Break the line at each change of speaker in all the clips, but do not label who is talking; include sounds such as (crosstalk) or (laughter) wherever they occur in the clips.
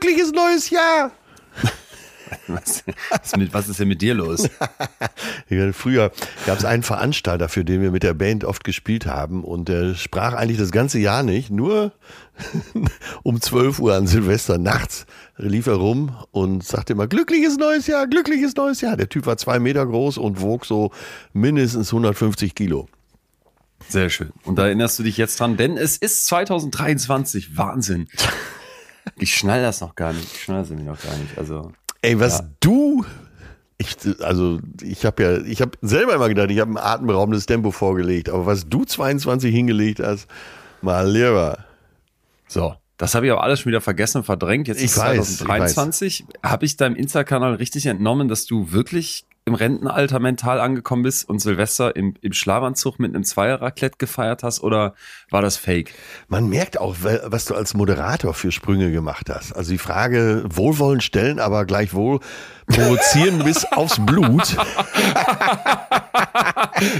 glückliches neues Jahr. (laughs)
Was, was, ist denn mit dir los? (laughs)
Früher gab es einen Veranstalter, für den wir mit der Band oft gespielt haben und der sprach eigentlich das ganze Jahr nicht, nur (laughs) um 12 Uhr an Silvester nachts lief er rum und sagte immer glückliches neues Jahr, glückliches neues Jahr. Der Typ war zwei Meter groß und wog so mindestens 150 Kilo.
Sehr schön. Und da erinnerst du dich jetzt dran, denn es ist 2023. Wahnsinn. Ich schnall das noch gar nicht. Ich schnall das nämlich noch gar nicht. Also,
Ey, was
Ja.
du ich, also ich habe ja, ich habe selber immer gedacht, ich habe ein atemberaubendes Tempo vorgelegt, aber was du 22 hingelegt hast, mal lieber.
so. Das habe ich aber alles schon wieder vergessen und verdrängt. Jetzt
Ich
ist
weiß,
2023. Habe ich deinem Insta-Kanal richtig entnommen, dass du wirklich im Rentenalter mental angekommen bist und Silvester im, im Schlafanzug mit einem Zweier-Raclette gefeiert hast oder war das fake?
Man merkt auch, wa- was du als Moderator für Sprünge gemacht hast. Also die Frage wohlwollend stellen, aber gleichwohl provozieren (laughs) bis aufs Blut.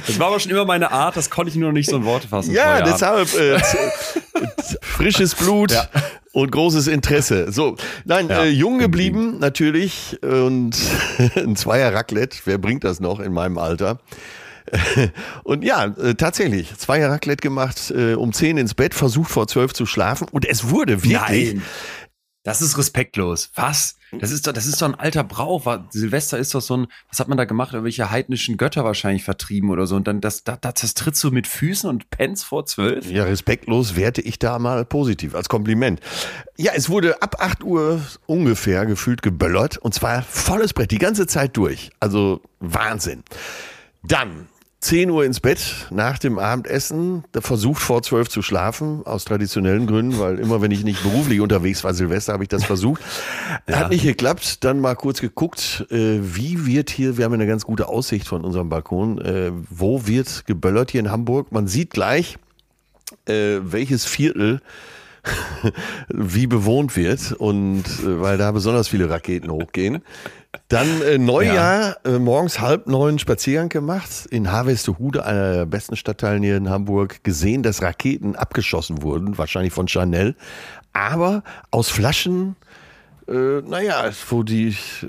Das war aber schon immer meine Art, das konnte ich nur noch nicht so in Worte fassen.
Ja, deshalb äh, (laughs) frisches Blut
Ja.
Und großes Interesse. So, nein,
Ja,
äh, jung geblieben natürlich und (laughs) ein Zweier Raclette. Wer bringt das noch in meinem Alter? (laughs) Und ja, äh, tatsächlich, Zweier Raclette gemacht, äh, um 10 ins Bett, versucht vor 12 zu schlafen und es wurde wirklich.
Nein. Das ist respektlos. Was? Das ist doch, das ist doch ein alter Brauch. Silvester ist doch so ein, was hat man da gemacht? Irgendwelche heidnischen Götter wahrscheinlich vertrieben oder so. Und dann, das, das, das trittst du mit Füßen und pennst vor zwölf?
Ja, respektlos werte ich da mal positiv als Kompliment. Ja, es wurde ab 8 Uhr ungefähr gefühlt geböllert und zwar volles Brett, die ganze Zeit durch. Also Wahnsinn. Dann 10 Uhr ins Bett nach dem Abendessen, versucht vor 12 zu schlafen, aus traditionellen Gründen, weil immer wenn ich nicht beruflich unterwegs war, Silvester, habe ich das versucht. Hat nicht geklappt, dann mal kurz geguckt, äh, wie wird hier, wir haben eine ganz gute Aussicht von unserem Balkon, äh, wo wird geböllert hier in Hamburg? Man sieht gleich, äh, welches Viertel (laughs) wie bewohnt wird und weil da besonders viele Raketen hochgehen. Dann äh, Neujahr, äh, morgens halb neun Spaziergang gemacht in Harvestehude, einer der besten Stadtteilen hier in Hamburg, gesehen, dass Raketen abgeschossen wurden, wahrscheinlich von Chanel, aber aus Flaschen, äh, naja, wo die, äh,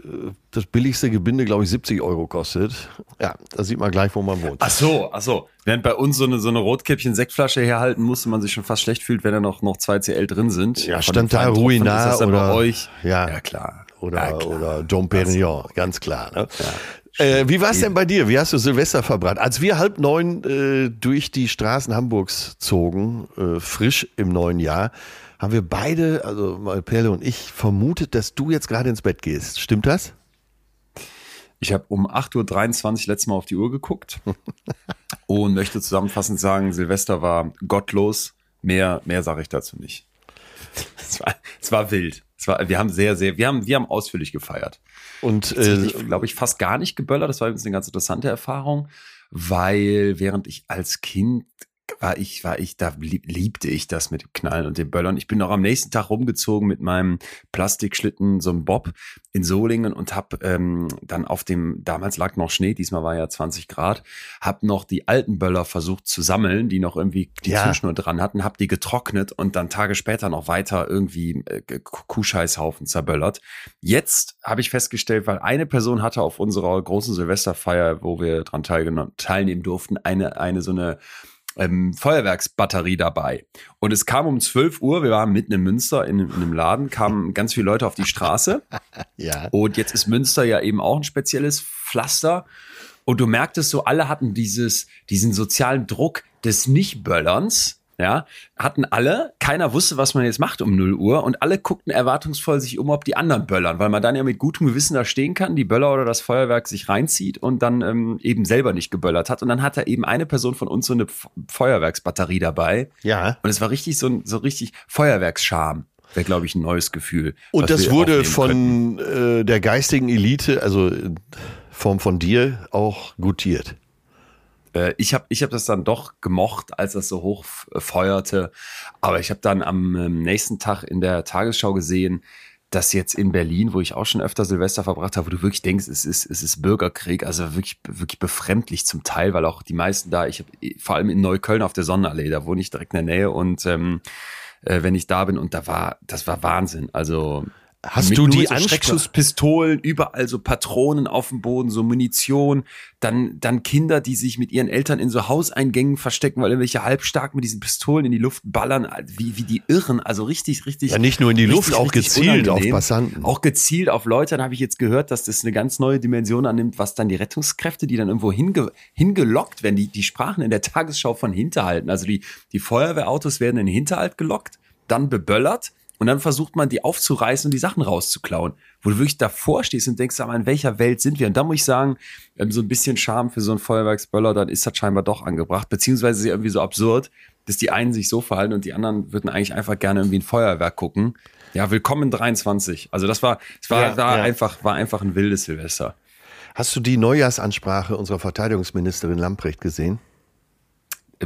das billigste Gebinde, glaube ich, 70 Euro kostet. Ja, da sieht man gleich, wo man wohnt.
Ach so, ach so. Während bei uns so eine, so eine Rotkäppchen-Sektflasche herhalten musste, man sich schon fast schlecht fühlt, wenn da noch, noch zwei CL drin sind.
Ja,
Von
stand da Ruinar oder-
bei euch.
Ja.
ja klar.
Oder,
ja,
oder Dom Perignon, ganz klar. Ne? Äh, wie war es denn bei dir? Wie hast du Silvester verbrannt? Als wir halb neun äh, durch die Straßen Hamburgs zogen, äh, frisch im neuen Jahr, haben wir beide, also Perle und ich, vermutet, dass du jetzt gerade ins Bett gehst. Stimmt das?
Ich habe um 8.23 Uhr letztes Mal auf die Uhr geguckt (laughs) und möchte zusammenfassend sagen, Silvester war gottlos. Mehr, mehr sage ich dazu nicht. Es war, es war wild. War, wir haben sehr, sehr, wir haben, wir haben ausführlich gefeiert.
Und äh,
Ich glaube ich fast gar nicht geböllert. Das war übrigens eine ganz interessante Erfahrung, weil während ich als Kind war ich, war ich, da lieb, liebte ich das mit dem Knallen und dem Böllern. Ich bin noch am nächsten Tag rumgezogen mit meinem Plastikschlitten, so einem Bob in Solingen und hab ähm, dann auf dem, damals lag noch Schnee, diesmal war ja 20 Grad, hab noch die alten Böller versucht zu sammeln, die noch irgendwie die
Ja.
Zündschnur dran hatten, hab die getrocknet und dann Tage später noch weiter irgendwie äh, Kuhscheißhaufen zerböllert. Jetzt habe ich festgestellt, weil eine Person hatte auf unserer großen Silvesterfeier, wo wir dran teilgenommen, teilnehmen durften, eine, eine so eine ähm, Feuerwerksbatterie dabei. Und es kam um 12 Uhr, wir waren mitten in Münster in, in einem Laden, kamen ganz viele Leute auf die Straße. (laughs)
ja.
Und jetzt ist Münster ja eben auch ein spezielles Pflaster. Und du merktest so, alle hatten dieses, diesen sozialen Druck des Nicht-Böllerns. Ja, hatten alle, keiner wusste, was man jetzt macht um 0 Uhr und alle guckten erwartungsvoll sich um, ob die anderen böllern, weil man dann ja mit gutem Gewissen da stehen kann, die Böller oder das Feuerwerk sich reinzieht und dann ähm, eben selber nicht geböllert hat. Und dann hat da eben eine Person von uns so eine F Feuerwerksbatterie dabei.
Ja.
Und es war richtig so, ein- so richtig Feuerwerksscham. Wäre, glaube ich, ein neues Gefühl.
Und das wurde von äh, der geistigen Elite, also in Form von dir, auch gutiert.
Äh, ich habe ich hab das dann doch gemocht, als das so hoch f- feuerte. Aber ich habe dann am ähm, nächsten Tag in der Tagesschau gesehen, dass jetzt in Berlin, wo ich auch schon öfter Silvester verbracht habe, wo du wirklich denkst, es ist, es ist Bürgerkrieg, also wirklich, wirklich befremdlich zum Teil, weil auch die meisten da, ich habe vor allem in Neukölln auf der Sonnenallee, da wohne ich direkt in der Nähe und ähm, äh, wenn ich da bin und da war, das war Wahnsinn. Also
Hast du die
so
Ansprache?
Schreckschusspistolen, überall so Patronen auf dem Boden, so Munition, dann, dann Kinder, die sich mit ihren Eltern in so Hauseingängen verstecken, weil irgendwelche halbstark mit diesen Pistolen in die Luft ballern, wie, wie die Irren, also richtig, richtig.
Ja, nicht nur in die
richtig,
Luft, auch gezielt auf
unangenehm.
Passanten.
Auch gezielt auf Leute, dann habe ich jetzt gehört, dass das eine ganz neue Dimension annimmt, was dann die Rettungskräfte, die dann irgendwo hinge, hingelockt werden, die, die sprachen in der Tagesschau von Hinterhalten. Also die, die Feuerwehrautos werden in den Hinterhalt gelockt, dann beböllert und dann versucht man, die aufzureißen und die Sachen rauszuklauen. Wo du wirklich davor stehst und denkst, aber in welcher Welt sind wir? Und da muss ich sagen, ähm, so ein bisschen Charme für so einen Feuerwerksböller, dann ist das scheinbar doch angebracht. Beziehungsweise ist irgendwie so absurd, dass die einen sich so verhalten und die anderen würden eigentlich einfach gerne irgendwie ein Feuerwerk gucken. Ja, willkommen in 23. Also das war, es war,
Ja,
war
ja.
einfach, war einfach ein wildes Silvester.
Hast du die Neujahrsansprache unserer Verteidigungsministerin Lamprecht gesehen?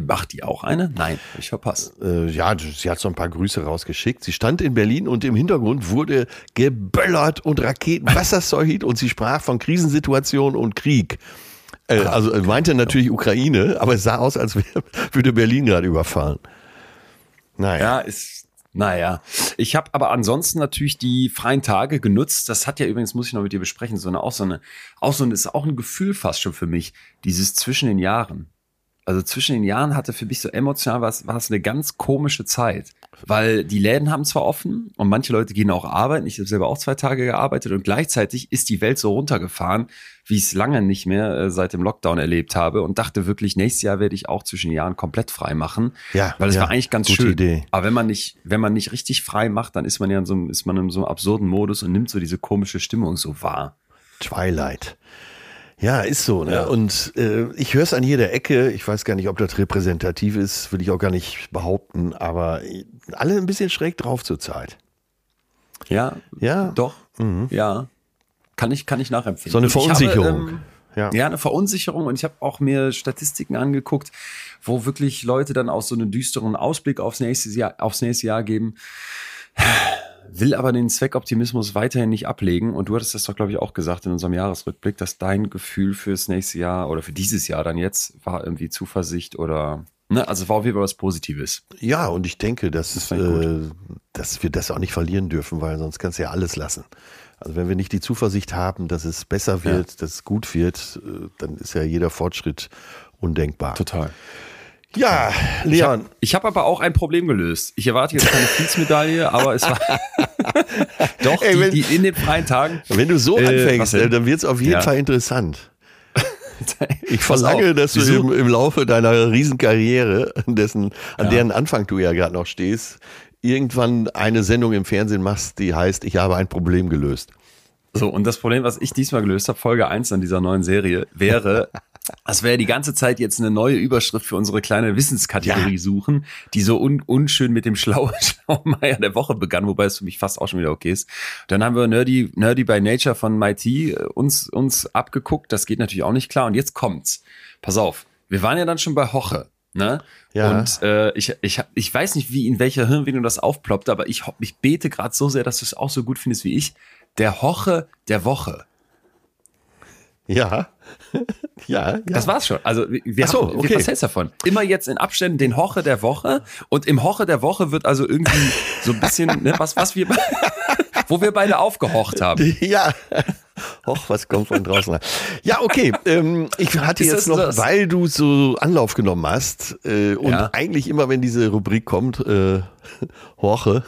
Macht die auch eine? Nein, ich verpasst.
Äh, ja, sie hat so ein paar Grüße rausgeschickt. Sie stand in Berlin und im Hintergrund wurde geböllert und Raketen Wasserzeug und sie sprach von Krisensituation und Krieg. Äh, also äh, meinte natürlich Ukraine, aber es sah aus, als würde Berlin gerade überfallen. Naja.
Ja, ist, naja. Ich habe aber ansonsten natürlich die freien Tage genutzt. Das hat ja übrigens, muss ich noch mit dir besprechen, so eine, auch so eine, auch so ein, ist auch ein Gefühl fast schon für mich, dieses zwischen den Jahren. Also zwischen den Jahren hatte für mich so emotional war es, war es eine ganz komische Zeit. Weil die Läden haben zwar offen und manche Leute gehen auch arbeiten. Ich habe selber auch zwei Tage gearbeitet und gleichzeitig ist die Welt so runtergefahren, wie ich es lange nicht mehr äh, seit dem Lockdown erlebt habe und dachte wirklich, nächstes Jahr werde ich auch zwischen den Jahren komplett frei machen.
Ja,
Weil es
ja,
war eigentlich ganz
gute
schön.
Idee.
Aber wenn man nicht, wenn man nicht richtig frei macht, dann ist man ja in so, einem- ist man in so einem absurden Modus und nimmt so diese komische Stimmung so wahr.
Twilight. Ja, ist so. Ne?
Ja.
Und äh, ich höre es an jeder Ecke. Ich weiß gar nicht, ob das repräsentativ ist, will ich auch gar nicht behaupten, aber äh, alle ein bisschen schräg drauf zurzeit.
Ja,
Ja.
doch. Ja. Kann ich, kann ich nachempfinden.
So eine Verunsicherung.
Habe, ähm,
Ja.
ja, eine Verunsicherung. Und ich habe auch mir Statistiken angeguckt, wo wirklich Leute dann auch so einen düsteren Ausblick aufs nächste Jahr, aufs nächste Jahr geben. Will aber den Zweckoptimismus weiterhin nicht ablegen. Und du hattest das doch, glaube ich, auch gesagt in unserem Jahresrückblick, dass dein Gefühl fürs nächste Jahr oder für dieses Jahr dann jetzt war irgendwie Zuversicht oder, ne, also war auf jeden Fall was Positives.
Ja, und ich denke, dass,
ich
äh, dass wir das auch nicht verlieren dürfen, weil sonst kannst du ja alles lassen. Also wenn wir nicht die Zuversicht haben, dass es besser wird, dass es gut wird, äh, dann ist ja jeder Fortschritt undenkbar.
Total.
Ja,
Ich
Leon,
habe hab aber auch ein Problem gelöst. Ich erwarte jetzt keine Fields-Medaille, aber es war (laughs) doch
Ey, wenn-
die, die in den freien Tagen.
wenn du so
Äh,
anfängst, äh, dann wird es auf jeden
Ja.
Fall interessant. (laughs) Ich verlange, dass du im, im Laufe deiner Riesenkarriere, an dessen, an
Ja.
deren Anfang du ja gerade noch stehst, irgendwann eine Sendung im Fernsehen machst, die heißt, ich habe ein Problem gelöst.
So, und das Problem, was ich diesmal gelöst habe, Folge 1 an dieser neuen Serie, wäre, (laughs) das wäre die ganze Zeit jetzt eine neue Überschrift für unsere kleine Wissenskategorie
Ja.
suchen, die so un unschön mit dem Schlau (laughs) Schlaumeier der Woche begann, wobei es für mich fast auch schon wieder okay ist. Dann haben wir Nerdy, Nerdy by Nature von MIT äh, uns, uns abgeguckt. Das geht natürlich auch nicht klar. Und jetzt kommt's. Pass auf. Wir waren ja dann schon bei Hoche. Ne?
Ja.
Und äh, ich, ich, ich weiß nicht, wie in welcher Hirnwindung das aufploppt, aber ich, ich bete gerade so sehr, dass du es auch so gut findest wie ich. Der Hoche der Woche.
Ja. (laughs) ja, ja.
Das war's schon. Also wir,
so,
haben,
okay.
wir, was hältst du davon? Immer jetzt in Abständen den Hoche der Woche und im Hoche der Woche wird also irgendwie so ein bisschen, ne, was, was wir, (laughs) wo wir beide aufgehocht haben. (laughs)
Ja. Och, was kommt von draußen rein. Ja, okay. Ähm, ich hatte
Ist
jetzt noch,
das?
weil du so Anlauf genommen hast äh, und
Ja.
eigentlich immer, wenn diese Rubrik kommt, äh, Horche,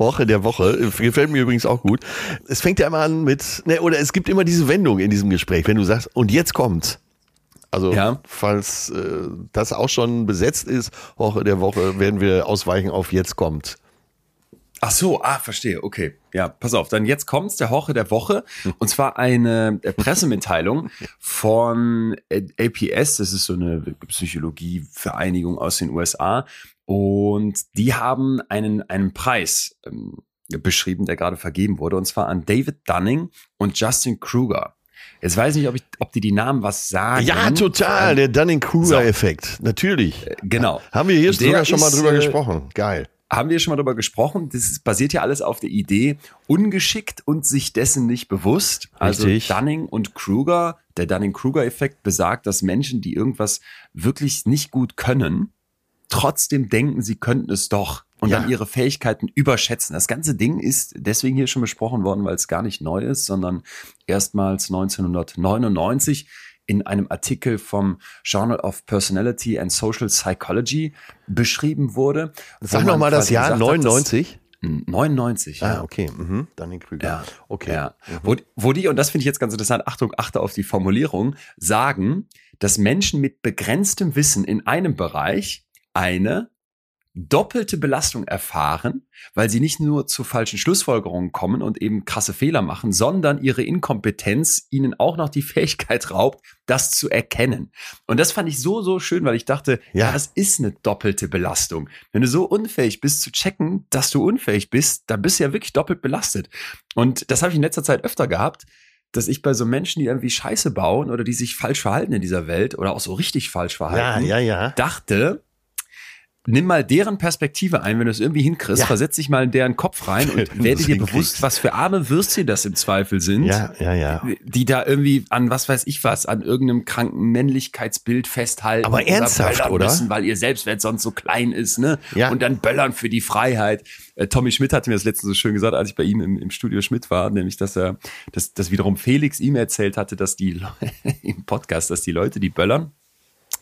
Horche der Woche, gefällt mir übrigens auch gut. Es fängt ja immer an mit, ne, oder es gibt immer diese Wendung in diesem Gespräch, wenn du sagst, und jetzt kommt's. Also,
Ja.
falls äh, das auch schon besetzt ist, Horche der Woche, werden wir ausweichen auf jetzt kommt.
Ach so, ah, verstehe, okay. Ja, pass auf, dann jetzt kommt's, der Hoche der Woche. Und zwar eine äh, Pressemitteilung von äh, APS, das ist so eine Psychologievereinigung aus den USA. Und die haben einen, einen Preis ähm, beschrieben, der gerade vergeben wurde, und zwar an David Dunning und Justin Kruger. Jetzt weiß ich nicht, ob, ich, ob die die Namen was sagen.
Ja, total, der Dunning-Kruger-Effekt, natürlich.
Genau.
Haben wir hier sogar schon mal drüber
äh,
gesprochen. Geil.
haben wir schon mal darüber gesprochen. Das basiert ja alles auf der Idee, ungeschickt und sich dessen nicht bewusst. Also
Richtig.
Dunning und Kruger, der Dunning-Kruger-Effekt besagt, dass Menschen, die irgendwas wirklich nicht gut können, trotzdem denken, sie könnten es doch und
Ja.
dann ihre Fähigkeiten überschätzen. Das ganze Ding ist deswegen hier schon besprochen worden, weil es gar nicht neu ist, sondern erstmals 1999 in einem Artikel vom Journal of Personality and Social Psychology beschrieben wurde.
Sag
wo
noch
man
mal das Jahr
gesagt hat, dass-
99.
99.
Ah, okay. Mhm. Dann den Krüger.
Ja.
Okay.
Ja. Wo, wo die, und das finde ich jetzt ganz interessant, Achtung, achte auf die Formulierung, sagen, dass Menschen mit begrenztem Wissen in einem Bereich eine doppelte Belastung erfahren, weil sie nicht nur zu falschen Schlussfolgerungen kommen und eben krasse Fehler machen, sondern ihre Inkompetenz ihnen auch noch die (laughs) Fähigkeit raubt, das zu erkennen. Und das fand ich so, so schön, weil ich dachte,
Ja.
ja, das ist eine doppelte Belastung. Wenn du so unfähig bist zu checken, dass du unfähig bist, dann bist du ja wirklich doppelt belastet. Und das habe ich in letzter Zeit öfter gehabt, dass ich bei so Menschen, die irgendwie Scheiße bauen oder die sich falsch verhalten in dieser Welt oder auch so richtig falsch
Ja,
verhalten,
ja, ja.
dachte, nimm mal deren Perspektive ein, wenn du es irgendwie hinkriegst,
Ja.
versetz dich mal in deren Kopf rein (laughs) und werde dir bewusst, was für arme Würstchen das im Zweifel sind.
Ja, ja, ja.
Die da irgendwie an was weiß ich was, an irgendeinem kranken Männlichkeitsbild festhalten.
Aber ernsthaft,
böllern
oder?
Müssen, weil ihr Selbstwert sonst so klein ist, ne?
Ja.
Und dann böllern für die Freiheit. Äh, Tommy Schmidt hatte mir das letztens so schön gesagt, als ich bei ihm im, im Studio Schmidt war, nämlich, dass er, dass, dass wiederum Felix ihm erzählt hatte, dass die Le- (laughs) im Podcast, dass die Leute, die böllern,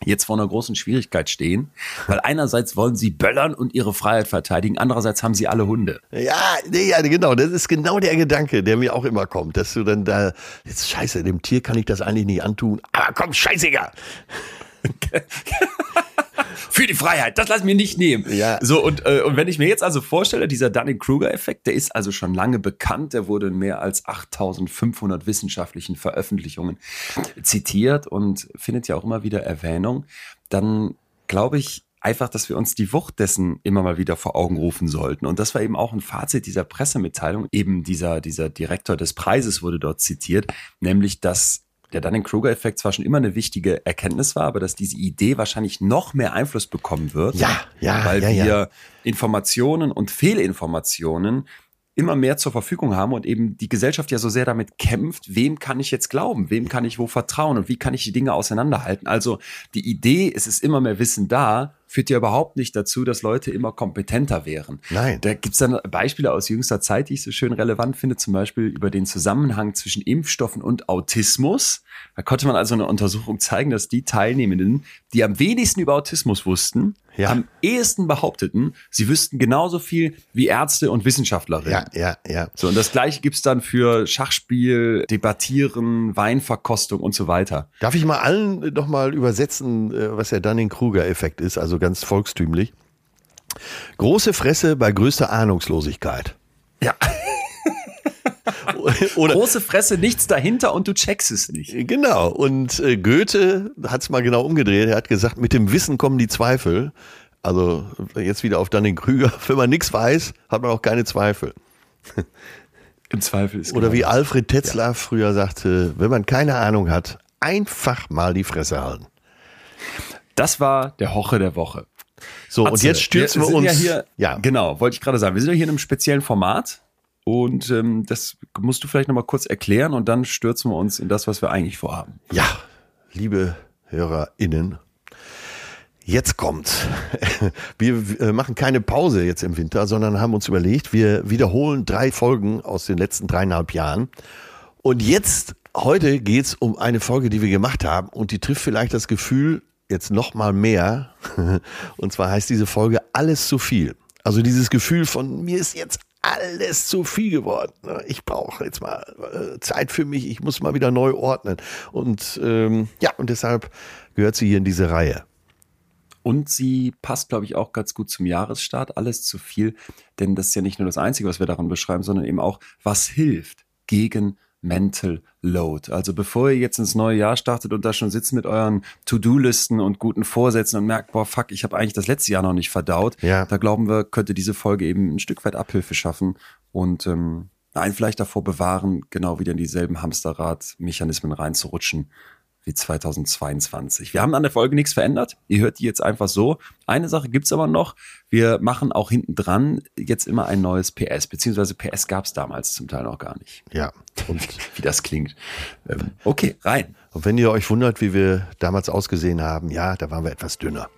jetzt vor einer großen Schwierigkeit stehen, weil einerseits wollen sie böllern und ihre Freiheit verteidigen, andererseits haben sie alle Hunde.
Ja, nee, ja, genau. Das ist genau der Gedanke, der mir auch immer kommt, dass du dann da, jetzt scheiße, dem Tier kann ich das eigentlich nicht antun. Aber komm, scheißegal. (laughs)
Für die Freiheit, das lass mir nicht nehmen.
Ja.
So, und, äh, und wenn ich mir jetzt also vorstelle, dieser Dunning-Kruger-Effekt, der ist also schon lange bekannt, der wurde in mehr als 8500 wissenschaftlichen Veröffentlichungen zitiert und findet ja auch immer wieder Erwähnung, dann glaube ich einfach, dass wir uns die Wucht dessen immer mal wieder vor Augen rufen sollten. Und das war eben auch ein Fazit dieser Pressemitteilung. Eben dieser, dieser Direktor des Preises wurde dort zitiert, nämlich, dass der Dunning-Kruger-Effekt zwar schon immer eine wichtige Erkenntnis war, aber dass diese Idee wahrscheinlich noch mehr Einfluss bekommen wird.
Ja, ja,
weil
ja,
wir
ja.
Informationen und Fehlinformationen immer mehr zur Verfügung haben und eben die Gesellschaft ja so sehr damit kämpft, wem kann ich jetzt glauben, wem kann ich wo vertrauen und wie kann ich die Dinge auseinanderhalten. Also die Idee, es ist immer mehr Wissen da, führt ja überhaupt nicht dazu, dass Leute immer kompetenter wären.
Nein.
Da gibt's dann Beispiele aus jüngster Zeit, die ich so schön relevant finde, zum Beispiel über den Zusammenhang zwischen Impfstoffen und Autismus. Da konnte man also eine Untersuchung zeigen, dass die Teilnehmenden, die am wenigsten über Autismus wussten,
Ja.
am ehesten behaupteten, sie wüssten genauso viel wie Ärzte und Wissenschaftlerinnen.
Ja, ja, ja.
So, und das gleiche gibt's dann für Schachspiel, Debattieren, Weinverkostung und so weiter.
Darf ich mal allen noch mal übersetzen, äh, was der Dunning-Kruger-Effekt ist, also ganz volkstümlich? Große Fresse bei größter Ahnungslosigkeit.
Ja. (laughs)
Oder
Große Fresse, nichts dahinter und du checkst es nicht.
Genau. Und äh, Goethe hat es mal genau umgedreht. Er hat gesagt, mit dem Wissen kommen die Zweifel. Also jetzt wieder auf Dunning-Krüger. (laughs) Wenn man nichts weiß, hat man auch keine Zweifel. (laughs)
Im Zweifel ist
Oder
genau
wie Alfred Tetzlaff früher sagte, wenn man keine Ahnung hat, einfach mal die Fresse halten.
Das war der Hoche der Woche.
So, und
Atze,
jetzt stürzen wir,
sind
uns.
Ja, hier,
ja,
Genau, wollte ich gerade sagen. Wir sind ja hier in einem speziellen Format. Und ähm, das musst du vielleicht nochmal kurz erklären und dann stürzen wir uns in das, was wir eigentlich vorhaben.
Ja, liebe HörerInnen, jetzt kommt's. (laughs) Wir äh, machen keine Pause jetzt im Winter, sondern haben uns überlegt, wir wiederholen drei Folgen aus den letzten dreieinhalb Jahren. Und jetzt, heute geht's um eine Folge, die wir gemacht haben und die trifft vielleicht das Gefühl jetzt noch mal mehr. (laughs) Und zwar heißt diese Folge Alles zu viel. Also dieses Gefühl von mir ist jetzt alles zu viel geworden. Ich brauche jetzt mal äh, Zeit für mich. Ich muss mal wieder neu ordnen. Und ähm, ja, und deshalb gehört sie hier in diese Reihe.
Und sie passt, glaube ich, auch ganz gut zum Jahresstart. Alles zu viel, denn das ist ja nicht nur das Einzige, was wir daran beschreiben, sondern eben auch, was hilft gegen Mental Load. Also bevor ihr jetzt ins neue Jahr startet und da schon sitzt mit euren To-Do-Listen und guten Vorsätzen und merkt, boah, fuck, ich habe eigentlich das letzte Jahr noch nicht verdaut,
Ja.
da glauben wir, könnte diese Folge eben ein Stück weit Abhilfe schaffen und ähm, einen vielleicht davor bewahren, genau wieder in dieselben Hamsterrad-Mechanismen reinzurutschen wie 2022. Wir haben an der Folge nichts verändert. Ihr hört die jetzt einfach so. Eine Sache gibt's aber noch. Wir machen auch hinten dran jetzt immer ein neues PS, beziehungsweise PS gab's damals zum Teil noch gar nicht.
Ja. Und, (laughs)
Wie das klingt. Ähm, okay, rein.
und wenn ihr euch wundert, wie wir damals ausgesehen haben, ja, da waren wir etwas dünner.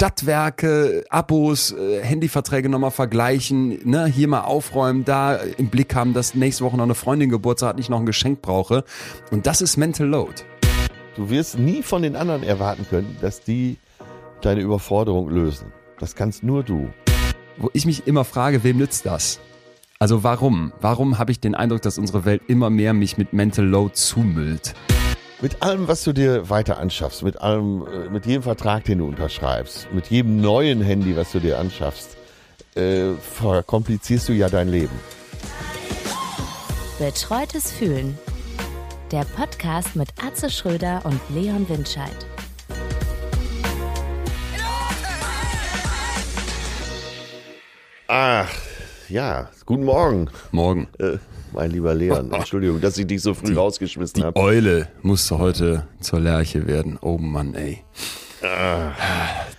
Stadtwerke, Abos, äh, Handyverträge nochmal vergleichen, ne, hier mal aufräumen, da im Blick haben, dass nächste Woche noch eine Freundin Geburtstag hat, nicht noch ein Geschenk brauche. Und das ist Mental Load.
Du wirst nie von den anderen erwarten können, dass die deine Überforderung lösen. Das kannst nur du.
Wo ich mich immer frage, wem nützt das? Also warum? Warum habe ich den Eindruck, dass unsere Welt immer mehr mich mit Mental Load zumüllt?
Mit allem, was du dir weiter anschaffst, mit allem, äh, mit jedem Vertrag, den du unterschreibst, mit jedem neuen Handy, was du dir anschaffst, äh, verkomplizierst du ja dein Leben.
Betreutes Fühlen. Der Podcast mit Atze Schröder und Leon Windscheid.
Ach, ja, guten Morgen,
Morgen.
äh, mein lieber Leon. (laughs) Entschuldigung, dass ich dich so früh rausgeschmissen
Die
habe.
Eule musste heute zur Lerche werden. Oh Mann, ey.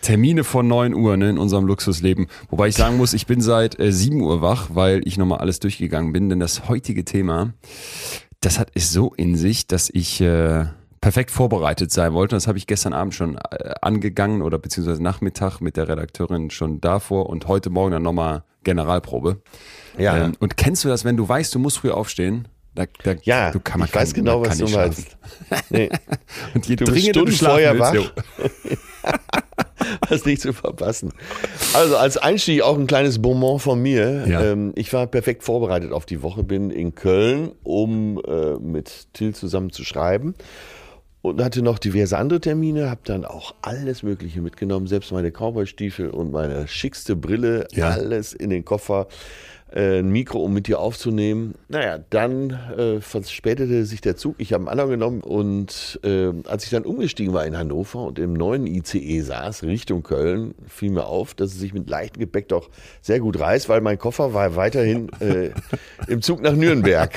Termine vor 9 Uhr ne, in unserem Luxusleben. Wobei ich sagen muss, ich bin seit äh, 7 Uhr wach, weil ich nochmal alles durchgegangen bin. Denn das heutige Thema, das hat es so in sich, dass ich äh, perfekt vorbereitet sein wollte. Das habe ich gestern Abend schon äh, angegangen oder beziehungsweise Nachmittag mit der Redakteurin schon davor und heute Morgen dann nochmal Generalprobe.
Ja,
Ähm, und kennst du das, wenn du weißt, du musst früh aufstehen? Da, da,
ja,
du kann, man
ich weiß
kann,
genau,
man
was du meinst. (laughs) Nee, (laughs)
und je
Du bist
dringender schlafen
vorher wach. das (laughs) nicht zu verpassen. Also als Einstieg auch ein kleines Bonbon von mir.
Ja.
Ähm, ich war perfekt vorbereitet auf die Woche, bin in Köln, um äh, mit Till zusammen zu schreiben. Und hatte noch diverse andere Termine, habe dann auch alles Mögliche mitgenommen, selbst meine Cowboystiefel und meine schickste Brille,
Ja.
alles in den Koffer. Äh, ein Mikro, um mit dir aufzunehmen. Naja, dann äh, verspätete sich der Zug. Ich habe einen anderen genommen und äh, als ich dann umgestiegen war in Hannover und im neuen ICE saß, Richtung Köln, fiel mir auf, dass es sich mit leichtem Gepäck doch sehr gut reißt, weil mein Koffer war weiterhin äh, im Zug nach Nürnberg.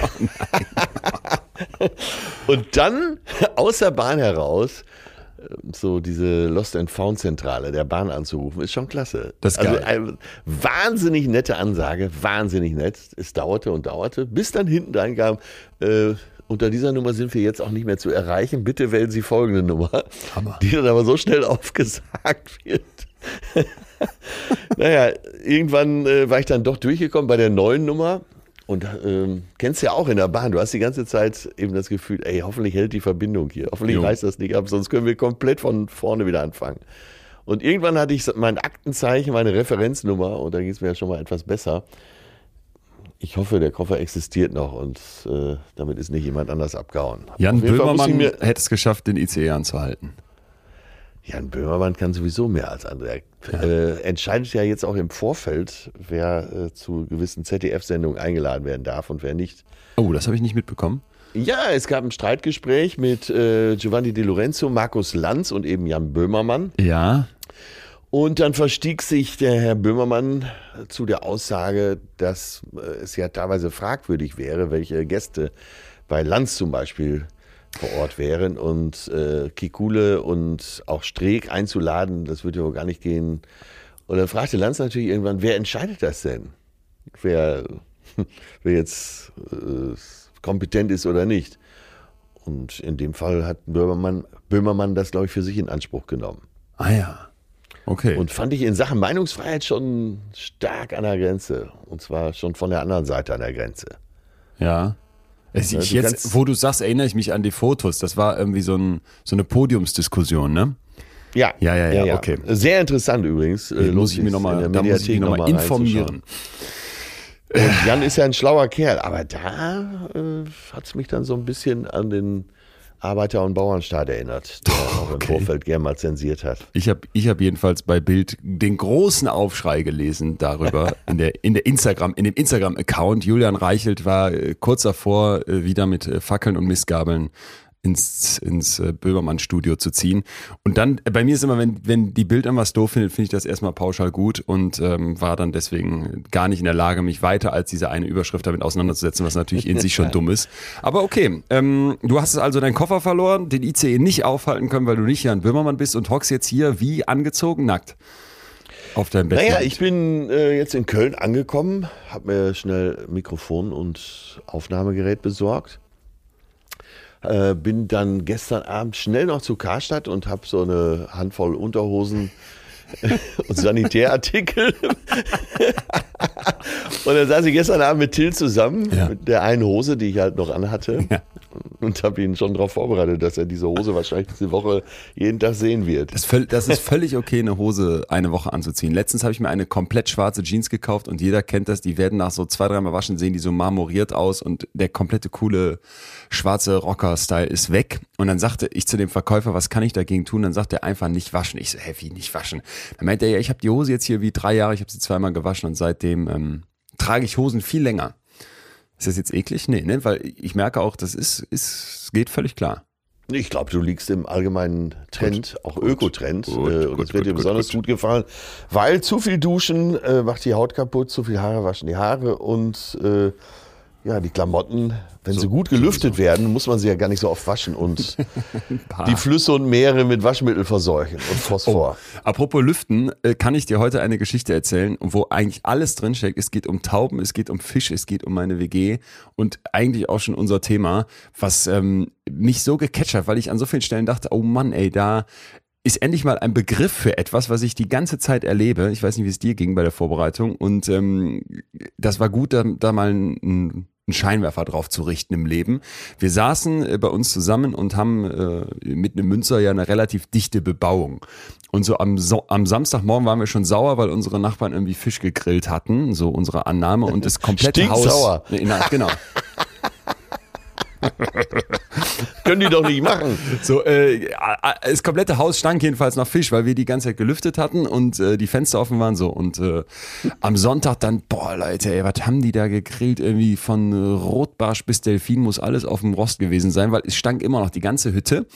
(laughs) und dann aus der Bahn heraus so diese Lost and Found Zentrale der Bahn anzurufen, ist schon klasse.
Das ist
also
geil.
eine wahnsinnig nette Ansage, wahnsinnig nett. Es dauerte und dauerte, bis dann hinten dran kam, äh, unter dieser Nummer sind wir jetzt auch nicht mehr zu erreichen. Bitte wählen Sie folgende Nummer,
Hammer.
die dann aber so schnell (laughs) aufgesagt wird. (laughs) naja, irgendwann äh, war ich dann doch durchgekommen bei der neuen Nummer. Und ähm, kennst ja auch in der Bahn, du hast die ganze Zeit eben das Gefühl, ey, hoffentlich hält die Verbindung hier. Hoffentlich
Jo.
reißt das nicht ab, sonst können wir komplett von vorne wieder anfangen. Und irgendwann hatte ich mein Aktenzeichen, meine Referenznummer und da ging es mir ja schon mal etwas besser. Ich hoffe, der Koffer existiert noch und äh, damit ist nicht jemand anders abgehauen.
Jan Böhmermann hätte es geschafft, den ICE anzuhalten.
Jan Böhmermann kann sowieso mehr als andere. Er äh, entscheidet ja jetzt auch im Vorfeld, wer äh, zu gewissen ZDF-Sendungen eingeladen werden darf und wer nicht.
Oh, das habe ich nicht mitbekommen.
Ja, es gab ein Streitgespräch mit äh, Giovanni Di Lorenzo, Markus Lanz und eben Jan Böhmermann.
Ja,
Und dann verstieg sich der Herr Böhmermann zu der Aussage, dass äh, es ja teilweise fragwürdig wäre, welche Gäste bei Lanz zum Beispiel vor Ort wären und äh, Kikule und auch Streeck einzuladen, das würde ja wohl gar nicht gehen. Und dann fragte Lanz natürlich irgendwann, wer entscheidet das denn? Wer, (laughs) wer jetzt äh, kompetent ist oder nicht? Und in dem Fall hat Böhmermann, Böhmermann das, glaube ich, für sich in Anspruch genommen.
ah ja. Okay.
Und fand ich in Sachen Meinungsfreiheit schon stark an der Grenze. Und zwar schon von der anderen Seite an der Grenze.
ja.
Ja,
ich
du
jetzt, wo du sagst, erinnere ich mich an die Fotos. Das war irgendwie so, ein, so eine Podiumsdiskussion, ne?
Ja,
Ja, ja, ja, okay.
Sehr interessant übrigens. Äh,
muss ich mich
sich,
nochmal,
in Mediathek
noch
noch
informieren.
Und Jan ist ja ein schlauer Kerl, aber da äh, hat es mich dann so ein bisschen an den Arbeiter- und Bauernstaat erinnert, der (laughs) auch im
okay.
Vorfeld gern mal zensiert hat.
Ich habe ich hab jedenfalls bei Bild den großen Aufschrei gelesen darüber (laughs) in der in der Instagram in dem Instagram Account Julian Reichelt war äh, kurz davor äh, wieder mit äh, Fackeln und Mistgabeln ins, ins äh, Böhmermann-Studio zu ziehen. Und dann, äh, bei mir ist immer, wenn, wenn die Bild an was doof findet, finde ich das erstmal pauschal gut und ähm, war dann deswegen gar nicht in der Lage, mich weiter als diese eine Überschrift damit auseinanderzusetzen, was natürlich in sich schon (laughs) dumm ist. Aber okay, ähm, du hast also deinen Koffer verloren, den ICE nicht aufhalten können, weil du nicht Jan Böhmermann bist und hockst jetzt hier wie angezogen nackt auf deinem Bett.
Naja, ich bin äh, jetzt in Köln angekommen, habe mir schnell Mikrofon und Aufnahmegerät besorgt. Äh, bin dann gestern Abend schnell noch zu Karstadt und habe so eine Handvoll Unterhosen und Sanitärartikel. und dann saß ich gestern Abend mit Till zusammen,
Ja.
mit der einen Hose, die ich halt noch anhatte.
Ja.
Und habe ihn schon darauf vorbereitet, dass er diese Hose wahrscheinlich diese Woche jeden Tag sehen wird.
Das, das ist völlig okay, eine Hose eine Woche anzuziehen. Letztens habe ich mir eine komplett schwarze Jeans gekauft und jeder kennt das. Die werden nach so zwei, dreimal waschen, sehen die so marmoriert aus und der komplette coole schwarze Rocker-Style ist weg. Und dann sagte ich zu dem Verkäufer, was kann ich dagegen tun? Dann sagt er einfach nicht waschen. Ich so, hä, wie nicht waschen? Dann meinte er, ja, ich habe die Hose jetzt hier wie drei Jahre, ich habe sie zweimal gewaschen und seitdem ähm, trage ich Hosen viel länger. Ist das jetzt eklig? Nee, ne? Weil ich merke auch, das ist, ist, geht völlig klar.
Ich glaube, du liegst im allgemeinen Trend, auch Ökotrend.
Gut,
äh, und
gut,
es wird
gut,
dir
gut,
besonders
gut.
gut. gefallen, weil zu viel Duschen äh, macht die Haut kaputt, zu viel Haare waschen die Haare und äh, ja, die Klamotten, wenn sie gut gelüftet werden, muss man sie ja gar nicht so oft waschen und (laughs) die Flüsse und Meere mit Waschmittel verseuchen und Phosphor.
Apropos Lüften, äh, kann ich dir heute eine Geschichte erzählen, wo eigentlich alles drinsteckt. Es geht um Tauben, es geht um Fisch, es geht um meine WG und eigentlich auch schon unser Thema, was ähm, mich so gecatcht hat, weil ich an so vielen Stellen dachte, oh Mann, ey, da ist endlich mal ein Begriff für etwas, was ich die ganze Zeit erlebe. Ich weiß nicht, wie es dir ging bei der Vorbereitung. Und ähm, das war gut, da, da mal ein, einen Scheinwerfer drauf zu richten im Leben. Wir saßen äh, bei uns zusammen und haben äh, mit einem Münzer ja eine relativ dichte Bebauung. Und so am, so am Samstagmorgen waren wir schon sauer, weil unsere Nachbarn irgendwie Fisch gegrillt hatten, so unsere Annahme und das komplette Haus. Na, genau. (laughs) (laughs)
Können die doch nicht machen.
So, äh, das komplette Haus stank jedenfalls nach Fisch, weil wir die ganze Zeit gelüftet hatten und äh, die Fenster offen waren so. Und äh, am Sonntag dann, boah Leute, ey, was haben die da gegrillt? Irgendwie von äh, Rotbarsch bis Delfin muss alles auf dem Rost gewesen sein, weil es stank immer noch die ganze Hütte.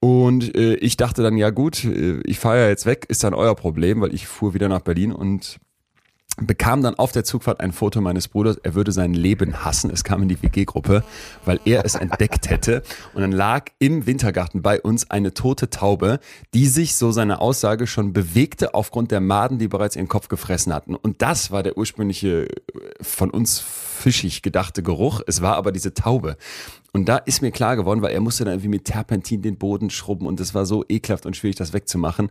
Und äh, ich dachte dann, ja gut, äh, ich fahre ja jetzt weg, ist dann euer Problem, weil ich fuhr wieder nach Berlin und bekam dann auf der Zugfahrt ein Foto meines Bruders, er würde sein Leben hassen. Es kam in die WG-Gruppe, weil er es entdeckt hätte. Und dann lag im Wintergarten bei uns eine tote Taube, die sich, so seine Aussage, schon bewegte aufgrund der Maden, die bereits ihren Kopf gefressen hatten. Und das war der ursprüngliche, äh, von uns fischig gedachte Geruch. Es war aber diese Taube. Und da ist mir klar geworden, weil er musste dann irgendwie mit Terpentin den Boden schrubben und es war so ekelhaft und schwierig, das wegzumachen.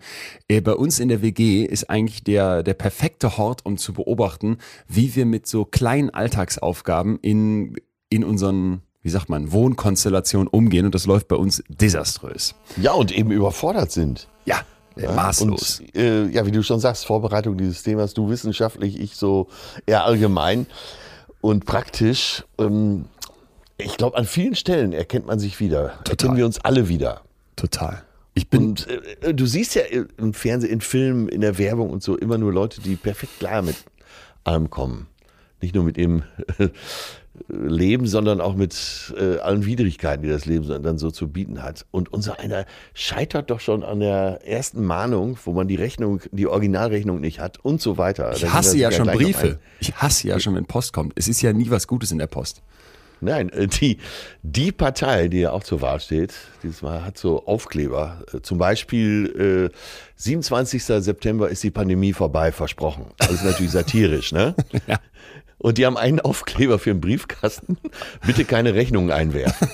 Äh, bei uns in der WG ist eigentlich der, der perfekte Hort, um zu beobachten, wie wir mit so kleinen Alltagsaufgaben in, in unseren, wie sagt man, Wohnkonstellationen umgehen und das läuft bei uns desaströs.
Ja, und eben überfordert sind.
Ja, äh, maßlos.
Und, äh, ja, wie du schon sagst, Vorbereitung dieses Themas, du wissenschaftlich, ich so eher allgemein und praktisch. Ähm, ich glaube, an vielen Stellen erkennt man sich wieder. Erkennen wir uns alle wieder.
Total. Ich bin,
Und äh, du siehst ja im Fernsehen, in Filmen, in der Werbung und so immer nur Leute, die perfekt klar mit allem kommen. Nicht nur mit ihrem Leben, sondern auch mit äh, allen Widrigkeiten, die das Leben dann so zu bieten hat. Und unser einer scheitert doch schon an der ersten Mahnung, wo man die Rechnung, die Originalrechnung nicht hat und so weiter.
Ich hasse ja schon Briefe. Ich hasse ja schon, wenn Post kommt. Es ist ja nie was Gutes in der Post.
Nein, äh, die, die Partei, die ja auch zur Wahl steht, dieses Mal hat so Aufkleber. Äh, Zum Beispiel äh, 27. September ist die Pandemie vorbei, versprochen. Das ist natürlich satirisch, ne? (laughs)
Ja.
Und die haben einen Aufkleber für einen Briefkasten. Bitte keine Rechnungen einwerfen.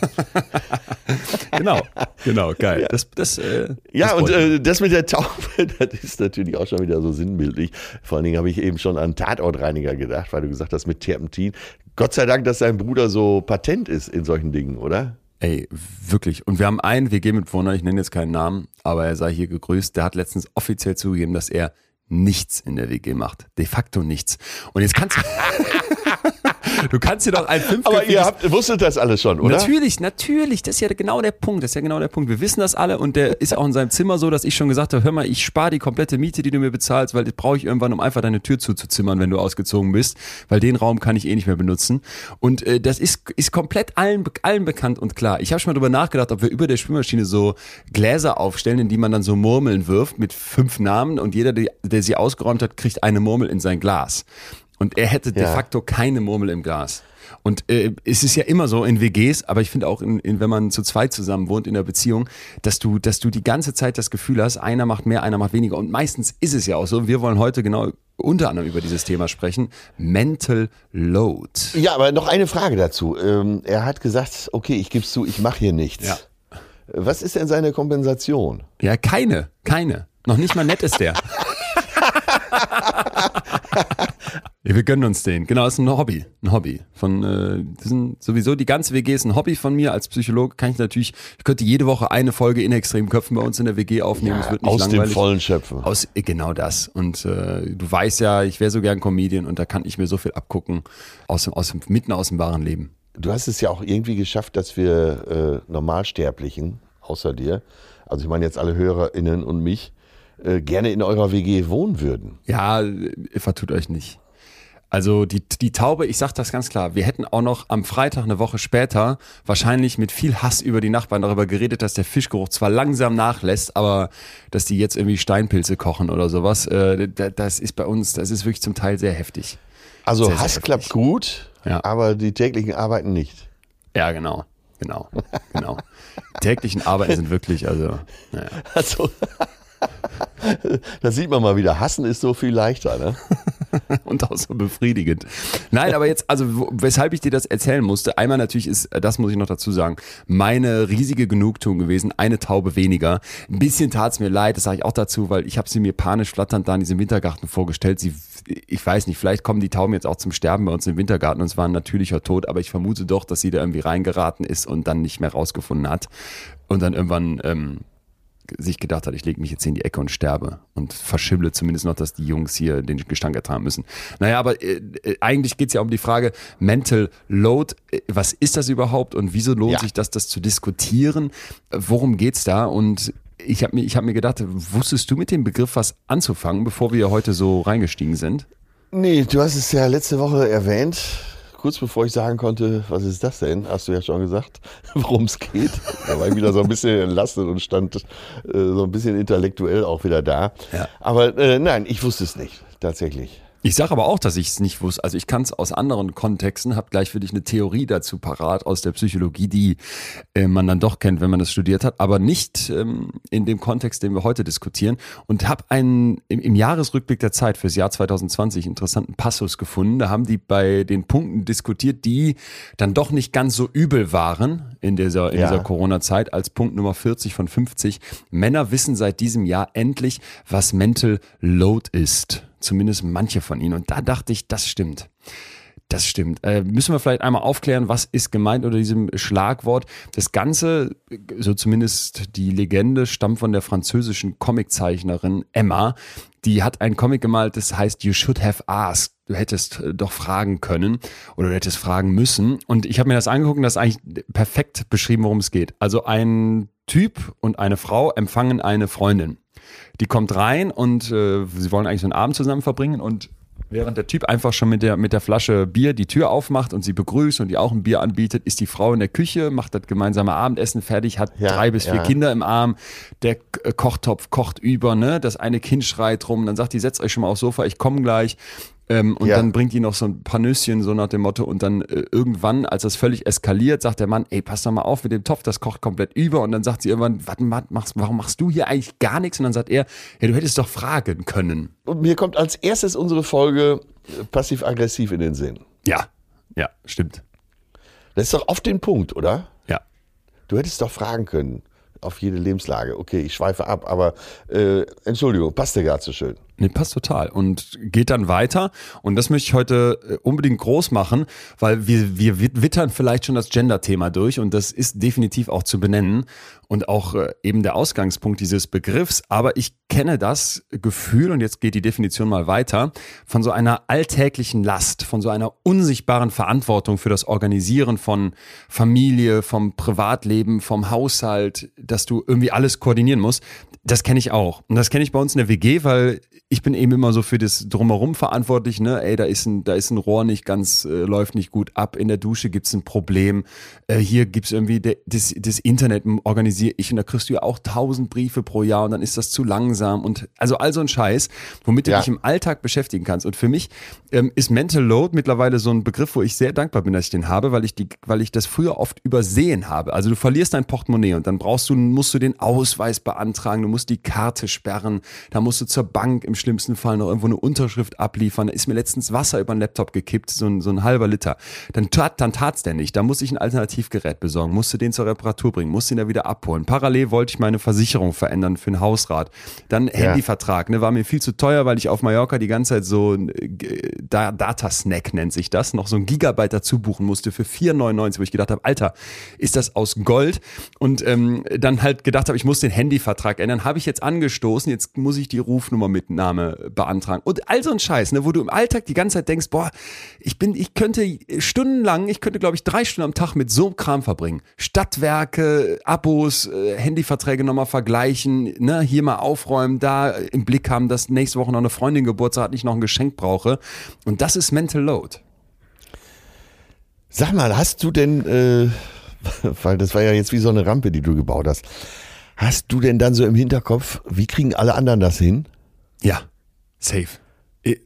Genau, genau, geil. Das, das, äh,
Ja,
das
und äh, das mit der Taube, (laughs) das ist natürlich auch schon wieder so sinnbildlich. Vor allen Dingen habe ich eben schon an Tatortreiniger gedacht, weil du gesagt hast mit Terpentin. Gott sei Dank, dass dein Bruder so patent ist in solchen Dingen, oder?
Ey, wirklich. Und wir haben einen WG-Mitwohner, ich nenne jetzt keinen Namen, aber er sei hier gegrüßt, der hat letztens offiziell zugegeben, dass er nichts in der WG macht. De facto nichts. Und jetzt kannst du. (laughs) du kannst dir doch ein (laughs)
Aber
fünfköpfiges
ihr habt, wusstet das alles schon, oder?
Natürlich, natürlich. Das ist ja genau der Punkt. Das ist ja genau der Punkt. Wir wissen das alle und der ist auch in seinem Zimmer so, dass ich schon gesagt habe, hör mal, ich spare die komplette Miete, die du mir bezahlst, weil das brauche ich irgendwann, um einfach deine Tür zuzuzimmern, wenn du ausgezogen bist, weil den Raum kann ich eh nicht mehr benutzen. Und äh, das ist, ist komplett allen, allen bekannt und klar. Ich habe schon mal drüber nachgedacht, ob wir über der Spülmaschine so Gläser aufstellen, in die man dann so Murmeln wirft mit fünf Namen und jeder, der, der sie ausgeräumt hat, kriegt eine Murmel in sein Glas. Und er hätte de
Ja.
facto keine Murmel im Glas. Und äh, es ist ja immer so in WGs, aber ich finde auch, in, in, wenn man zu zweit zusammen wohnt in der Beziehung, dass du, dass du die ganze Zeit das Gefühl hast, einer macht mehr, einer macht weniger. Und meistens ist es ja auch so. Wir wollen heute genau unter anderem über dieses Thema sprechen. Mental Load.
Ja, aber noch eine Frage dazu. Ähm, er hat gesagt, okay, ich gebe zu, ich mache hier nichts.
Ja.
Was ist denn seine Kompensation?
Ja, keine, keine. Noch nicht mal nett ist der. (laughs) Ja, wir gönnen uns den. Genau, das ist ein Hobby. Ein Hobby. Von, äh, sind sowieso die ganze WG ist ein Hobby von mir. Als Psychologe kann ich natürlich, ich könnte jede Woche eine Folge in extremen Köpfen bei uns in der WG aufnehmen. nicht
Aus
langweilig.
dem vollen Schöpfen.
Aus, äh, genau das. Und äh, du weißt ja, ich wäre so gern Comedian und da kann ich mir so viel abgucken aus aus mitten aus dem wahren Leben.
Du hast es ja auch irgendwie geschafft, dass wir äh, Normalsterblichen, außer dir, also ich meine jetzt alle HörerInnen und mich, äh, gerne in eurer WG wohnen würden.
Ja, vertut euch nicht. Also die, die Taube, ich sag das ganz klar, wir hätten auch noch am Freitag eine Woche später wahrscheinlich mit viel Hass über die Nachbarn darüber geredet, dass der Fischgeruch zwar langsam nachlässt, aber dass die jetzt irgendwie Steinpilze kochen oder sowas, äh, da- das ist bei uns, das ist wirklich zum Teil sehr heftig.
Also
Sehr, sehr
Hass
heftig.
klappt gut,
Ja.
aber die täglichen Arbeiten nicht.
Ja, genau, genau, genau. Die (laughs) täglichen Arbeiten sind wirklich, also, naja.
Also, (laughs) da sieht man mal wieder, Hassen ist so viel leichter. Ne? (laughs)
und auch so befriedigend. Nein, aber jetzt, also weshalb ich dir das erzählen musste, einmal natürlich ist, das muss ich noch dazu sagen, meine riesige Genugtuung gewesen, eine Taube weniger. Ein bisschen tat's mir leid, das sage ich auch dazu, weil ich habe sie mir panisch flatternd da in diesem Wintergarten vorgestellt. Sie, ich weiß nicht, vielleicht kommen die Tauben jetzt auch zum Sterben bei uns im Wintergarten und es war ein natürlicher Tod, aber ich vermute doch, dass sie da irgendwie reingeraten ist und dann nicht mehr rausgefunden hat und dann irgendwann ähm, sich gedacht hat, ich lege mich jetzt hier in die Ecke und sterbe und verschimble zumindest noch, dass die Jungs hier den Gestank ertragen müssen. Naja, aber äh, äh, eigentlich geht's ja um die Frage Mental Load. Äh, Was ist das überhaupt und wieso lohnt
Ja.
sich das, das zu diskutieren? Worum geht's da? Und ich habe mir, ich hab mir gedacht, wusstest du mit dem Begriff was anzufangen, bevor wir heute so reingestiegen sind?
Nee, du hast es ja letzte Woche erwähnt. Kurz bevor ich sagen konnte, was ist das denn, hast du ja schon gesagt, (laughs) worum es geht. Da war ich wieder so ein bisschen entlastet und stand äh, so ein bisschen intellektuell auch wieder da.
Ja.
Aber äh, nein, ich wusste es nicht, tatsächlich.
Ich sage aber auch, dass ich es nicht wusste. Also ich kann es aus anderen Kontexten, habe gleich für dich eine Theorie dazu parat aus der Psychologie, die äh, man dann doch kennt, wenn man das studiert hat, aber nicht ähm, in dem Kontext, den wir heute diskutieren. Und habe einen im, im Jahresrückblick der Zeit fürs Jahr 2020 interessanten Passus gefunden. Da haben die bei den Punkten diskutiert, die dann doch nicht ganz so übel waren in dieser, in
Ja.
dieser Corona-Zeit als Punkt Nummer 40 von 50. Männer wissen seit diesem Jahr endlich, was Mental Load ist. Zumindest manche von ihnen. Und da dachte ich, das stimmt. Das stimmt. Äh, müssen wir vielleicht einmal aufklären, was ist gemeint unter diesem Schlagwort? Das Ganze, so zumindest die Legende, stammt von der französischen Comiczeichnerin Emma. Die hat einen Comic gemalt, das heißt You Should Have Asked. Du hättest äh, doch fragen können oder du hättest fragen müssen. Und ich habe mir das angeguckt und das ist eigentlich perfekt beschrieben, worum es geht. Also ein Typ und eine Frau empfangen eine Freundin. Die kommt rein und äh, sie wollen eigentlich so einen Abend zusammen verbringen und während der Typ einfach schon mit der, mit der Flasche Bier die Tür aufmacht und sie begrüßt und ihr auch ein Bier anbietet, ist die Frau in der Küche, macht das gemeinsame Abendessen fertig, hat
Ja,
drei bis vier
ja.
Kinder im Arm, der äh, Kochtopf kocht über, ne? Das eine Kind schreit rum, dann sagt die, setzt euch schon mal aufs Sofa, ich komme gleich. Ähm, und
Ja.
dann bringt die noch so ein paar Nüsschen, so nach dem Motto. Und dann äh, irgendwann, als das völlig eskaliert, sagt der Mann, ey, pass doch mal auf mit dem Topf, das kocht komplett über. Und dann sagt sie irgendwann, warte mal, machst, warum machst du hier eigentlich gar nichts? Und dann sagt er, ja, du hättest doch fragen können.
Und mir kommt als erstes unsere Folge äh, passiv-aggressiv in den Sinn.
Ja, ja, stimmt.
Das ist doch auf den Punkt, oder?
Ja.
Du hättest doch fragen können auf jede Lebenslage. Okay, ich schweife ab, aber äh, Entschuldigung, passt dir gerade so schön.
Nee, passt total. Und geht dann weiter. Und das möchte ich heute äh, unbedingt groß machen, weil wir, wir wittern vielleicht schon das Gender-Thema durch und das ist definitiv auch zu benennen und auch äh, eben der Ausgangspunkt dieses Begriffs. Aber ich kenne das Gefühl, und jetzt geht die Definition mal weiter, von so einer alltäglichen Last, von so einer unsichtbaren Verantwortung für das Organisieren von Familie, vom Privatleben, vom Haushalt, dass du irgendwie alles koordinieren musst. Das kenne ich auch. Und das kenne ich bei uns in der WG, weil ich bin eben immer so für das Drumherum verantwortlich, ne? Ey, da ist ein, da ist ein Rohr nicht ganz, äh, läuft nicht gut ab. In der Dusche gibt's ein Problem. Äh, hier gibt's irgendwie de, das, das Internet organisiere ich und da kriegst du ja auch tausend Briefe pro Jahr und dann ist das zu langsam und also all so ein Scheiß, womit du
Ja.
dich im Alltag beschäftigen kannst. Und für mich ähm, ist Mental Load mittlerweile so ein Begriff, wo ich sehr dankbar bin, dass ich den habe, weil ich die, weil ich das früher oft übersehen habe. Also du verlierst dein Portemonnaie und dann brauchst du, musst du den Ausweis beantragen, du musst die Karte sperren, da musst du zur Bank im schlimmsten Fall noch irgendwo eine Unterschrift abliefern. Da ist mir letztens Wasser über den Laptop gekippt, so ein, so ein halber Liter. Dann tat, dann tat's der nicht. Da musste ich ein Alternativgerät besorgen, musste den zur Reparatur bringen, musste ihn da wieder abholen. Parallel wollte ich meine Versicherung verändern für einen Hausrat. Dann Handyvertrag, ne, war mir viel zu teuer, weil ich auf Mallorca die ganze Zeit so ein äh, Da- Datasnack nennt sich das, noch so ein Gigabyte dazu buchen musste für 4,99, wo ich gedacht habe, Alter, ist das aus Gold? Und ähm, dann halt gedacht habe, ich muss den Handyvertrag ändern, habe ich jetzt angestoßen, jetzt muss ich die Rufnummer mit Name beantragen. Und all so ein Scheiß, ne, wo du im Alltag die ganze Zeit denkst, boah, ich bin, ich könnte stundenlang, ich könnte, glaube ich, drei Stunden am Tag mit so einem Kram verbringen. Stadtwerke, Abos, äh, Handyverträge nochmal vergleichen, ne, hier mal aufräumen, da im Blick haben, dass nächste Woche noch eine Freundin Geburtstag hat, nicht noch ein Geschenk brauche. Und das ist Mental Load.
Sag mal, hast du denn, äh, (laughs) weil das war ja jetzt wie so eine Rampe, die du gebaut hast, hast du denn dann so im Hinterkopf, wie kriegen alle anderen das hin?
Ja, safe.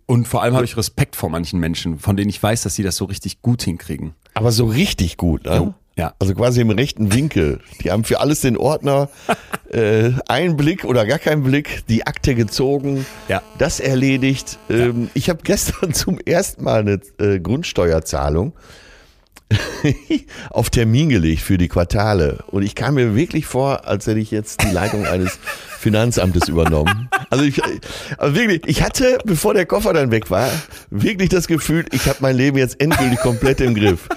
Und vor allem habe ich Respekt vor manchen Menschen, von denen ich weiß, dass sie das so richtig gut hinkriegen.
Aber so richtig gut, ne?
Ja.
Also quasi im rechten Winkel. Die haben für alles den Ordner (laughs) äh, einen Blick oder gar keinen Blick, die Akte gezogen,
Ja.
das erledigt. Ähm, Ich habe gestern (laughs) zum ersten Mal eine äh, Grundsteuerzahlung auf Termin gelegt für die Quartale. Und ich kam mir wirklich vor, als hätte ich jetzt die Leitung eines Finanzamtes übernommen. Also ich, also wirklich, ich hatte, bevor der Koffer dann weg war, wirklich das Gefühl, ich habe mein Leben jetzt endgültig komplett im Griff.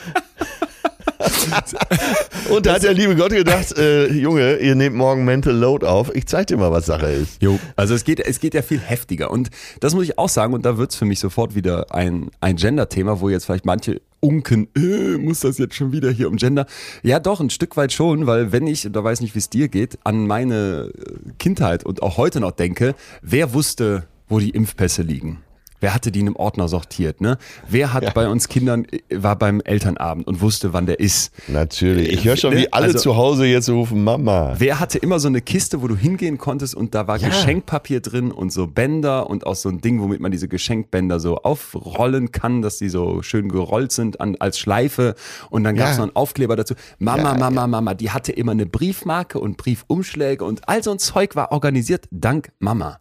(laughs) Und da hat der liebe Gott gedacht, äh, Junge, ihr nehmt morgen Mental Load auf. Ich zeig dir mal, was Sache ist.
Jo, also es geht, es geht ja viel heftiger. Und das muss ich auch sagen, und da wird's für mich sofort wieder ein, ein Gender-Thema, wo jetzt vielleicht manche unken, äh, muss das jetzt schon wieder hier um Gender? Ja, doch, ein Stück weit schon, weil wenn ich, da weiß nicht, wie es dir geht, an meine äh, Kindheit und auch heute noch denke, wer wusste, wo die Impfpässe liegen? Wer hatte die in einem Ordner sortiert, ne? Wer hat bei uns Kindern, äh, war beim Elternabend und wusste, wann der ist?
Natürlich. Ich höre schon,
Ne,
wie alle
also-
zu Hause jetzt rufen, Mama.
Wer hatte immer so eine Kiste, wo du hingehen konntest und da war
Ja.
Geschenkpapier drin und so Bänder und auch so ein Ding, womit man diese Geschenkbänder so aufrollen kann, dass die so schön gerollt sind an, als Schleife und dann gab es
Ja.
noch einen Aufkleber dazu. Mama,
Ja,
Mama, Mama, die hatte immer eine Briefmarke und Briefumschläge und all so ein Zeug war organisiert dank Mama.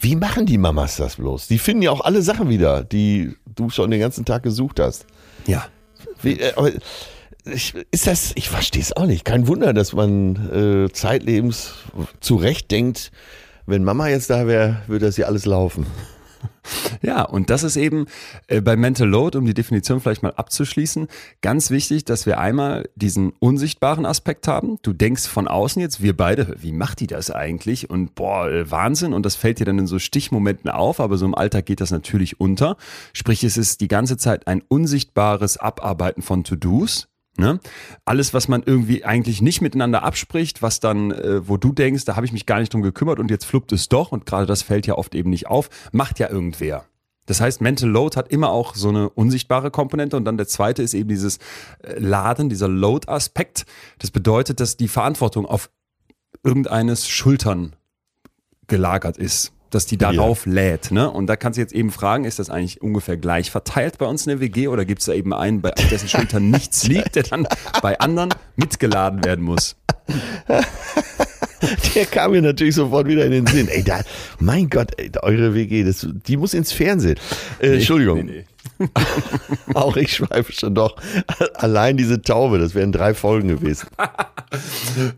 Wie machen die Mamas das bloß? Die finden ja auch alle Sachen wieder, die du schon den ganzen Tag gesucht hast.
Ja.
Wie, äh, aber ich, ist das, ich verstehe es auch nicht. Kein Wunder, dass man äh, zeitlebens zurechtdenkt, wenn Mama jetzt da wäre, würde das ja alles laufen. (laughs)
Ja, und das ist eben äh, bei Mental Load, um die Definition vielleicht mal abzuschließen, ganz wichtig, dass wir einmal diesen unsichtbaren Aspekt haben. Du denkst von außen jetzt, wir beide, wie macht die das eigentlich? Und boah, äh, Wahnsinn. Und das fällt dir dann in so Stichmomenten auf, aber so im Alltag geht das natürlich unter. Sprich, es ist die ganze Zeit ein unsichtbares Abarbeiten von To-Dos. Ne? Alles, was man irgendwie eigentlich nicht miteinander abspricht, was dann, äh, wo du denkst, da habe ich mich gar nicht drum gekümmert und jetzt fluppt es doch und gerade das fällt ja oft eben nicht auf, macht ja irgendwer. Das heißt, Mental Load hat immer auch so eine unsichtbare Komponente und dann der zweite ist eben dieses äh, Laden, dieser Load-Aspekt. Das bedeutet, dass die Verantwortung auf irgendeines Schultern gelagert ist, dass die darauf lädt. Ne? Und da kannst du jetzt eben fragen, ist das eigentlich ungefähr gleich verteilt bei uns in der WG oder gibt es da eben einen, bei auf dessen Schultern (laughs) nichts liegt, der dann bei anderen mitgeladen werden muss? (laughs)
Der kam mir natürlich sofort wieder in den Sinn. Ey, da, mein Gott, ey, eure WG, das, die muss ins Fernsehen. Äh, Entschuldigung,
Nee, nee. (laughs)
auch ich schweife schon doch. Allein diese Taube, das wären drei Folgen gewesen. (laughs)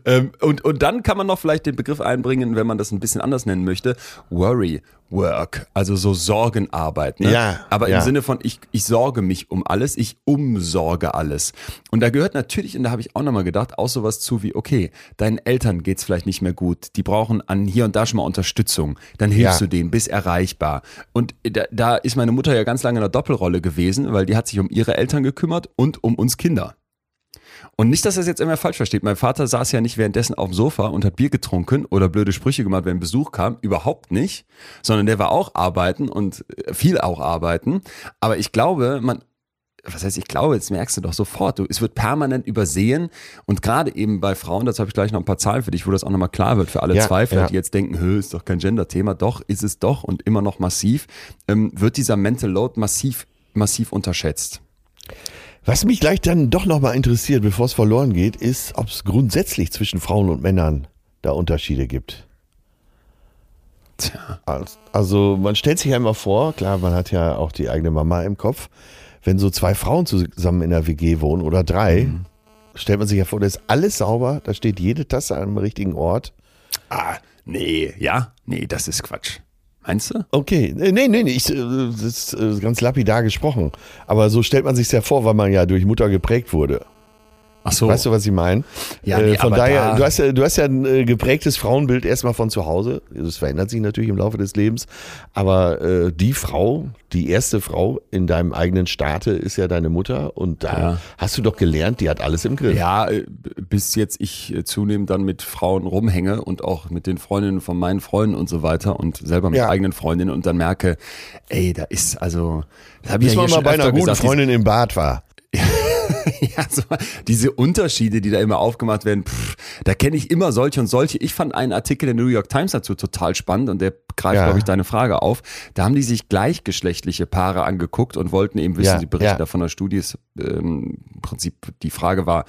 Ähm, und, und dann kann man noch vielleicht den Begriff einbringen, wenn man das ein bisschen anders nennen möchte, Worry Work, also so Sorgenarbeit. Ne?
Ja,
Aber im
ja.
Sinne von, ich, ich sorge mich um alles, ich umsorge alles. Und da gehört natürlich, und da habe ich auch nochmal gedacht, auch sowas zu wie, okay, deinen Eltern geht's vielleicht nicht mehr gut, die brauchen an hier und da schon mal Unterstützung, dann hilfst
Ja.
du denen, bist erreichbar. Und da, da ist meine Mutter ja ganz lange in einer Doppelrolle gewesen, weil die hat sich um ihre Eltern gekümmert und um uns Kinder. Und nicht, dass das jetzt immer falsch versteht. Mein Vater saß ja nicht währenddessen auf dem Sofa und hat Bier getrunken oder blöde Sprüche gemacht, wenn Besuch kam. Überhaupt nicht. Sondern der war auch arbeiten und äh, viel auch arbeiten. Aber ich glaube, man, was heißt, ich glaube, jetzt merkst du doch sofort, du, es wird permanent übersehen und gerade eben bei Frauen, dazu habe ich gleich noch ein paar Zahlen für dich, wo das auch nochmal klar wird für alle
Ja,
Zweifler,
ja.
die jetzt denken, Hö, ist doch kein Gender-Thema, doch, ist es doch und immer noch massiv, ähm, wird dieser Mental Load massiv, massiv unterschätzt.
Was mich gleich dann doch nochmal interessiert, bevor es verloren geht, ist, ob es grundsätzlich zwischen Frauen und Männern da Unterschiede gibt. Also man stellt sich ja immer vor, klar, man hat ja auch die eigene Mama im Kopf, wenn so zwei Frauen zusammen in der WG wohnen oder drei,
Mhm.
stellt man sich ja vor, da ist alles sauber, da steht jede Tasse am richtigen Ort.
Ah, nee, ja? Nee, das ist Quatsch. Meinst du?
Okay, nee, nee, nee, ich, äh, das ist äh, ganz lapidar gesprochen. Aber so stellt man sich ja vor, weil man ja durch Mutter geprägt wurde.
Ach so.
Weißt du, was ich meine?
Ja,
äh,
nee,
von
aber
daher,
da-
du hast ja, du hast ja ein äh, geprägtes Frauenbild erstmal von zu Hause. Das verändert sich natürlich im Laufe des Lebens. Aber äh, die Frau, die erste Frau in deinem eigenen Staate ist ja deine Mutter. Und da
Ja.
hast du doch gelernt, die hat alles im Griff.
Ja, äh, bis jetzt ich äh, zunehmend dann mit Frauen rumhänge und auch mit den Freundinnen von meinen Freunden und so weiter und selber mit
Ja.
eigenen Freundinnen und dann merke, ey, da ist also, das habe ich ja
mal bei einer guten
gesagt,
Freundin im Bad war. (laughs) (laughs)
ja, so, diese Unterschiede, die da immer aufgemacht werden, pff, da kenne ich immer solche und solche. Ich fand einen Artikel der New York Times dazu total spannend und der greift,
Ja.
glaube ich, deine Frage auf. Da haben die sich gleichgeschlechtliche Paare angeguckt und wollten eben wissen,
Ja,
sie berichten
ja.
von der Studie, ist, ähm, im Prinzip die Frage war,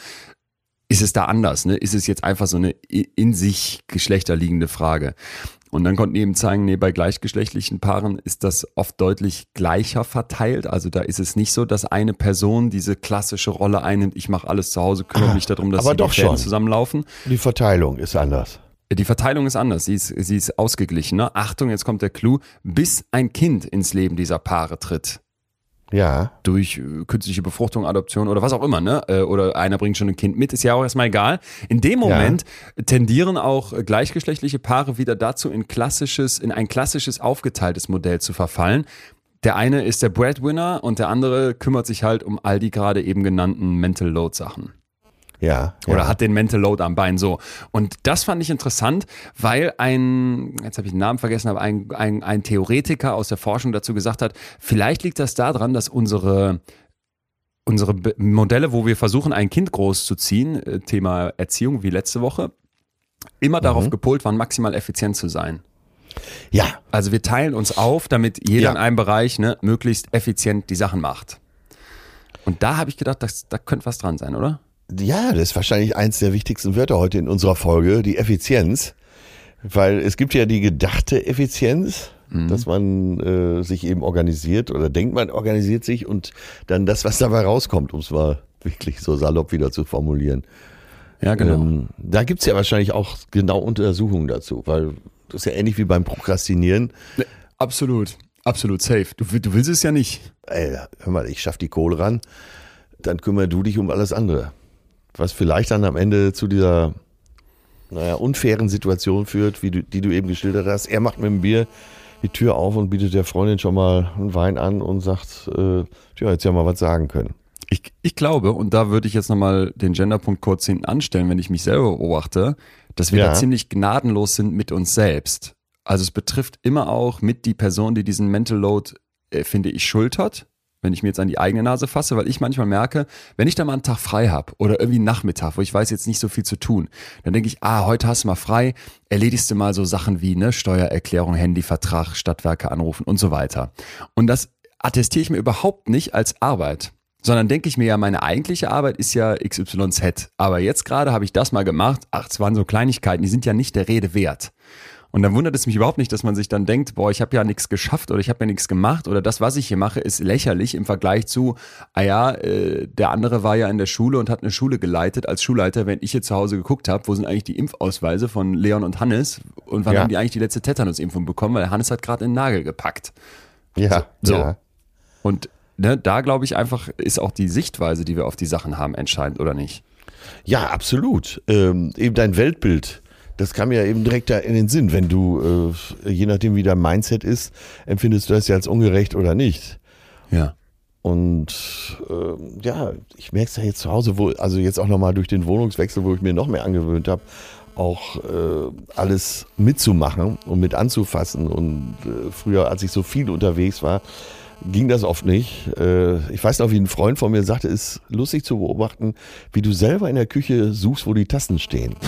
ist es da anders? Ne? Ist es jetzt einfach so eine in sich geschlechterliegende Frage? Und dann konnten die eben zeigen, nee, bei gleichgeschlechtlichen Paaren ist das oft deutlich gleicher verteilt. Also da ist es nicht so, dass eine Person diese klassische Rolle einnimmt, ich mache alles zu Hause, kümmere mich darum, dass
aber
die
doch
Fäden zusammenlaufen.
Die Verteilung ist anders.
Die Verteilung ist anders, sie ist, sie ist ausgeglichener. Achtung, jetzt kommt der Clou, bis ein Kind ins Leben dieser Paare tritt
Ja.
durch äh, künstliche Befruchtung, Adoption oder was auch immer, ne? Äh, Oder einer bringt schon ein Kind mit, ist ja auch erstmal egal. In dem Moment tendieren auch äh, gleichgeschlechtliche Paare wieder dazu, in klassisches, in ein klassisches aufgeteiltes Modell zu verfallen. Der eine ist der Breadwinner und der andere kümmert sich halt um all die gerade eben genannten Mental Load Sachen
Ja.
oder
ja.
hat den Mental Load am Bein so. Und das fand ich interessant, weil ein, jetzt habe ich den Namen vergessen, aber ein, ein, ein Theoretiker aus der Forschung dazu gesagt hat, vielleicht liegt das daran, dass unsere unsere Modelle, wo wir versuchen, ein Kind großzuziehen, äh, Thema Erziehung wie letzte Woche, immer darauf gepolt waren, maximal effizient zu sein.
ja.
Also wir teilen uns auf, damit jeder
Ja.
in einem Bereich ne, möglichst effizient die Sachen macht. Und da habe ich gedacht, das, da könnte was dran sein, oder?
Ja, das ist wahrscheinlich eins der wichtigsten Wörter heute in unserer Folge, die Effizienz. Weil es gibt ja die gedachte Effizienz, dass man äh, sich eben organisiert oder denkt, man organisiert sich und dann das, was dabei rauskommt, um es mal wirklich so salopp wieder zu formulieren.
Ja, genau.
Ähm, da gibt's ja wahrscheinlich auch genau Untersuchungen dazu, weil das ist ja ähnlich wie beim Prokrastinieren.
Absolut, absolut safe. Du, du willst es ja nicht.
Ey, hör mal, ich schaff die Kohle ran, dann kümmer du dich um alles andere. Was vielleicht dann am Ende zu dieser, naja, unfairen Situation führt, wie du, die du eben geschildert hast. Er macht mit dem Bier die Tür auf und bietet der Freundin schon mal einen Wein an und sagt, äh, tja, jetzt ja mal was sagen können.
Ich, ich glaube, und da würde ich jetzt nochmal den Genderpunkt kurz hinten anstellen, wenn ich mich selber beobachte, dass wir
Ja.
da ziemlich gnadenlos sind mit uns selbst. Also es betrifft immer auch mit die Person, die diesen Mental Load, äh, finde ich, schultert. Wenn ich mir jetzt an die eigene Nase fasse, weil ich manchmal merke, wenn ich da mal einen Tag frei habe oder irgendwie einen Nachmittag, wo ich weiß jetzt nicht so viel zu tun, dann denke ich, ah, heute hast du mal frei, erledigst du mal so Sachen wie ne, Steuererklärung, Handyvertrag, Stadtwerke anrufen und so weiter. Und das attestiere ich mir überhaupt nicht als Arbeit sondern denke ich mir ja, meine eigentliche Arbeit ist ja XYZ. Aber jetzt gerade habe ich das mal gemacht. Ach, es waren so Kleinigkeiten, die sind ja nicht der Rede wert. Und dann wundert es mich überhaupt nicht, dass man sich dann denkt, boah, ich habe ja nichts geschafft oder ich habe ja nichts gemacht oder das, was ich hier mache, ist lächerlich im Vergleich zu, ah ja, äh, der andere war ja in der Schule und hat eine Schule geleitet als Schulleiter, während ich hier zu Hause geguckt habe, wo sind eigentlich die Impfausweise von Leon und Hannes und wann
Ja.
haben die eigentlich die letzte Tetanusimpfung bekommen, weil Hannes hat gerade einen Nagel gepackt.
Ja,
So.
ja.
Und ne, da glaube ich einfach, ist auch die Sichtweise, die wir auf die Sachen haben, entscheidend oder nicht.
Ja, absolut. Ähm, eben dein Weltbild, das kam mir eben direkt da in den Sinn. Wenn du, äh, je nachdem wie dein Mindset ist, empfindest du das ja als ungerecht oder nicht.
Ja.
Und ähm, ja, ich merke es ja jetzt zu Hause, wo, also jetzt auch nochmal durch den Wohnungswechsel, wo ich mir noch mehr angewöhnt habe, auch äh, alles mitzumachen und mit anzufassen. Und äh, früher, als ich so viel unterwegs war, ging das oft nicht. Äh, ich weiß noch, wie ein Freund von mir sagte, ist lustig zu beobachten, wie du selber in der Küche suchst, wo die Tassen stehen. (laughs)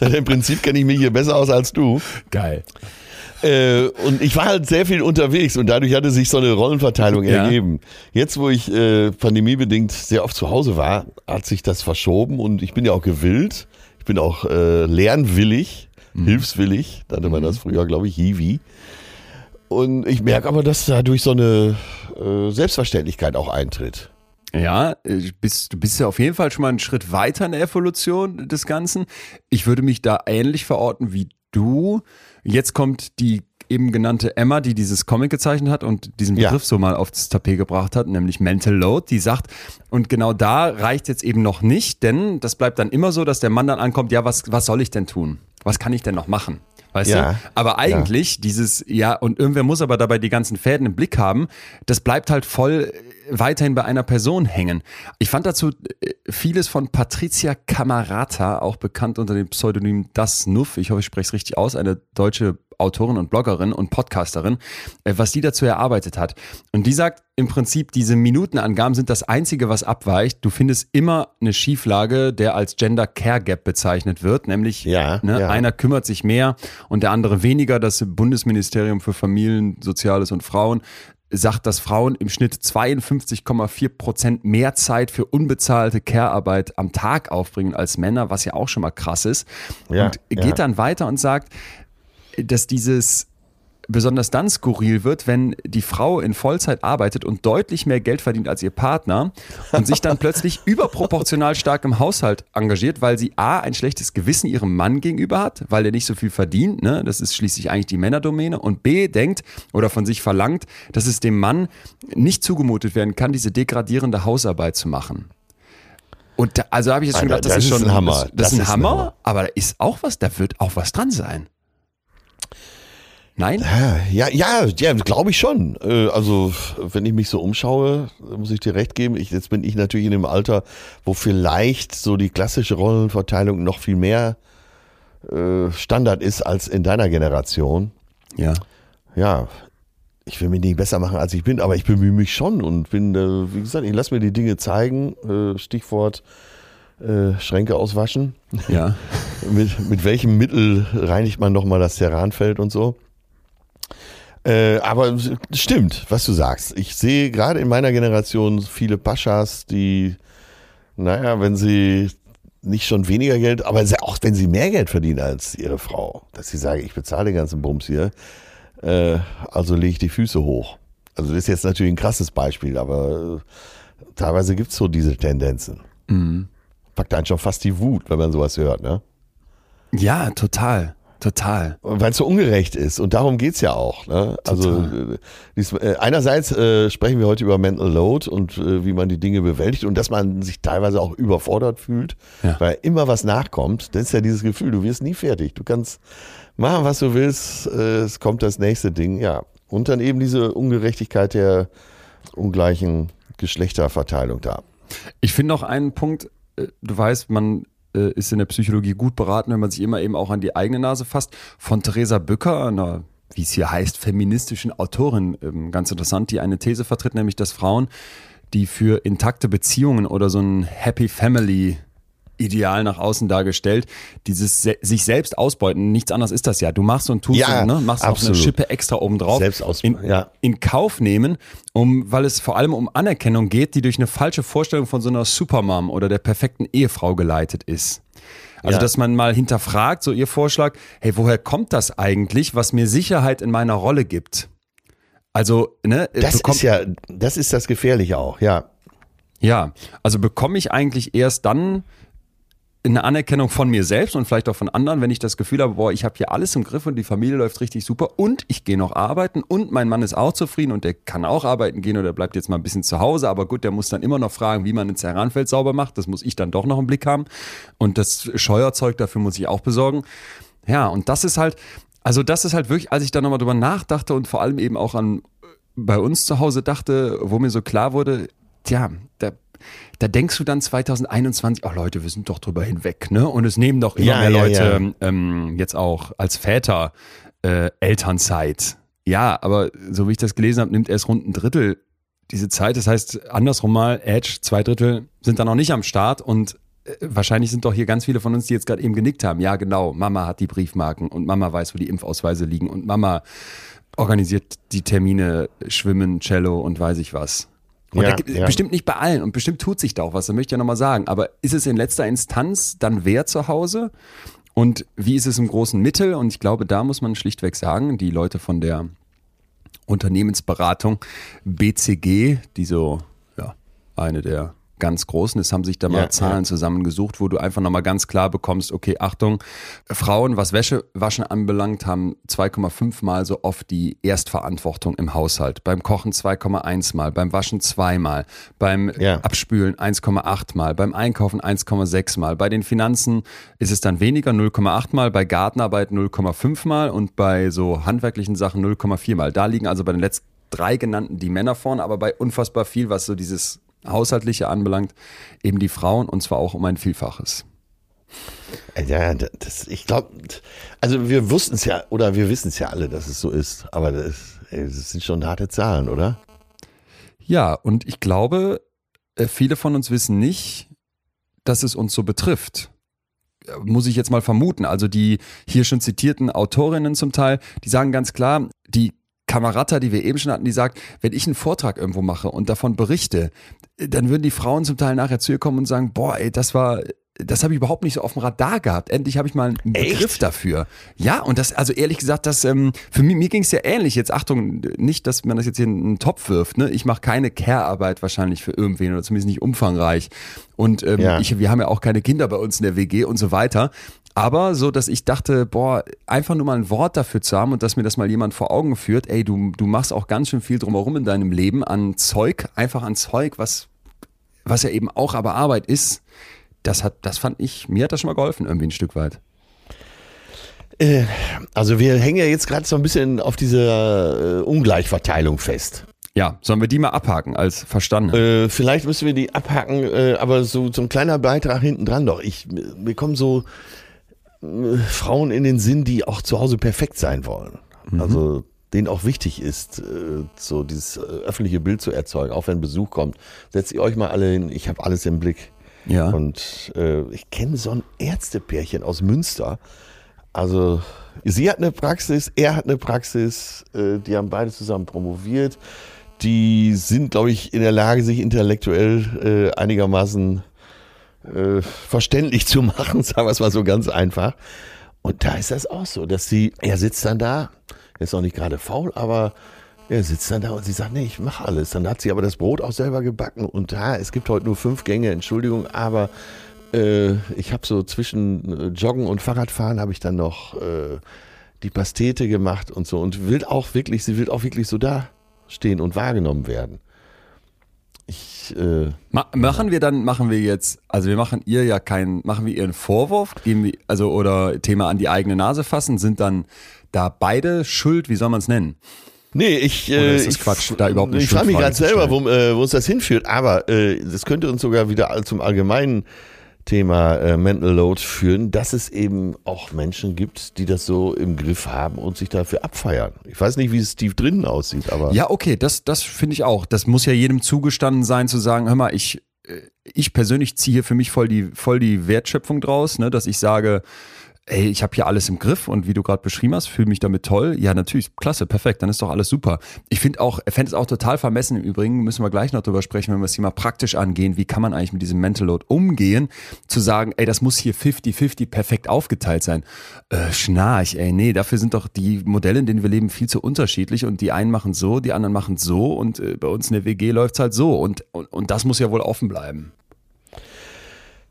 Denn Im Prinzip kenne ich mich hier besser aus als du.
Geil.
Äh, und ich war halt sehr viel unterwegs und dadurch hatte sich so eine Rollenverteilung
Ja.
ergeben. Jetzt, wo ich äh, pandemiebedingt sehr oft zu Hause war, hat sich das verschoben und ich bin ja auch gewillt. Ich bin auch äh, lernwillig, hilfswillig, nannte man das früher, glaube ich, Hiwi. Und ich merke aber, dass dadurch so eine äh, Selbstverständlichkeit auch eintritt.
Ja, äh, bist, du bist ja auf jeden Fall schon mal einen Schritt weiter in der Evolution des Ganzen. Ich würde mich da ähnlich verorten wie du. Jetzt kommt die eben genannte Emma, die dieses Comic gezeichnet hat und diesen
Ja.
Begriff so mal aufs Tapet gebracht hat, nämlich Mental Load, die sagt, und genau da reicht jetzt eben noch nicht, denn das bleibt dann immer so, dass der Mann dann ankommt, ja, was, was soll ich denn tun? Was kann ich denn noch machen? Weißt
Ja.
du? Aber eigentlich dieses, ja, und irgendwer muss aber dabei die ganzen Fäden im Blick haben, das bleibt halt voll weiterhin bei einer Person hängen. Ich fand dazu äh, vieles von Patricia Camarata, auch bekannt unter dem Pseudonym Das Nuff, ich hoffe, ich spreche es richtig aus, eine deutsche Autorin und Bloggerin und Podcasterin, äh, was die dazu erarbeitet hat. Und die sagt im Prinzip, diese Minutenangaben sind das Einzige, was abweicht. Du findest immer eine Schieflage, der als Gender Care Gap bezeichnet wird, nämlich
Ja,
ne,
ja.
einer kümmert sich mehr und der andere weniger. Das Bundesministerium für Familien, Soziales und Frauen sagt, dass Frauen im Schnitt 52,4 Prozent mehr Zeit für unbezahlte Care-Arbeit am Tag aufbringen als Männer, was ja auch schon mal krass ist.
Ja,
und geht
ja.
dann weiter und sagt, dass dieses besonders dann skurril wird, wenn die Frau in Vollzeit arbeitet und deutlich mehr Geld verdient als ihr Partner und sich dann plötzlich (laughs) überproportional stark im Haushalt engagiert, weil sie A, ein schlechtes Gewissen ihrem Mann gegenüber hat, weil er nicht so viel verdient, ne? das ist schließlich eigentlich die Männerdomäne, und B, denkt oder von sich verlangt, dass es dem Mann nicht zugemutet werden kann, diese degradierende Hausarbeit zu machen. Und da, also habe ich jetzt schon gedacht, das,
das
ist
ist
schon
ein Hammer.
Das, das ist ein Hammer,
Hammer.
aber da ist auch was, da wird auch was dran sein. Nein?
Ja, ja, ja, glaube ich schon. Äh, Also, wenn ich mich so umschaue, muss ich dir recht geben. Ich, jetzt bin ich natürlich in dem Alter, wo vielleicht so die klassische Rollenverteilung noch viel mehr äh, Standard ist als in deiner Generation.
Ja.
Ja, ich will mich nicht besser machen, als ich bin, aber ich bemühe mich schon und bin, äh, wie gesagt, ich lasse mir die Dinge zeigen. Äh, Stichwort äh, Schränke auswaschen.
Ja. (laughs)
mit, mit welchem Mittel reinigt man nochmal das Terranfeld und so. Äh, aber es stimmt, was du sagst. Ich sehe gerade in meiner Generation viele Paschas, die, naja, wenn sie nicht schon weniger Geld, aber auch wenn sie mehr Geld verdienen als ihre Frau, dass sie sagen, ich bezahle den ganzen Bums hier, äh, also lege ich die Füße hoch. Also das ist jetzt natürlich ein krasses Beispiel, aber äh, teilweise gibt's so diese Tendenzen. Packt einen schon fast die Wut, wenn man sowas hört, ne?
Ja, total. Total.
Weil es so ungerecht ist und darum geht's ja auch. Ne? Also äh, äh, einerseits äh, sprechen wir heute über Mental Load und äh, wie man die Dinge bewältigt und dass man sich teilweise auch überfordert fühlt,
Ja.
weil immer was nachkommt. Das ist ja dieses Gefühl, du wirst nie fertig. Du kannst machen, was du willst, äh, es kommt das nächste Ding, ja. Und dann eben diese Ungerechtigkeit der ungleichen Geschlechterverteilung da.
Ich finde noch einen Punkt, äh, du weißt, man äh, ist in der Psychologie gut beraten, wenn man sich immer eben auch an die eigene Nase fasst. Von Theresa Bücker, einer, wie es hier heißt, feministischen Autorin, ähm, ganz interessant, die eine These vertritt, nämlich, dass Frauen, die für intakte Beziehungen oder so ein Happy Family Ideal nach außen dargestellt, dieses se sich selbst ausbeuten, nichts anderes ist das ja. Du machst und tust
Ja,
und, ne, machst auch eine
absolut.
Schippe extra oben drauf.
Selbst aus-
in,
ja.
in Kauf nehmen, um, weil es vor allem um Anerkennung geht, die durch eine falsche Vorstellung von so einer Supermom oder der perfekten Ehefrau geleitet ist. Also,
Ja.
dass man mal hinterfragt, so ihr Vorschlag, hey, woher kommt das eigentlich, was mir Sicherheit in meiner Rolle gibt? Also, ne,
Das
bekomm-
ist ja, das ist das Gefährliche auch, ja.
ja, also bekomme ich eigentlich erst dann eine Anerkennung von mir selbst und vielleicht auch von anderen, wenn ich das Gefühl habe, boah, ich habe hier alles im Griff und die Familie läuft richtig super und ich gehe noch arbeiten und mein Mann ist auch zufrieden und der kann auch arbeiten gehen oder bleibt jetzt mal ein bisschen zu Hause, aber gut, der muss dann immer noch fragen, wie man ein Zerranfeld sauber macht, das muss ich dann doch noch im Blick haben und das Scheuerzeug dafür muss ich auch besorgen. Ja, und das ist halt, also das ist halt wirklich, als ich da nochmal drüber nachdachte und vor allem eben auch an äh, bei uns zu Hause dachte, wo mir so klar wurde, tja, da, da denkst du dann 2021, ach Leute, wir sind doch drüber hinweg, ne? Und es nehmen doch immer
Ja,
mehr
ja,
Leute
ja.
Ähm, jetzt auch als Väter äh, Elternzeit. Ja, aber so wie ich das gelesen habe, nimmt erst rund ein Drittel diese Zeit. Das heißt, andersrum mal, Edge, zwei Drittel sind dann noch nicht am Start und äh, wahrscheinlich sind doch hier ganz viele von uns, die jetzt gerade eben genickt haben. Ja, genau, Mama hat die Briefmarken und Mama weiß, wo die Impfausweise liegen und Mama organisiert die Termine, Schwimmen, Cello und weiß ich was. Und
Ja,
da
ja.
bestimmt nicht bei allen und bestimmt tut sich da auch was, das möchte ich ja nochmal sagen. Aber ist es in letzter Instanz dann wer zu Hause? Und wie ist es im großen Mittel? Und ich glaube, da muss man schlichtweg sagen, die Leute von der Unternehmensberatung BCG, die so, ja, eine der ganz großen ist, haben sich da mal
Ja,
Zahlen
ja.
zusammengesucht, wo du einfach nochmal ganz klar bekommst, okay, Achtung, Frauen, was Wäschewaschen anbelangt, haben 2,5 mal so oft die Erstverantwortung im Haushalt. Beim Kochen 2,1 mal, beim Waschen zweimal, beim
Ja.
Abspülen 1,8 mal, beim Einkaufen 1,6 mal. Bei den Finanzen ist es dann weniger, 0,8 mal, bei Gartenarbeit 0,5 mal und bei so handwerklichen Sachen 0,4 mal. Da liegen also bei den letzten drei genannten die Männer vorne, aber bei unfassbar viel, was so dieses Haushaltliche anbelangt, eben die Frauen und zwar auch um ein Vielfaches.
Ja, das, ich glaube, also wir wussten es ja, oder wir wissen es ja alle, dass es so ist, aber das, das sind schon harte Zahlen, oder?
Ja, und ich glaube, äh, viele von uns wissen nicht, dass es uns so betrifft. Muss ich jetzt mal vermuten. Also die hier schon zitierten Autorinnen zum Teil, die sagen ganz klar, die Kamerata, die wir eben schon hatten, die sagt, wenn ich einen Vortrag irgendwo mache und davon berichte, dann würden die Frauen zum Teil nachher zu ihr kommen und sagen, boah, ey, das war, das habe ich überhaupt nicht so auf dem Radar gehabt. Endlich habe ich mal einen
Echt?
Begriff dafür. Ja, und das, also ehrlich gesagt, das, ähm, für mich, mir ging es ja ähnlich. Jetzt Achtung, nicht, dass man das jetzt hier in einen Topf wirft. Ne? Ich mache keine Care-Arbeit wahrscheinlich für irgendwen oder zumindest nicht umfangreich. Und ähm,
Ja.
ich, wir haben ja auch keine Kinder bei uns in der WG und so weiter. Aber so, dass ich dachte, boah, einfach nur mal ein Wort dafür zu haben und dass mir das mal jemand vor Augen führt, ey, du, du machst auch ganz schön viel drumherum in deinem Leben an Zeug, einfach an Zeug, was, was ja eben auch aber Arbeit ist. Das hat, das fand ich, mir hat das schon mal geholfen, irgendwie ein Stück weit.
Äh, also wir hängen ja jetzt gerade so ein bisschen auf dieser äh, Ungleichverteilung fest.
Ja, sollen wir die mal abhaken als verstanden?
Äh, vielleicht müssen wir die abhaken, äh, aber so, so ein kleiner Beitrag hinten dran doch. Ich, mir kommen so Frauen in den Sinn, die auch zu Hause perfekt sein wollen. Also denen auch wichtig ist, äh, so dieses äh, öffentliche Bild zu erzeugen, auch wenn Besuch kommt. Setzt ihr euch mal alle hin, ich habe alles im Blick.
ja.
Und äh, ich kenne so ein Ärztepärchen aus Münster. Also sie hat eine Praxis, er hat eine Praxis, äh, die haben beide zusammen promoviert. Die sind, glaube ich, in der Lage, sich intellektuell äh, einigermaßen äh, verständlich zu (laughs) machen, sagen wir es mal so ganz einfach. Und da ist das auch so, dass sie, er sitzt dann da, er ist auch nicht gerade faul, aber er sitzt dann da und sie sagt, nee, ich mache alles. Dann hat sie aber das Brot auch selber gebacken und ja, es gibt heute nur fünf Gänge, Entschuldigung, aber äh, ich habe so zwischen äh, Joggen und Fahrradfahren habe ich dann noch äh, die Pastete gemacht und so und will auch wirklich, sie will auch wirklich so da stehen und wahrgenommen werden. Ich, äh,
Ma machen wir dann, machen wir jetzt, also wir machen ihr ja keinen, machen wir ihr einen Vorwurf, geben wir, also oder Thema an die eigene Nase fassen, sind dann da beide schuld, wie soll man es nennen?
Nee, ich,
Oder
äh,
ist das
ich,
Quatsch, da überhaupt eine
ich frage mich gerade selber, wo, äh, wo uns das hinführt, aber äh, das könnte uns sogar wieder all- zum allgemeinen Thema äh, Mental Load führen, dass es eben auch Menschen gibt, die das so im Griff haben und sich dafür abfeiern. Ich weiß nicht, wie es tief drinnen aussieht, aber
Ja, okay, das, das finde ich auch. Das muss ja jedem zugestanden sein, zu sagen, hör mal, ich, äh, ich persönlich ziehe hier für mich voll die, voll die Wertschöpfung draus, ne, dass ich sage, ey, ich habe hier alles im Griff und wie du gerade beschrieben hast, fühle mich damit toll. Ja, natürlich, klasse, perfekt, dann ist doch alles super. Ich finde auch, fände es auch total vermessen im Übrigen, müssen wir gleich noch drüber sprechen, wenn wir das Thema praktisch angehen, wie kann man eigentlich mit diesem Mental Load umgehen, zu sagen, ey, das muss hier 50-50 perfekt aufgeteilt sein. Äh, schnarch, ey, nee, dafür sind doch die Modelle, in denen wir leben, viel zu unterschiedlich und die einen machen so, die anderen machen so und äh, bei uns in der WG läuft's halt so und, und, und das muss ja wohl offen bleiben.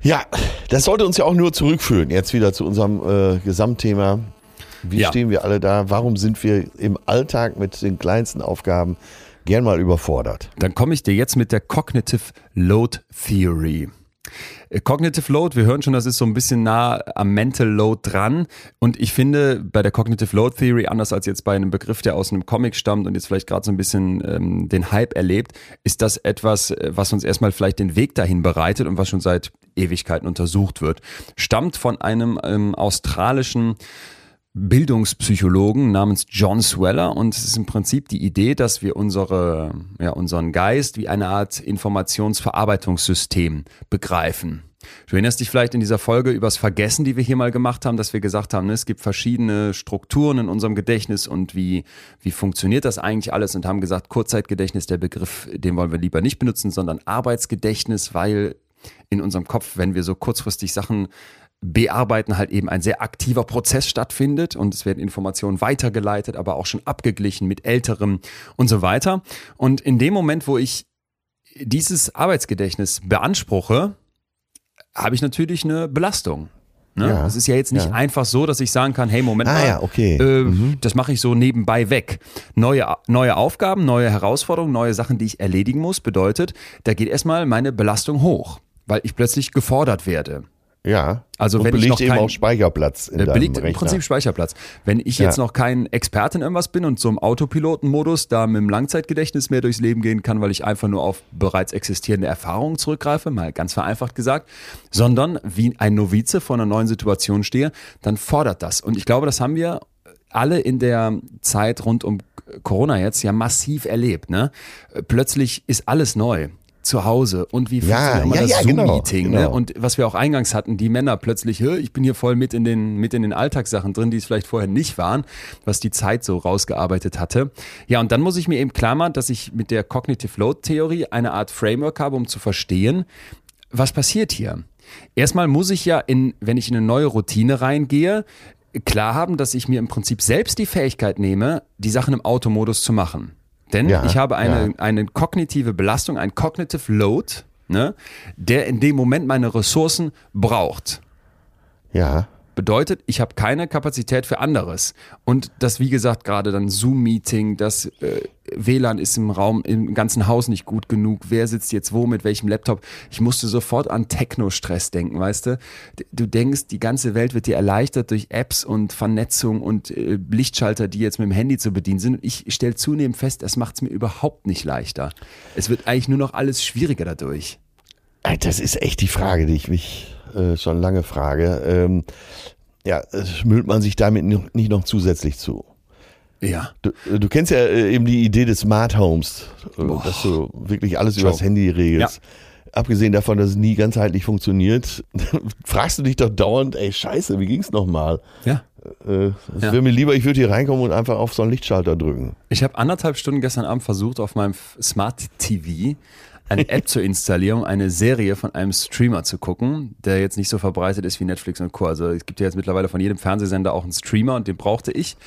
Ja, das sollte uns ja auch nur zurückführen, jetzt wieder zu unserem äh, Gesamtthema. Wie
Ja.
stehen wir alle da? Warum sind wir im Alltag mit den kleinsten Aufgaben gern mal überfordert?
Dann komme ich dir jetzt mit der Cognitive Load Theory. Äh, Cognitive Load, wir hören schon, das ist so ein bisschen nah am Mental Load dran. Und ich finde, bei der Cognitive Load Theory, anders als jetzt bei einem Begriff, der aus einem Comic stammt und jetzt vielleicht gerade so ein bisschen ähm, den Hype erlebt, ist das etwas, äh, was uns erstmal vielleicht den Weg dahin bereitet und was schon seit Ewigkeiten untersucht wird. Stammt von einem ähm, australischen Bildungspsychologen namens John Sweller und es ist im Prinzip die Idee, dass wir unsere, ja, unseren Geist wie eine Art Informationsverarbeitungssystem begreifen. Du erinnerst dich vielleicht in dieser Folge übers Vergessen, die wir hier mal gemacht haben, dass wir gesagt haben, ne, es gibt verschiedene Strukturen in unserem Gedächtnis und wie, wie funktioniert das eigentlich alles und haben gesagt, Kurzzeitgedächtnis, der Begriff, den wollen wir lieber nicht benutzen, sondern Arbeitsgedächtnis, weil in unserem Kopf, wenn wir so kurzfristig Sachen bearbeiten, halt eben ein sehr aktiver Prozess stattfindet und es werden Informationen weitergeleitet, aber auch schon abgeglichen mit älterem und so weiter. Und in dem Moment, wo ich dieses Arbeitsgedächtnis beanspruche, habe ich natürlich eine Belastung. Ne?
Ja,
Es ist ja jetzt nicht
ja.
einfach so, dass ich sagen kann, hey, Moment
Ah
mal,
ja, okay.
äh, das mache ich so nebenbei weg. Neue, neue Aufgaben, neue Herausforderungen, neue Sachen, die ich erledigen muss, bedeutet, da geht erstmal meine Belastung hoch, weil ich plötzlich gefordert werde.
Ja.
Also wenn ich noch
eben
kein-
auch Speicherplatz in
Der
deinem
belegt im. Prinzip Speicherplatz. Wenn ich jetzt
Ja.
noch kein Experte in irgendwas bin und so im Autopilotenmodus da mit dem Langzeitgedächtnis mehr durchs Leben gehen kann, weil ich einfach nur auf bereits existierende Erfahrungen zurückgreife, mal ganz vereinfacht gesagt, sondern wie ein Novize vor einer neuen Situation stehe, dann fordert das. Und ich glaube, das haben wir alle in der Zeit rund um Corona jetzt ja massiv erlebt. Ne? Plötzlich ist alles neu. Zu Hause und wie
Ja, ja,
das
ja, genau,
Zoom-Meeting. Ne?
genau.
Und was wir auch eingangs hatten, die Männer plötzlich, "Hö, ich bin hier voll mit in den, mit in den Alltagssachen drin, die es vielleicht vorher nicht waren, was die Zeit so rausgearbeitet hatte. Ja, und dann muss ich mir eben klar machen, dass ich mit der Cognitive Load Theorie eine Art Framework habe, um zu verstehen, was passiert hier. Erstmal muss ich ja in, wenn ich in eine neue Routine reingehe, klar haben, dass ich mir im Prinzip selbst die Fähigkeit nehme, die Sachen im Automodus zu machen. Denn
Ja,
ich habe eine,
ja.
eine kognitive Belastung, ein Cognitive Load, ne, der in dem Moment meine Ressourcen braucht.
Ja.
Bedeutet, ich habe keine Kapazität für anderes. Und das, wie gesagt, gerade dann Zoom-Meeting, das äh, WLAN ist im Raum, im ganzen Haus nicht gut genug. Wer sitzt jetzt wo, mit welchem Laptop? Ich musste sofort an Techno-Stress denken, weißt du? Du denkst, die ganze Welt wird dir erleichtert durch Apps und Vernetzung und äh, Lichtschalter, die jetzt mit dem Handy zu bedienen sind. Und ich stelle zunehmend fest, das macht es mir überhaupt nicht leichter. Es wird eigentlich nur noch alles schwieriger dadurch.
Ey, Das ist echt die Frage, die ich mich äh, schon lange frage. Ähm, ja, müllt man sich damit nicht noch zusätzlich zu?
Ja.
Du, äh, du kennst ja äh, eben die Idee des Smart Homes, äh, dass du wirklich alles
Ciao.
übers Handy regelst. Abgesehen davon, dass es nie ganzheitlich funktioniert, (laughs) fragst du dich doch dauernd, ey Scheiße, wie ging's nochmal?
Ja.
Äh, es
Ja.
wäre mir lieber, ich würde hier reinkommen und einfach auf so einen Lichtschalter drücken.
Ich habe anderthalb Stunden gestern Abend versucht, auf meinem Smart TV eine App zu installieren, um eine Serie von einem Streamer zu gucken, der jetzt nicht so verbreitet ist wie Netflix und Co. Also es gibt ja jetzt mittlerweile von jedem Fernsehsender auch einen Streamer und den brauchte ich.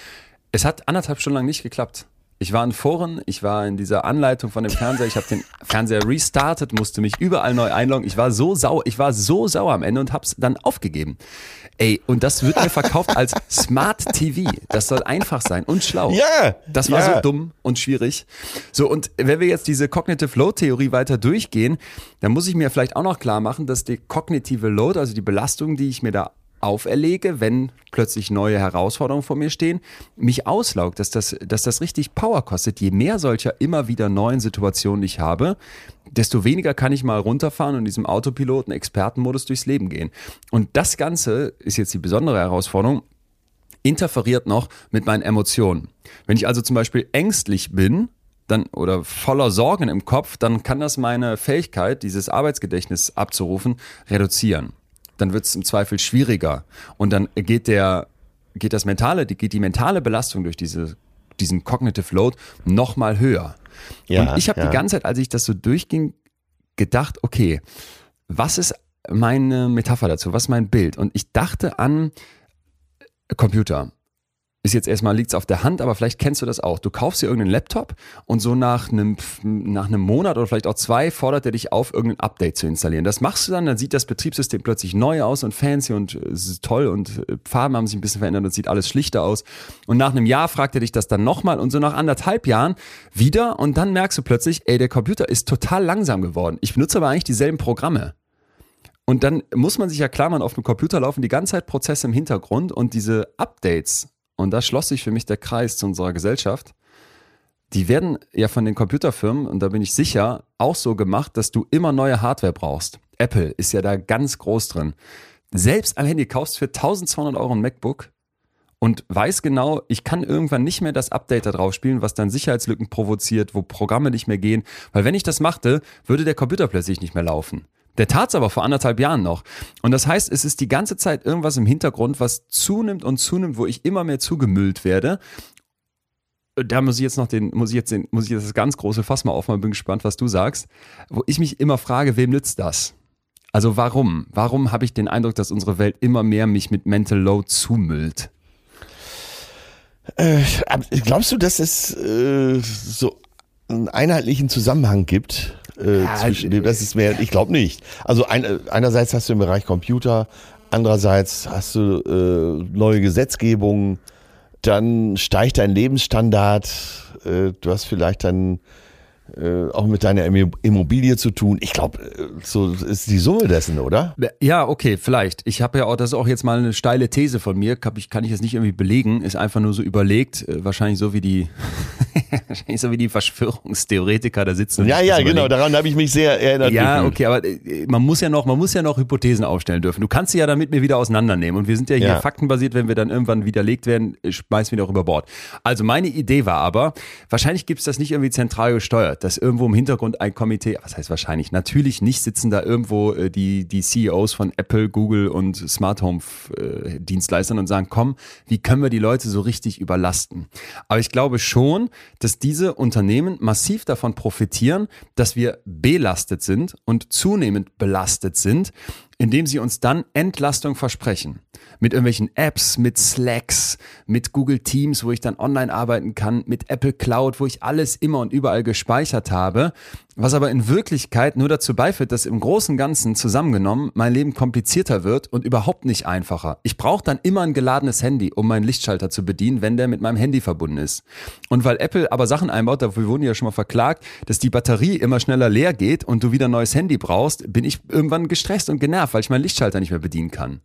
Es hat anderthalb Stunden lang nicht geklappt. Ich war in Foren, ich war in dieser Anleitung von dem Fernseher, ich habe den Fernseher restartet, musste mich überall neu einloggen. Ich war so sauer, ich war so sauer am Ende und hab's dann aufgegeben. Ey, und das wird mir verkauft als Smart TV. Das soll einfach sein und schlau.
Ja,
Das war
ja.
so dumm und schwierig. So, und wenn wir jetzt diese Cognitive Load Theorie weiter durchgehen, dann muss ich mir vielleicht auch noch klar machen, dass die kognitive Load, also die Belastung, die ich mir da auferlege, wenn plötzlich neue Herausforderungen vor mir stehen, mich auslaugt, dass das, dass das richtig Power kostet. Je mehr solcher immer wieder neuen Situationen ich habe, desto weniger kann ich mal runterfahren und in diesem Autopiloten Expertenmodus durchs Leben gehen. Und das Ganze ist jetzt die besondere Herausforderung interferiert noch mit meinen Emotionen. Wenn ich also zum Beispiel ängstlich bin, dann oder voller Sorgen im Kopf, dann kann das meine Fähigkeit, dieses Arbeitsgedächtnis abzurufen, reduzieren. Dann wird es im Zweifel schwieriger und dann geht der geht das mentale, die, geht die mentale Belastung durch diese diesen cognitive Load noch mal höher.
Ja,
und ich habe
ja.
die ganze Zeit, als ich das so durchging, gedacht, okay, was ist meine Metapher dazu? Was ist mein Bild? Und ich dachte an Computer. Ist jetzt erstmal liegt's auf der Hand, aber vielleicht kennst du das auch. Du kaufst dir irgendeinen Laptop und so nach einem, nach einem Monat oder vielleicht auch zwei fordert er dich auf, irgendein Update zu installieren. Das machst du dann, dann sieht das Betriebssystem plötzlich neu aus und fancy und äh, toll und äh, Farben haben sich ein bisschen verändert und sieht alles schlichter aus. Und nach einem Jahr fragt er dich das dann nochmal und so nach anderthalb Jahren wieder und dann merkst du plötzlich, ey, der Computer ist total langsam geworden. Ich benutze aber eigentlich dieselben Programme. Und dann muss man sich ja klar machen, auf dem Computer laufen die ganze Zeit Prozesse im Hintergrund und diese Updates, und da schloss sich für mich der Kreis zu unserer Gesellschaft, die werden ja von den Computerfirmen, und da bin ich sicher, auch so gemacht, dass du immer neue Hardware brauchst. Apple ist ja da ganz groß drin. Selbst am Handy kaufst für 1200 Euro ein MacBook und weiß genau, ich kann irgendwann nicht mehr das Update da drauf spielen, was dann Sicherheitslücken provoziert, wo Programme nicht mehr gehen. Weil wenn ich das machte, würde der Computer plötzlich nicht mehr laufen. Der tat's aber vor anderthalb Jahren noch. Und das heißt, es ist die ganze Zeit irgendwas im Hintergrund, was zunimmt und zunimmt, wo ich immer mehr zugemüllt werde. Da muss ich jetzt noch den, muss ich jetzt den, muss ich jetzt das ganz große Fass mal aufmachen, bin gespannt, was du sagst. Wo ich mich immer frage, wem nützt das? Also warum? Warum habe ich den Eindruck, dass unsere Welt immer mehr mich mit Mental Load zumüllt?
Äh, glaubst du, dass es äh, so einen einheitlichen Zusammenhang gibt? Äh,
Ja,
zwischen dem, das ist mehr, ich glaube nicht. Also ein, äh, einerseits hast du im Bereich Computer, andererseits hast du äh, neue Gesetzgebung, dann steigt dein Lebensstandard, äh, du hast vielleicht dann äh, auch mit deiner Immo- Immobilie zu tun. Ich glaube, äh, so ist die Summe dessen, oder?
Ja, okay, vielleicht. Ich habe ja auch, das ist auch jetzt mal eine steile These von mir, kann ich, kann ich jetzt nicht irgendwie belegen, ist einfach nur so überlegt, äh, wahrscheinlich so wie die, (laughs) wahrscheinlich so wie die Verschwörungstheoretiker da sitzen. und
Ja, ja,
das
genau, daran habe ich mich sehr erinnert.
Ja,
gefühlt.
okay, aber man muss ja noch, man muss ja noch Hypothesen aufstellen dürfen. Du kannst sie ja dann mit mir wieder auseinandernehmen. Und wir sind ja hier
Ja.
faktenbasiert, wenn wir dann irgendwann widerlegt werden, schmeißen wir doch über Bord. Also meine Idee war aber, wahrscheinlich gibt's das nicht irgendwie zentral gesteuert, dass irgendwo im Hintergrund ein Komitee, was heißt wahrscheinlich, natürlich nicht sitzen da irgendwo äh, die, die CEOs von Apple, Google und Smart Home äh, Dienstleistern und sagen, komm, wie können wir die Leute so richtig überlasten? Aber ich glaube schon, dass diese Unternehmen massiv davon profitieren, dass wir belastet sind und zunehmend belastet sind, indem sie uns dann Entlastung versprechen. Mit irgendwelchen Apps, mit Slacks, mit Google Teams, wo ich dann online arbeiten kann, mit Apple Cloud, wo ich alles immer und überall gespeichert habe, was aber in Wirklichkeit nur dazu beiführt, dass im Großen Ganzen zusammengenommen mein Leben komplizierter wird und überhaupt nicht einfacher. Ich brauche dann immer ein geladenes Handy, um meinen Lichtschalter zu bedienen, wenn der mit meinem Handy verbunden ist. Und weil Apple aber Sachen einbaut, dafür wurden ja schon mal verklagt, dass die Batterie immer schneller leer geht und du wieder ein neues Handy brauchst, bin ich irgendwann gestresst und genervt, weil ich meinen Lichtschalter nicht mehr bedienen kann.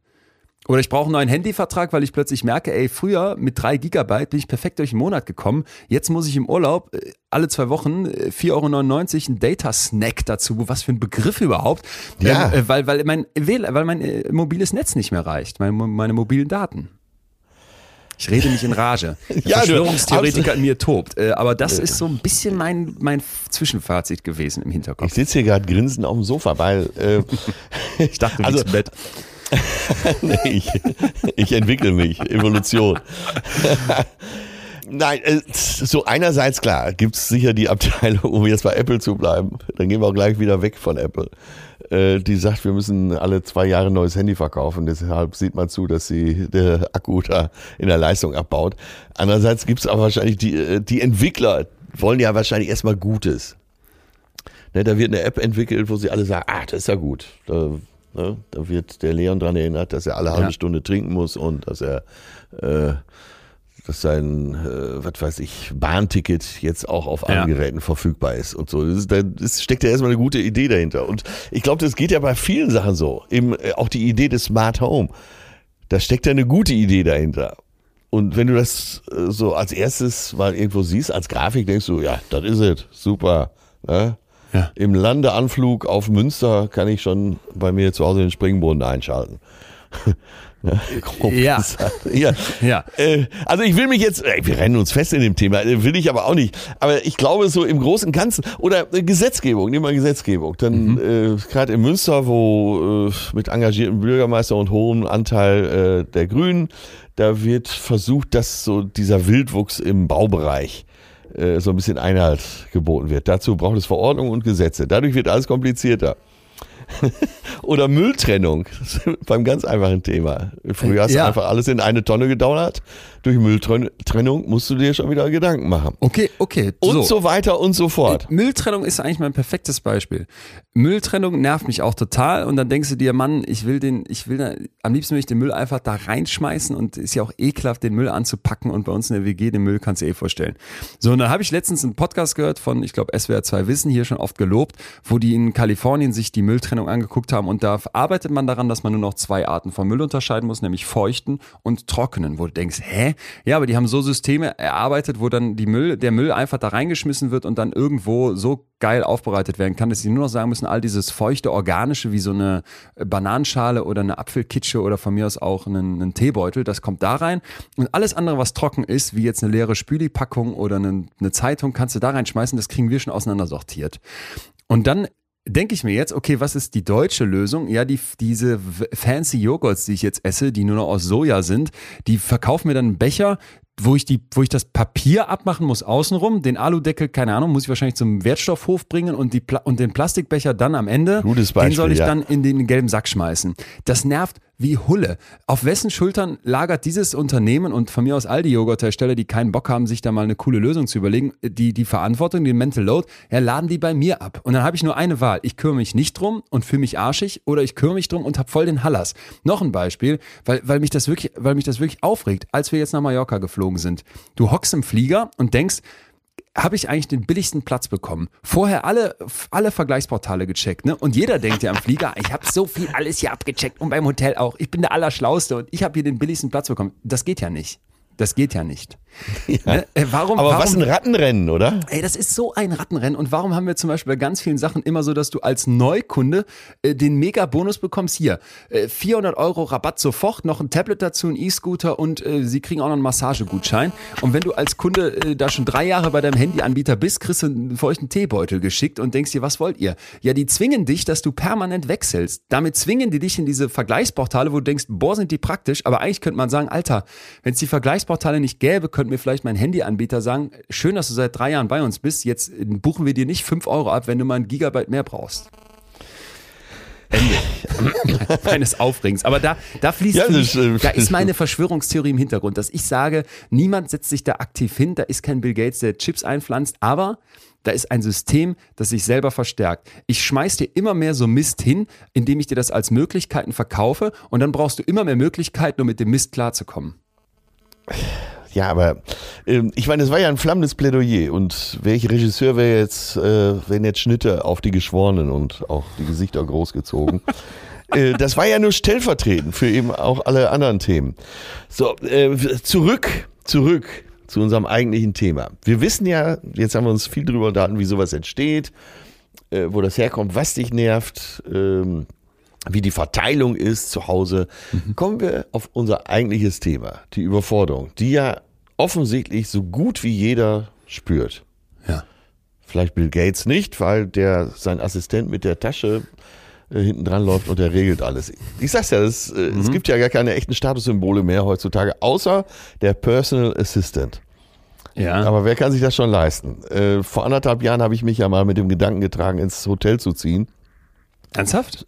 Oder ich brauche einen neuen Handyvertrag, weil ich plötzlich merke, ey, früher mit drei Gigabyte bin ich perfekt durch den Monat gekommen. Jetzt muss ich im Urlaub äh, alle zwei Wochen äh, 4,99 Euro einen Data-Snack dazu. Was für ein Begriff überhaupt.
Ja.
Ähm, äh, weil, weil mein, weil mein äh, mobiles Netz nicht mehr reicht, meine, meine mobilen Daten. Ich rede mich in Rage. (laughs) Der
Ja,
Verschwörungstheoretiker in mir tobt. Äh, aber das ist so ein bisschen mein, mein Zwischenfazit gewesen im
Ich
Hinterkopf.
sitze hier gerade grinsend auf dem Sofa, weil äh, (laughs)
Ich dachte, du
also-
im Bett. (laughs)
nee, ich, ich entwickle mich, Evolution. Nein, äh, so einerseits klar, gibt's sicher die Abteilung, um jetzt bei Apple zu bleiben, dann gehen wir auch gleich wieder weg von Apple, äh, die sagt, wir müssen alle zwei Jahre ein neues Handy verkaufen, deshalb sieht man zu, dass sie der Akku da in der Leistung abbaut. Andererseits gibt's aber wahrscheinlich die, äh, die Entwickler wollen ja wahrscheinlich erstmal Gutes. Ne, da wird eine App entwickelt, wo sie alle sagen, ah, das ist ja gut. Da, ne, da wird der Leon dran erinnert, dass er alle halbe
Ja.
Stunde trinken muss und dass er äh, dass sein, äh, was weiß ich, Bahnticket jetzt auch auf allen
Ja.
Geräten verfügbar ist und so. Das da steckt ja erstmal eine gute Idee dahinter. Und ich glaube, das geht ja bei vielen Sachen so. Eben, äh, auch die Idee des Smart Home. Da steckt ja eine gute Idee dahinter. Und wenn du das äh, so als erstes mal irgendwo siehst, als Grafik, denkst du, ja, das ist es, super. Ne?
Ja.
Im Landeanflug auf Münster kann ich schon bei mir zu Hause den Springbrunnen einschalten. (laughs)
Ja.
ja.
Ja.
Äh, also ich will mich jetzt, wir rennen uns fest in dem Thema, äh, will ich aber auch nicht. Aber ich glaube so im Großen und Ganzen, oder äh, Gesetzgebung, nehmen wir Gesetzgebung. Dann äh, gerade in Münster, wo äh, mit engagierten Bürgermeister und hohem Anteil äh, der Grünen, da wird versucht, dass so dieser Wildwuchs im Baubereich äh, so ein bisschen Einhalt geboten wird. Dazu braucht es Verordnungen und Gesetze. Dadurch wird alles komplizierter. (laughs) Oder Mülltrennung, (laughs) beim ganz einfachen Thema. Früher hast
Ja.
du einfach alles in eine Tonne gedauert. Durch Mülltrennung musst du dir schon wieder Gedanken machen.
Okay, okay.
Und so, weiter und so fort.
Mülltrennung ist eigentlich mein perfektes Beispiel. Mülltrennung nervt mich auch total und dann denkst du dir, Mann, ich will den, ich will da, am liebsten will ich den Müll einfach da reinschmeißen und ist ja auch ekelhaft, den Müll anzupacken und bei uns in der WG den Müll kannst du eh vorstellen. So, und dann habe ich letztens einen Podcast gehört von, ich glaube, SWR 2 Wissen, hier schon oft gelobt, wo die in Kalifornien sich die Mülltrennung angeguckt haben und da arbeitet man daran, dass man nur noch zwei Arten von Müll unterscheiden muss, nämlich feuchten und trockenen, wo du denkst, hä? Ja, aber die haben so Systeme erarbeitet, wo dann die Müll, der Müll einfach da reingeschmissen wird und dann irgendwo so geil aufbereitet werden kann, dass sie nur noch sagen müssen, all dieses feuchte, organische, wie so eine Bananenschale oder eine Apfelkitsche oder von mir aus auch einen, einen Teebeutel, das kommt da rein. Und alles andere, was trocken ist, wie jetzt eine leere Spüli-Packung oder eine, eine Zeitung, kannst du da reinschmeißen, das kriegen wir schon auseinandersortiert. Und dann denke ich mir jetzt, okay, was ist die deutsche Lösung? Ja, die, diese fancy Joghurts, die ich jetzt esse, die nur noch aus Soja sind, die verkaufen mir dann einen Becher, wo ich, die, wo ich das Papier abmachen muss außenrum, den Aludeckel, keine Ahnung, muss ich wahrscheinlich zum Wertstoffhof bringen und, die Pla und den Plastikbecher dann am Ende,
Gutes
den soll
Beispiel,
ich
ja.
dann in den gelben Sack schmeißen. Das nervt wie Hulle. Auf wessen Schultern lagert dieses Unternehmen und von mir aus all die Joghurthersteller, die keinen Bock haben, sich da mal eine coole Lösung zu überlegen, die, die Verantwortung, den Mental Load, ja, laden die bei mir ab. Und dann habe ich nur eine Wahl. Ich kümmere mich nicht drum und fühle mich arschig oder ich kümmere mich drum und habe voll den Hallas. Noch ein Beispiel, weil, weil, mich das wirklich, weil mich das wirklich aufregt, als wir jetzt nach Mallorca geflogen sind. Du hockst im Flieger und denkst, habe ich eigentlich den billigsten Platz bekommen. Vorher alle, alle Vergleichsportale gecheckt, ne? Und jeder denkt ja am Flieger, ich habe so viel alles hier abgecheckt und beim Hotel auch. Ich bin der Allerschlauste und ich habe hier den billigsten Platz bekommen. Das geht ja nicht. Das geht ja nicht. (laughs) Ne? Äh, Warum,
Aber
warum,
was ein Rattenrennen, oder?
Ey, das ist so ein Rattenrennen. Und warum haben wir zum Beispiel bei ganz vielen Sachen immer so, dass du als Neukunde äh, den Mega-Bonus bekommst? Hier, äh, 400 Euro Rabatt sofort, noch ein Tablet dazu, ein E-Scooter und äh, sie kriegen auch noch einen Massagegutschein. Und wenn du als Kunde äh, da schon drei Jahre bei deinem Handyanbieter bist, kriegst du einen feuchten Teebeutel geschickt und denkst dir, was wollt ihr? Ja, die zwingen dich, dass du permanent wechselst. Damit zwingen die dich in diese Vergleichsportale, wo du denkst, boah, sind die praktisch. Aber eigentlich könnte man sagen, Alter, wenn es die Vergleichsportale nicht gäbe, könnte mir vielleicht mein Handyanbieter sagen, schön, dass du seit drei Jahren bei uns bist, jetzt buchen wir dir nicht fünf Euro ab, wenn du mal ein Gigabyte mehr brauchst. Ende (laughs) meines Aufregens. Aber da, da fließt,
Ja,
mich,
äh,
da ist meine Verschwörungstheorie im Hintergrund, dass ich sage, niemand setzt sich da aktiv hin, da ist kein Bill Gates, der Chips einpflanzt, aber da ist ein System, das sich selber verstärkt. Ich schmeiß dir immer mehr so Mist hin, indem ich dir das als Möglichkeiten verkaufe und dann brauchst du immer mehr Möglichkeiten, um mit dem Mist klarzukommen.
Ja, aber ähm, ich meine, es war ja ein flammendes Plädoyer und welcher Regisseur wäre jetzt, äh, wären jetzt Schnitte auf die Geschworenen und auch die Gesichter großgezogen. (laughs) äh, das war ja nur stellvertretend für eben auch alle anderen Themen. So, äh, zurück, zurück zu unserem eigentlichen Thema. Wir wissen ja, jetzt haben wir uns viel drüber unterhalten, wie sowas entsteht, äh, wo das herkommt, was dich nervt, ähm, wie die Verteilung ist zu Hause. Kommen wir auf unser eigentliches Thema, die Überforderung, die ja offensichtlich so gut wie jeder spürt.
Ja.
Vielleicht Bill Gates nicht, weil der sein Assistent mit der Tasche äh, hinten dran läuft und der regelt alles. Ich sag's ja, das, äh, es gibt ja gar keine echten Statussymbole mehr heutzutage, außer der Personal Assistant.
Ja.
Aber wer kann sich das schon leisten? Äh, vor anderthalb Jahren habe ich mich ja mal mit dem Gedanken getragen, ins Hotel zu ziehen.
Ernsthaft?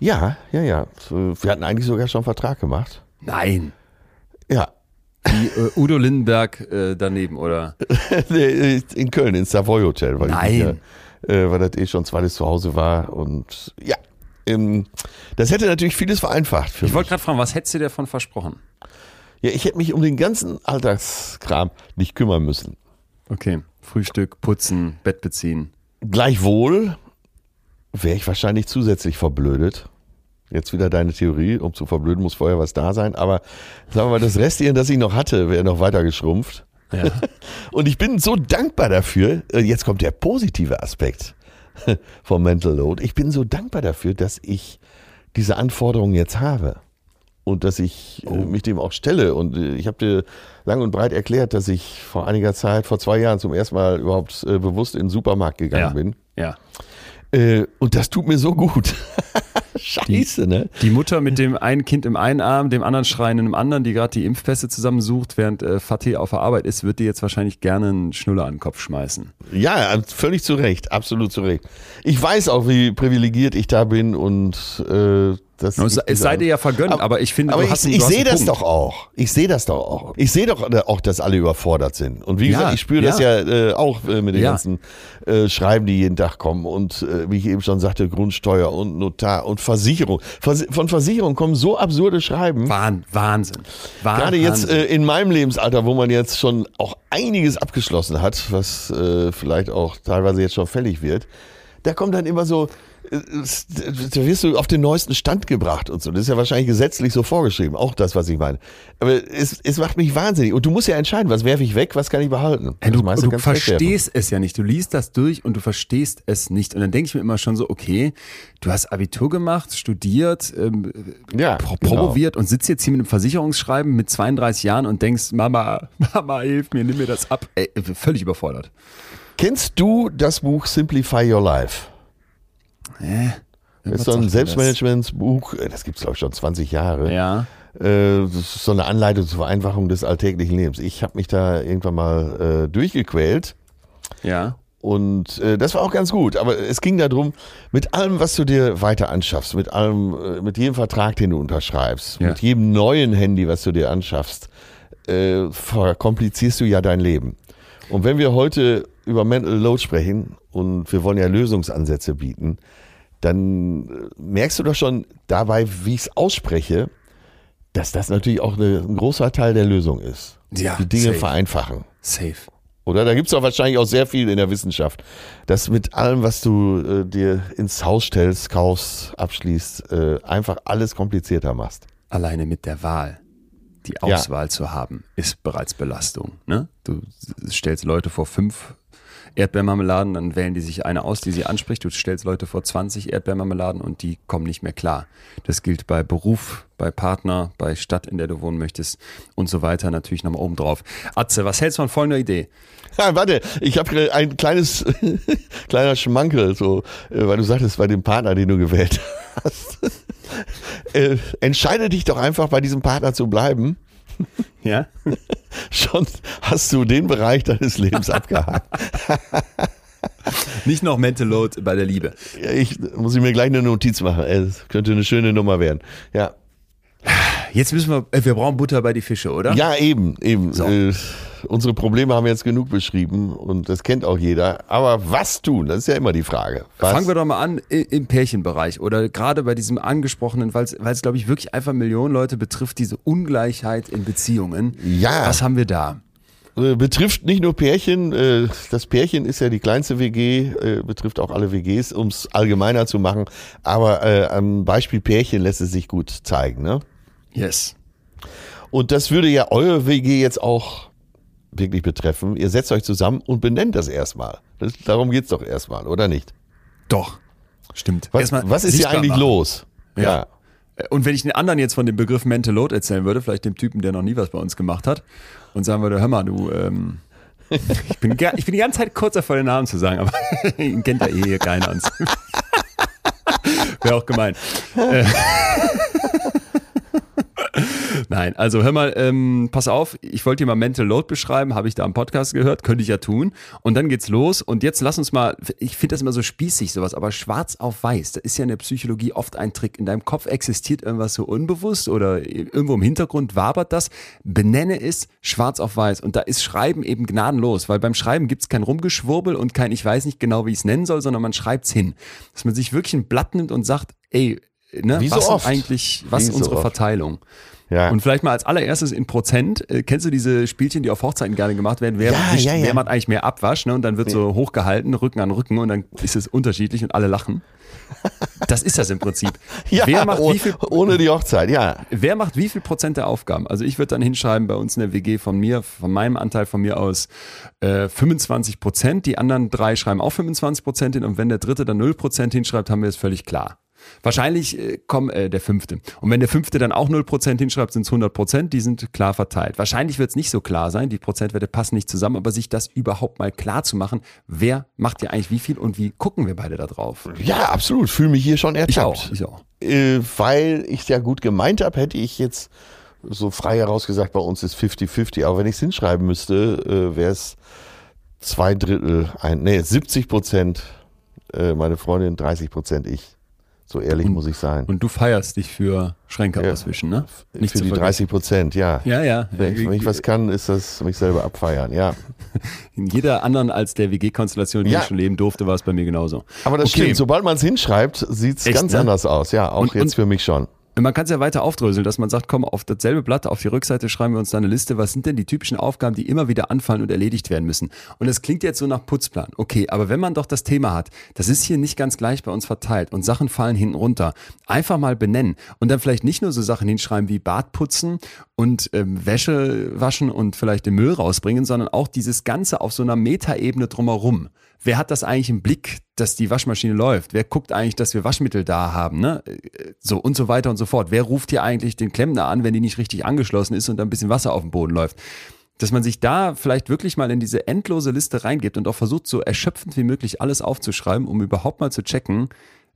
Ja, ja, ja. Wir hatten eigentlich sogar schon einen Vertrag gemacht.
Nein.
Ja.
Wie äh, Udo Lindenberg äh, daneben, oder? (laughs)
In Köln, ins Savoy Hotel, weil
Nein.
ich äh, weil das eh schon zweites Zuhause war. Und ja, ähm, das hätte natürlich vieles vereinfacht
Ich wollte gerade fragen, was hättest du dir davon versprochen?
Ja, ich hätte mich um den ganzen Alltagskram nicht kümmern müssen.
Okay. Frühstück, putzen, Bett beziehen.
Gleichwohl wäre ich wahrscheinlich zusätzlich verblödet. Jetzt wieder deine Theorie, um zu verblöden, muss vorher was da sein. Aber sagen wir mal, das Restchen, das ich noch hatte, wäre noch weiter geschrumpft.
Ja. (laughs)
Und ich bin so dankbar dafür. äh, Jetzt kommt der positive Aspekt (laughs) vom Mental Load. Ich bin so dankbar dafür, dass ich diese Anforderungen jetzt habe. Und dass ich äh, mich dem auch stelle. Und äh, ich habe dir lang und breit erklärt, dass ich vor einiger Zeit, vor zwei Jahren zum ersten Mal überhaupt bewusst in den Supermarkt gegangen
Ja.
bin.
ja.
Äh, und das tut mir so gut. (laughs) Scheiße, ne?
Die Mutter mit dem einen Kind im einen Arm, dem anderen Schreienden im anderen, die gerade die Impfpässe zusammensucht, während äh, Fatih auf der Arbeit ist, wird dir jetzt wahrscheinlich gerne einen Schnuller an den Kopf schmeißen.
Ja, völlig zu Recht, absolut zu Recht. Ich weiß auch, wie privilegiert ich da bin und äh, das
Es, es sei dir ja vergönnt, aber, ich finde,
aber
du
ich,
hast
ich
hast
sehe das
Punkt.
doch auch. Ich sehe das doch auch. Ich sehe doch äh, auch, dass alle überfordert sind. Und wie
Ja,
gesagt, ich spüre das ja äh, auch äh, mit den
Ja.
ganzen äh, Schreiben, die jeden Tag kommen. Und äh, wie ich eben schon sagte, Grundsteuer und Notar und Versicherung. Vers von Versicherung kommen so absurde Schreiben.
Wahn, Wahnsinn. Wahnsinn.
Gerade jetzt äh, in meinem Lebensalter, wo man jetzt schon auch einiges abgeschlossen hat, was vielleicht auch teilweise jetzt schon fällig wird, da kommt dann immer so, da wirst du auf den neuesten Stand gebracht und so. Das ist ja wahrscheinlich gesetzlich so vorgeschrieben, auch das, was ich meine. Aber es, es macht mich wahnsinnig. Und du musst ja entscheiden, was werfe ich weg, was kann ich behalten.
Hey, du du verstehst es ja nicht. Du liest das durch und du verstehst es nicht. Und dann denke ich mir immer schon so, okay, du hast Abitur gemacht, studiert, ähm,
Ja,
pro
genau.
promoviert und sitzt jetzt hier mit einem Versicherungsschreiben mit 32 Jahren und denkst, Mama, (laughs) Mama, hilf mir, nimm mir das ab. Ey, völlig überfordert.
Kennst du das Buch Simplify Your Life? Das ist so ein Selbstmanagementsbuch, äh, das gibt's glaube ich schon 20 Jahre.
Ja.
Äh, Das ist so eine Anleitung zur Vereinfachung des alltäglichen Lebens. Ich habe mich da irgendwann mal äh, durchgequält
Ja.
und äh, das war auch ganz gut. Aber es ging darum, mit allem, was du dir weiter anschaffst, mit allem, äh, mit jedem Vertrag, den du unterschreibst,
Ja.
mit jedem neuen Handy, was du dir anschaffst, äh, verkomplizierst du ja dein Leben. Und wenn wir heute über Mental Load sprechen und wir wollen ja Lösungsansätze bieten, dann äh, merkst du doch schon dabei, wie ich es ausspreche, dass das natürlich auch eine, ein großer Teil der Lösung ist.
Ja,
Die Dinge
safe.
vereinfachen.
Safe.
Oder da gibt's doch wahrscheinlich auch sehr viel in der Wissenschaft, dass mit allem, was du äh, dir ins Haus stellst, kaufst, abschließt, äh, einfach alles komplizierter machst.
Alleine mit der Wahl. Die
Ja.
Auswahl zu haben, ist bereits Belastung. Ne? Du stellst Leute vor fünf Erdbeermarmeladen, dann wählen die sich eine aus, die sie anspricht. Du stellst Leute vor 20 Erdbeermarmeladen und die kommen nicht mehr klar. Das gilt bei Beruf, bei Partner, bei Stadt, in der du wohnen möchtest und so weiter natürlich nochmal oben drauf. Atze, was hältst du von folgender Idee?
Ja, warte, ich habe ein kleines, (laughs) kleiner Schmankel, so, äh, weil du sagtest, bei dem Partner, den du gewählt (laughs) hast. äh, entscheide dich doch einfach bei diesem Partner zu bleiben. (laughs)
Ja?
Schon hast du den Bereich deines Lebens (laughs) abgehakt.
Nicht noch Mental Load bei der Liebe.
Ja, ich muss ich mir gleich eine Notiz machen. Das könnte eine schöne Nummer werden. Ja,
Jetzt müssen wir, äh, wir brauchen Butter bei die Fische, oder?
ja eben, eben.
So.
Äh, unsere Probleme haben wir jetzt genug beschrieben und das kennt auch jeder. Aber was tun? Das ist ja immer die Frage. Was?
Fangen wir doch mal an im Pärchenbereich oder gerade bei diesem angesprochenen, weil es, glaube ich, wirklich einfach Millionen Leute betrifft, diese Ungleichheit in Beziehungen.
Ja.
Was haben wir da?
Äh, betrifft nicht nur Pärchen. äh, Das Pärchen ist ja die kleinste WG, äh, betrifft auch alle WGs, um es allgemeiner zu machen. Aber äh, am Beispiel Pärchen lässt es sich gut zeigen. Ne?
Yes.
Und das würde ja eure WG jetzt auch wirklich betreffen. Ihr setzt euch zusammen und benennt das erstmal. Das, darum geht's doch erstmal, oder nicht?
Doch. Stimmt.
Was,
Erstmal
was ist hier eigentlich
machen.
los?
Ja. Und wenn ich den anderen jetzt von dem Begriff Mental Load erzählen würde, vielleicht dem Typen, der noch nie was bei uns gemacht hat, und sagen würde, hör mal, du, ähm, ich, bin, ich bin die ganze Zeit kurz davor, den Namen zu sagen, aber ihn (laughs) kennt ja eh hier keiner. (laughs) Wäre auch gemein. Nein, also hör mal, ähm, pass auf, ich wollte dir mal Mental Load beschreiben, habe ich da im Podcast gehört, könnte ich ja tun. Und dann geht's los und jetzt lass uns mal, ich finde das immer so spießig sowas, aber schwarz auf weiß, das ist ja in der Psychologie oft ein Trick. In deinem Kopf existiert irgendwas so unbewusst oder irgendwo im Hintergrund wabert das. Benenne es schwarz auf weiß und da ist Schreiben eben gnadenlos, weil beim Schreiben gibt's kein Rumgeschwurbel und kein, ich weiß nicht genau, wie ich es nennen soll, sondern man schreibt's hin. Dass man sich wirklich ein Blatt nimmt und sagt, ey, ne,
so
was
oft.
eigentlich, was
Wie
ist
so
unsere
oft.
Verteilung?
Ja.
Und vielleicht mal als allererstes in Prozent, äh, kennst du diese Spielchen, die auf Hochzeiten gerne gemacht werden? Wer,
Ja, ja, ja.
wer macht eigentlich mehr Abwasch? Ne? Und dann wird so hochgehalten, Rücken an Rücken und dann ist es unterschiedlich und alle lachen. Das ist das im Prinzip. (laughs)
ja,
wer, macht
oh-
wie viel,
ohne die Hochzeit, ja.
wer macht wie viel Prozent der Aufgaben? Also ich würde dann hinschreiben, bei uns in der WG von mir, von meinem Anteil von mir aus äh, 25 Prozent. Die anderen drei schreiben auch 25 Prozent hin und wenn der dritte dann 0 Prozent hinschreibt, haben wir es völlig klar. Wahrscheinlich äh, komm, äh, der fünfte. Und wenn der fünfte dann auch 0% hinschreibt, sind es 100%, die sind klar verteilt. Wahrscheinlich wird es nicht so klar sein, die Prozentwerte passen nicht zusammen, aber sich das überhaupt mal klar zu machen, wer macht ja eigentlich wie viel und wie gucken wir beide da drauf?
Ja, absolut. Fühle mich hier schon
Ich
ertappt.
auch, ich auch.
Äh, weil ich ja gut gemeint habe, hätte ich jetzt so frei herausgesagt, bei uns ist 50-50. Aber wenn ich es hinschreiben müsste, äh, wäre es zwei Drittel, ein, nee, 70 Prozent äh, meine Freundin, 30 Prozent ich. So ehrlich muss ich sein.
Und du feierst dich für Schränke
Ja.
auswischen, ne?
Für die
zu vergessen.
30 Prozent, ja.
Ja, ja.
Wenn ich, wenn ich was kann, ist das mich selber abfeiern, ja. (laughs)
In jeder anderen als der WG-Konstellation, die
Ja.
ich schon leben durfte, war es bei mir genauso.
Aber das
Okay.
stimmt, sobald man es hinschreibt, sieht es ganz
ne?
anders aus. Ja, auch
Und-
jetzt
und-
für mich schon.
Man kann es ja weiter aufdröseln, dass man sagt, komm, auf dasselbe Blatt, auf die Rückseite schreiben wir uns da eine Liste, was sind denn die typischen Aufgaben, die immer wieder anfallen und erledigt werden müssen. Und das klingt jetzt so nach Putzplan. Okay, aber wenn man doch das Thema hat, das ist hier nicht ganz gleich bei uns verteilt und Sachen fallen hinten runter, einfach mal benennen und dann vielleicht nicht nur so Sachen hinschreiben wie Bad putzen und ähm, Wäsche waschen und vielleicht den Müll rausbringen, sondern auch dieses Ganze auf so einer Metaebene drumherum. Wer hat das eigentlich im Blick, dass die Waschmaschine läuft? Wer guckt eigentlich, dass wir Waschmittel da haben? Ne? So und so weiter und so fort. Wer ruft hier eigentlich den Klempner an, wenn die nicht richtig angeschlossen ist und ein bisschen Wasser auf dem Boden läuft? Dass man sich da vielleicht wirklich mal in diese endlose Liste reingibt und auch versucht, so erschöpfend wie möglich alles aufzuschreiben, um überhaupt mal zu checken,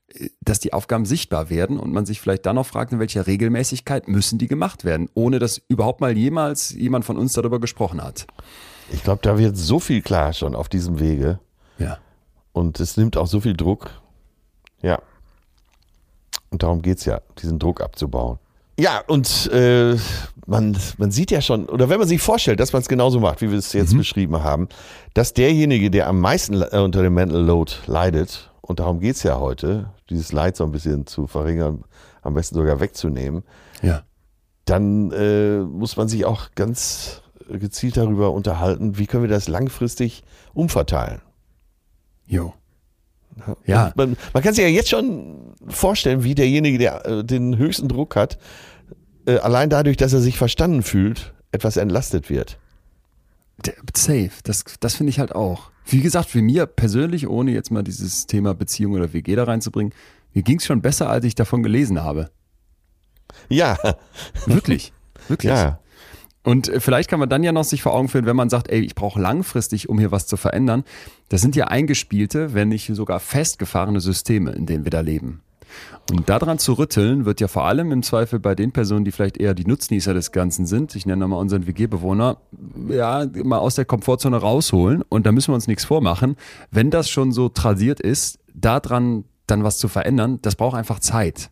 äh, dass die Aufgaben sichtbar werden und man sich vielleicht dann noch fragt, in welcher Regelmäßigkeit müssen die gemacht werden, ohne dass überhaupt mal jemals jemand von uns darüber gesprochen hat.
Ich glaube, da wird so viel klar schon auf diesem Wege.
Ja.
Und es nimmt auch so viel Druck. Ja. Und darum geht es ja, diesen Druck abzubauen. Ja, und äh, man, man sieht ja schon, oder wenn man sich vorstellt, dass man es genauso macht, wie wir es jetzt beschrieben haben, dass derjenige, der am meisten äh, unter dem Mental Load leidet, und darum geht es ja heute, dieses Leid so ein bisschen zu verringern, am besten sogar wegzunehmen,
Ja.
dann äh, muss man sich auch ganz gezielt darüber unterhalten, wie können wir das langfristig umverteilen.
Jo. Ja.
Man, man kann sich ja jetzt schon vorstellen, wie derjenige, der äh, den höchsten Druck hat, äh, allein dadurch, dass er sich verstanden fühlt, etwas entlastet wird.
Safe, das, das finde ich halt auch. Wie gesagt, für mir persönlich, ohne jetzt mal dieses Thema Beziehung oder WG da reinzubringen, mir ging es schon besser, als ich davon gelesen habe.
Ja,
Wirklich. (laughs) Wirklich.
ja,
Und äh, vielleicht kann man dann ja noch sich vor Augen führen, wenn man sagt, ey, ich brauche langfristig, um hier was zu verändern. Das sind ja eingespielte, wenn nicht sogar festgefahrene Systeme, in denen wir da leben. Und daran zu rütteln, wird ja vor allem im Zweifel bei den Personen, die vielleicht eher die Nutznießer des Ganzen sind, ich nenne mal unseren WG-Bewohner, ja, mal aus der Komfortzone rausholen. Und da müssen wir uns nichts vormachen. Wenn das schon so tradiert ist, daran dann was zu verändern, das braucht einfach Zeit.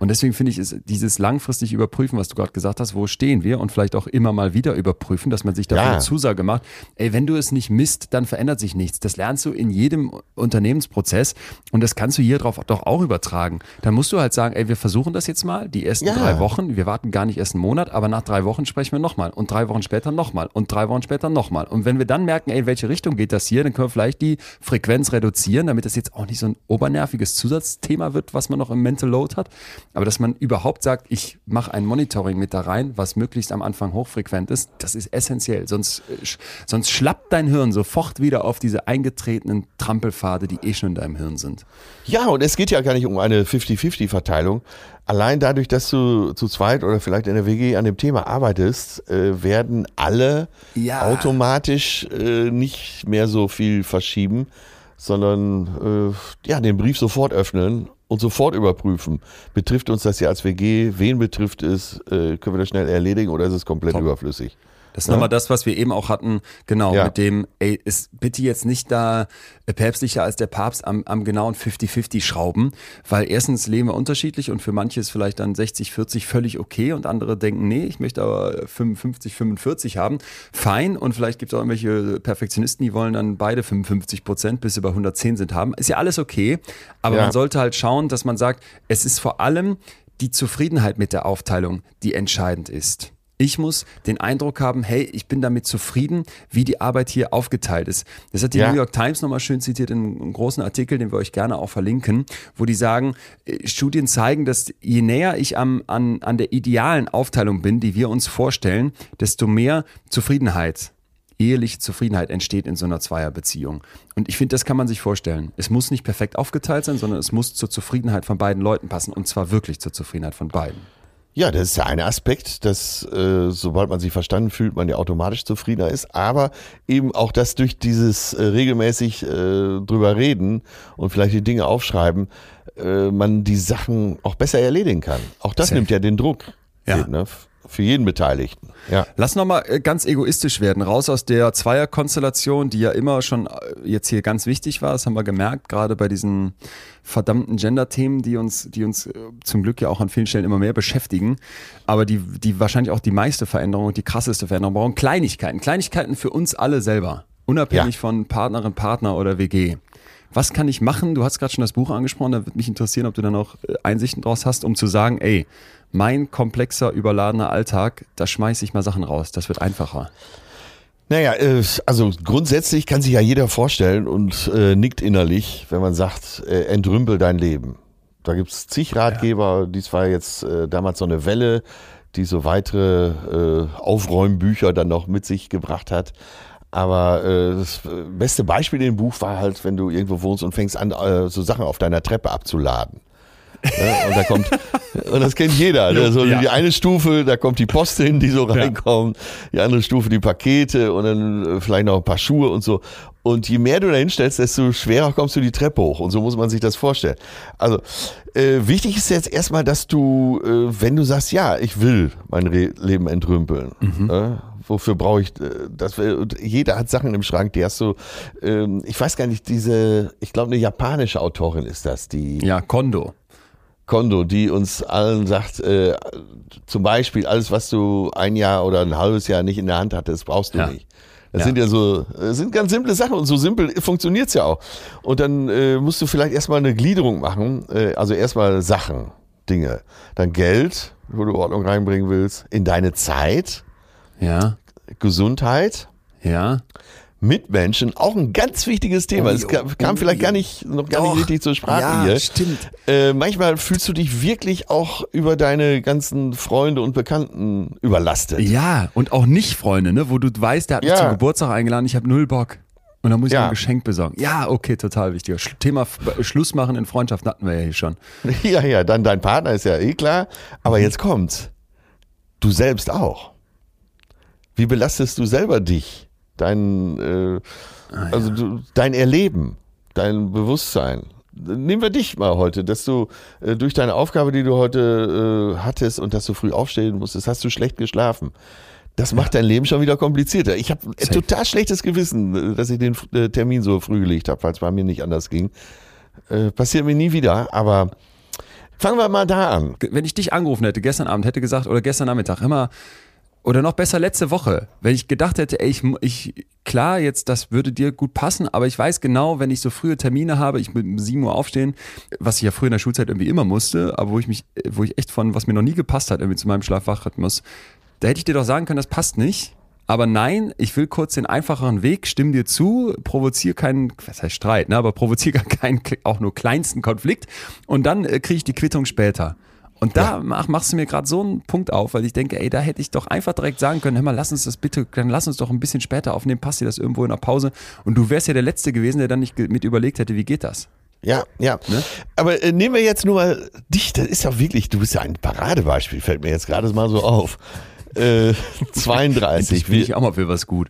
Und deswegen finde ich, ist dieses langfristig überprüfen, was du gerade gesagt hast, wo stehen wir und vielleicht auch immer mal wieder überprüfen, dass man sich dafür
Ja.
eine Zusage macht. Ey, wenn du es nicht misst, dann verändert sich nichts. Das lernst du in jedem Unternehmensprozess und das kannst du hier drauf doch auch übertragen. Dann musst du halt sagen, ey, wir versuchen das jetzt mal, die ersten
Ja.
drei Wochen. Wir warten gar nicht erst einen Monat, aber nach drei Wochen sprechen wir nochmal und drei Wochen später nochmal und drei Wochen später nochmal. Und wenn wir dann merken, ey, in welche Richtung geht das hier, dann können wir vielleicht die Frequenz reduzieren, damit das jetzt auch nicht so ein obernerviges Zusatzthema wird, was man noch im Mental Load hat. Aber dass man überhaupt sagt, ich mache ein Monitoring mit da rein, was möglichst am Anfang hochfrequent ist, das ist essentiell. Sonst, äh, sonst schlappt dein Hirn sofort wieder auf diese eingetretenen Trampelpfade, die eh schon in deinem Hirn sind.
ja, und es geht ja gar nicht um eine 50-50-Verteilung. Allein dadurch, dass du zu zweit oder vielleicht in der WG an dem Thema arbeitest, äh, werden alle
Ja.
automatisch äh, nicht mehr so viel verschieben, sondern äh, ja, den Brief sofort öffnen und sofort überprüfen. Betrifft uns das ja als WG? Wen betrifft es? Äh, können wir das schnell erledigen oder ist es komplett überflüssig?
Das ist nochmal das, was wir eben auch hatten, genau,
Ja.
mit dem, ey, ist bitte jetzt nicht da äh, päpstlicher als der Papst am, am genauen 50-50 schrauben, weil erstens leben wir unterschiedlich und für manche ist vielleicht dann 60-40 völlig okay und andere denken, nee, ich möchte aber 55-45 haben. Fein und vielleicht gibt es auch irgendwelche Perfektionisten, die wollen dann beide 55 Prozent bis über 110 sind haben. Ist ja alles okay, aber
Ja.
man sollte halt schauen, dass man sagt, es ist vor allem die Zufriedenheit mit der Aufteilung, die entscheidend ist. Ich muss den Eindruck haben, hey, ich bin damit zufrieden, wie die Arbeit hier aufgeteilt ist. Das hat die
Ja.
New York Times nochmal schön zitiert in einem großen Artikel, den wir euch gerne auch verlinken, wo die sagen, äh, Studien zeigen, dass je näher ich am, an, an der idealen Aufteilung bin, die wir uns vorstellen, desto mehr Zufriedenheit eheliche Zufriedenheit entsteht in so einer Zweierbeziehung. Und ich finde, das kann man sich vorstellen. Es muss nicht perfekt aufgeteilt sein, sondern es muss zur Zufriedenheit von beiden Leuten passen. Und zwar wirklich zur Zufriedenheit von beiden.
Ja, das ist der eine Aspekt, dass äh, sobald man sich verstanden fühlt, man ja automatisch zufriedener ist, aber eben auch, dass durch dieses äh, regelmäßig äh, drüber reden und vielleicht die Dinge aufschreiben, äh, man die Sachen auch besser erledigen kann. Auch das
Safe.
nimmt ja den Druck
Ja.
ne? Für jeden Beteiligten. Ja.
Lass nochmal ganz egoistisch werden, raus aus der Zweierkonstellation, die ja immer schon äh, jetzt hier ganz wichtig war, das haben wir gemerkt, gerade bei diesen verdammten Gender-Themen, die uns, die uns äh, zum Glück ja auch an vielen Stellen immer mehr beschäftigen, aber die, die wahrscheinlich auch die meiste Veränderung und die krasseste Veränderung brauchen, Kleinigkeiten, Kleinigkeiten für uns alle selber, unabhängig
Ja.
von Partnerin, Partner oder WG. Was kann ich machen? Du hast gerade schon das Buch angesprochen, da würde mich interessieren, ob du dann auch äh, Einsichten draus hast, um zu sagen, ey, mein komplexer, überladener Alltag, da schmeiße ich mal Sachen raus, das wird einfacher.
Naja, äh, also grundsätzlich kann sich ja jeder vorstellen und äh, nickt innerlich, wenn man sagt, äh, entrümpel dein Leben. Da gibt's zig Ratgeber, dies war jetzt äh, damals so eine Welle, die so weitere äh, Aufräumbücher dann noch mit sich gebracht hat. Aber äh, das beste Beispiel in dem Buch war halt, wenn du irgendwo wohnst und fängst an, äh, so Sachen auf deiner Treppe abzuladen. Ja, und da kommt, (laughs) und das kennt jeder. Ne? So
Ja.
Die eine Stufe, da kommt die Post hin, die so reinkommt. Die andere Stufe die Pakete und dann äh, vielleicht noch ein paar Schuhe und so. Und je mehr du da hinstellst, desto schwerer kommst du die Treppe hoch. Und so muss man sich das vorstellen. Also äh, wichtig ist jetzt erstmal, dass du, äh, wenn du sagst, ja, ich will mein Re Leben entrümpeln, äh, wofür brauche ich äh, das? Jeder hat Sachen im Schrank, die hast du, ähm, ich weiß gar nicht, diese, ich glaube, eine japanische Autorin ist das, die
Ja, Kondo.
Kondo, die uns allen sagt, äh, zum Beispiel alles, was du ein Jahr oder ein halbes Jahr nicht in der Hand hattest, brauchst du
Ja.
nicht. Das
Ja.
sind ja so, das sind ganz simple Sachen und so simpel funktioniert's ja auch. Und dann äh, musst du vielleicht erstmal eine Gliederung machen, äh, also erstmal Sachen, Dinge, dann Geld, wo du Ordnung reinbringen willst, in deine Zeit,
Ja,
Gesundheit,
ja.
Mitmenschen, auch ein ganz wichtiges Thema.
Oh,
Es kam, kam vielleicht gar nicht, noch gar
Doch.
nicht richtig zur Sprache
ja,
hier.
stimmt.
Äh, manchmal fühlst du dich wirklich auch über deine ganzen Freunde und Bekannten überlastet.
Ja, und auch nicht Freunde, ne, wo du weißt, der hat mich
Ja.
zum Geburtstag eingeladen, ich habe null Bock. Und dann muss ich
Ja.
ein Geschenk besorgen. Ja, okay, total wichtig. Thema F Schluss machen in Freundschaft hatten wir ja hier schon. (laughs)
Ja, ja, dann dein Partner ist ja eh klar. Aber jetzt kommt's. Du selbst auch. Wie belastest du selber dich? Dein, äh,
Ah,
also du, dein Erleben, dein Bewusstsein. Nehmen wir dich mal heute, dass du äh, durch deine Aufgabe, die du heute äh, hattest und dass du früh aufstehen musstest, hast du schlecht geschlafen. Das macht dein Leben schon wieder komplizierter. Ich habe total schlechtes Gewissen, dass ich den äh, Termin so früh gelegt habe, weil es bei mir nicht anders ging. Äh, passiert mir nie wieder, aber fangen wir mal da an.
Wenn ich dich angerufen hätte, gestern Abend, hätte gesagt, oder gestern Nachmittag, immer, oder noch besser letzte Woche, wenn ich gedacht hätte, ey, ich, ich, klar, jetzt, das würde dir gut passen, aber ich weiß genau, wenn ich so frühe Termine habe, ich mit um 7 Uhr aufstehen, was ich ja früher in der Schulzeit irgendwie immer musste, aber wo ich mich, wo ich echt von, was mir noch nie gepasst hat, irgendwie zu meinem Schlaf-Wach-Rhythmus, da hätte ich dir doch sagen können, das passt nicht. Aber nein, ich will kurz den einfacheren Weg, stimm dir zu, provoziere keinen, was heißt Streit, ne, aber provoziere gar keinen, auch nur kleinsten Konflikt und dann äh, kriege ich die Quittung später. Und da mach, machst du mir gerade so einen Punkt auf, weil ich denke, ey, da hätte ich doch einfach direkt sagen können, hör mal, lass uns das bitte, dann lass uns doch ein bisschen später aufnehmen, passt dir das irgendwo in der Pause. Und du wärst ja der Letzte gewesen, der dann nicht mit überlegt hätte, wie geht das?
Ja, ja. Aber äh, nehmen wir jetzt nur mal dich, das ist ja wirklich, du bist ja ein Paradebeispiel, fällt mir jetzt gerade mal so auf. Äh, 32.
Ich bin ich auch mal für was gut.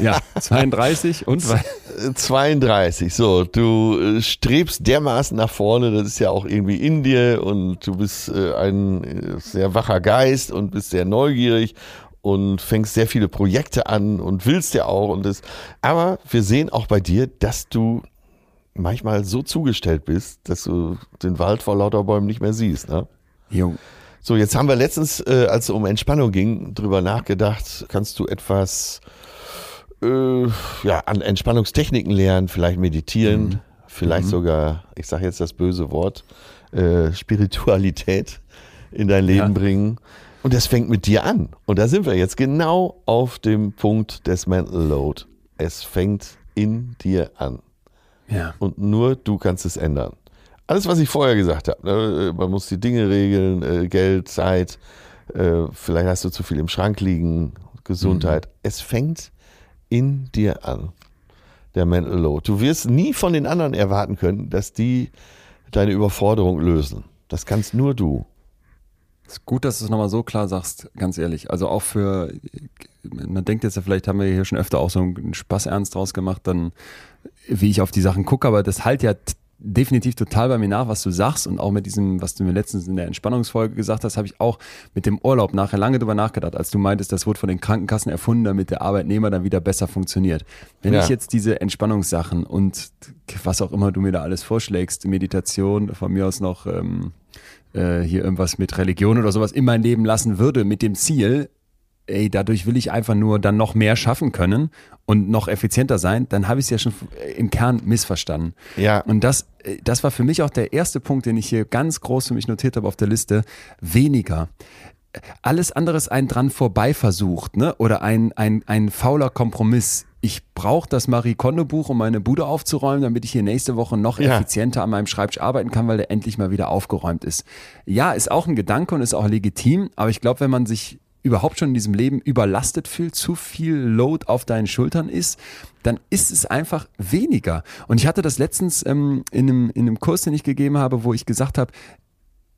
Ja, 32 und weil,
Äh, 32, so, du äh, strebst dermaßen nach vorne, das ist ja auch irgendwie in dir und du bist äh, ein äh, sehr wacher Geist und bist sehr neugierig und fängst sehr viele Projekte an und willst ja auch und das, aber wir sehen auch bei dir, dass du manchmal so zugestellt bist, dass du den Wald vor lauter Bäumen nicht mehr siehst, ne?
jo,
So, jetzt haben wir letztens, äh, als es um Entspannung ging, drüber nachgedacht, kannst du etwas äh, ja, an Entspannungstechniken lernen, vielleicht meditieren, vielleicht sogar, ich sage jetzt das böse Wort, äh, Spiritualität in dein Leben
Ja.
bringen. Und das fängt mit dir an. Und da sind wir jetzt genau auf dem Punkt des Mental Load. Es fängt in dir an
ja.
und nur du kannst es ändern. Alles, was ich vorher gesagt habe, ne? man muss die Dinge regeln, äh, Geld, Zeit, äh, vielleicht hast du zu viel im Schrank liegen, Gesundheit. Es fängt in dir an, der Mental Load. Du wirst nie von den anderen erwarten können, dass die deine Überforderung lösen. Das kannst nur du.
Ist gut, dass du es nochmal so klar sagst, ganz ehrlich. Also auch für, man denkt jetzt ja, vielleicht haben wir hier schon öfter auch so einen Spaß ernst draus gemacht, dann wie ich auf die Sachen gucke, aber das halt ja definitiv total bei mir nach, was du sagst und auch mit diesem, was du mir letztens in der Entspannungsfolge gesagt hast, habe ich auch mit dem Urlaub nachher lange drüber nachgedacht, als du meintest, das wurde von den Krankenkassen erfunden, damit der Arbeitnehmer dann wieder besser funktioniert. Wenn
Ja.
ich jetzt diese Entspannungssachen und was auch immer du mir da alles vorschlägst, Meditation, von mir aus noch ähm, äh, hier irgendwas mit Religion oder sowas in mein Leben lassen würde, mit dem Ziel, ey, dadurch will ich einfach nur dann noch mehr schaffen können und noch effizienter sein, dann habe ich es ja schon im Kern missverstanden.
Ja.
Und das, äh, das war für mich auch der erste Punkt, den ich hier ganz groß für mich notiert habe auf der Liste. Weniger. Alles andere ist ein dran vorbei versucht, ne? Oder ein, ein, ein fauler Kompromiss. Ich brauche das Marie Kondo Buch, um meine Bude aufzuräumen, damit ich hier nächste Woche noch
Ja.
effizienter an meinem Schreibtisch arbeiten kann, weil der endlich mal wieder aufgeräumt ist. Ja, ist auch ein Gedanke und ist auch legitim, aber ich glaube, wenn man sich überhaupt schon in diesem Leben überlastet fühlt, zu viel Load auf deinen Schultern ist, dann ist es einfach weniger. Und ich hatte das letztens ähm, in, einem, in einem Kurs, den ich gegeben habe, wo ich gesagt habe,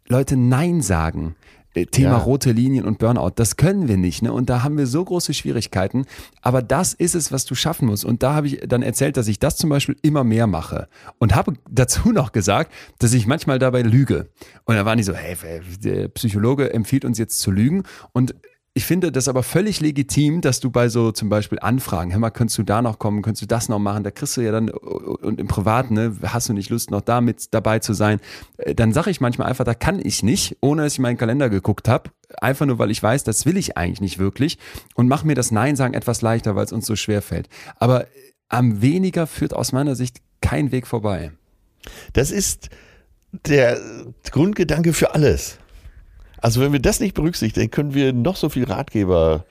Leute Nein sagen. Äh, Thema
Ja.
rote Linien und Burnout, das können wir nicht. Ne? Und da haben wir so große Schwierigkeiten. Aber das ist es, was du schaffen musst. Und da habe ich dann erzählt, dass ich das zum Beispiel immer mehr mache. Und habe (laughs) dazu noch gesagt, dass ich manchmal dabei lüge. Und da waren die so, hey, der Psychologe empfiehlt uns jetzt zu lügen. Und ich finde das aber völlig legitim, dass du bei so zum Beispiel Anfragen, hör mal, könntest du da noch kommen, könntest du das noch machen, da kriegst du ja dann, und im Privaten, ne, hast du nicht Lust, noch da mit dabei zu sein, Äh, dann sage ich manchmal einfach, da kann ich nicht, ohne dass ich meinen Kalender geguckt habe, einfach nur, weil ich weiß, das will ich eigentlich nicht wirklich und mach mir das Nein sagen etwas leichter, weil es uns so schwer fällt. Aber am weniger führt aus meiner Sicht kein Weg vorbei.
Das ist der Grundgedanke für alles. Also wenn wir das nicht berücksichtigen, können wir noch so viel Ratgeber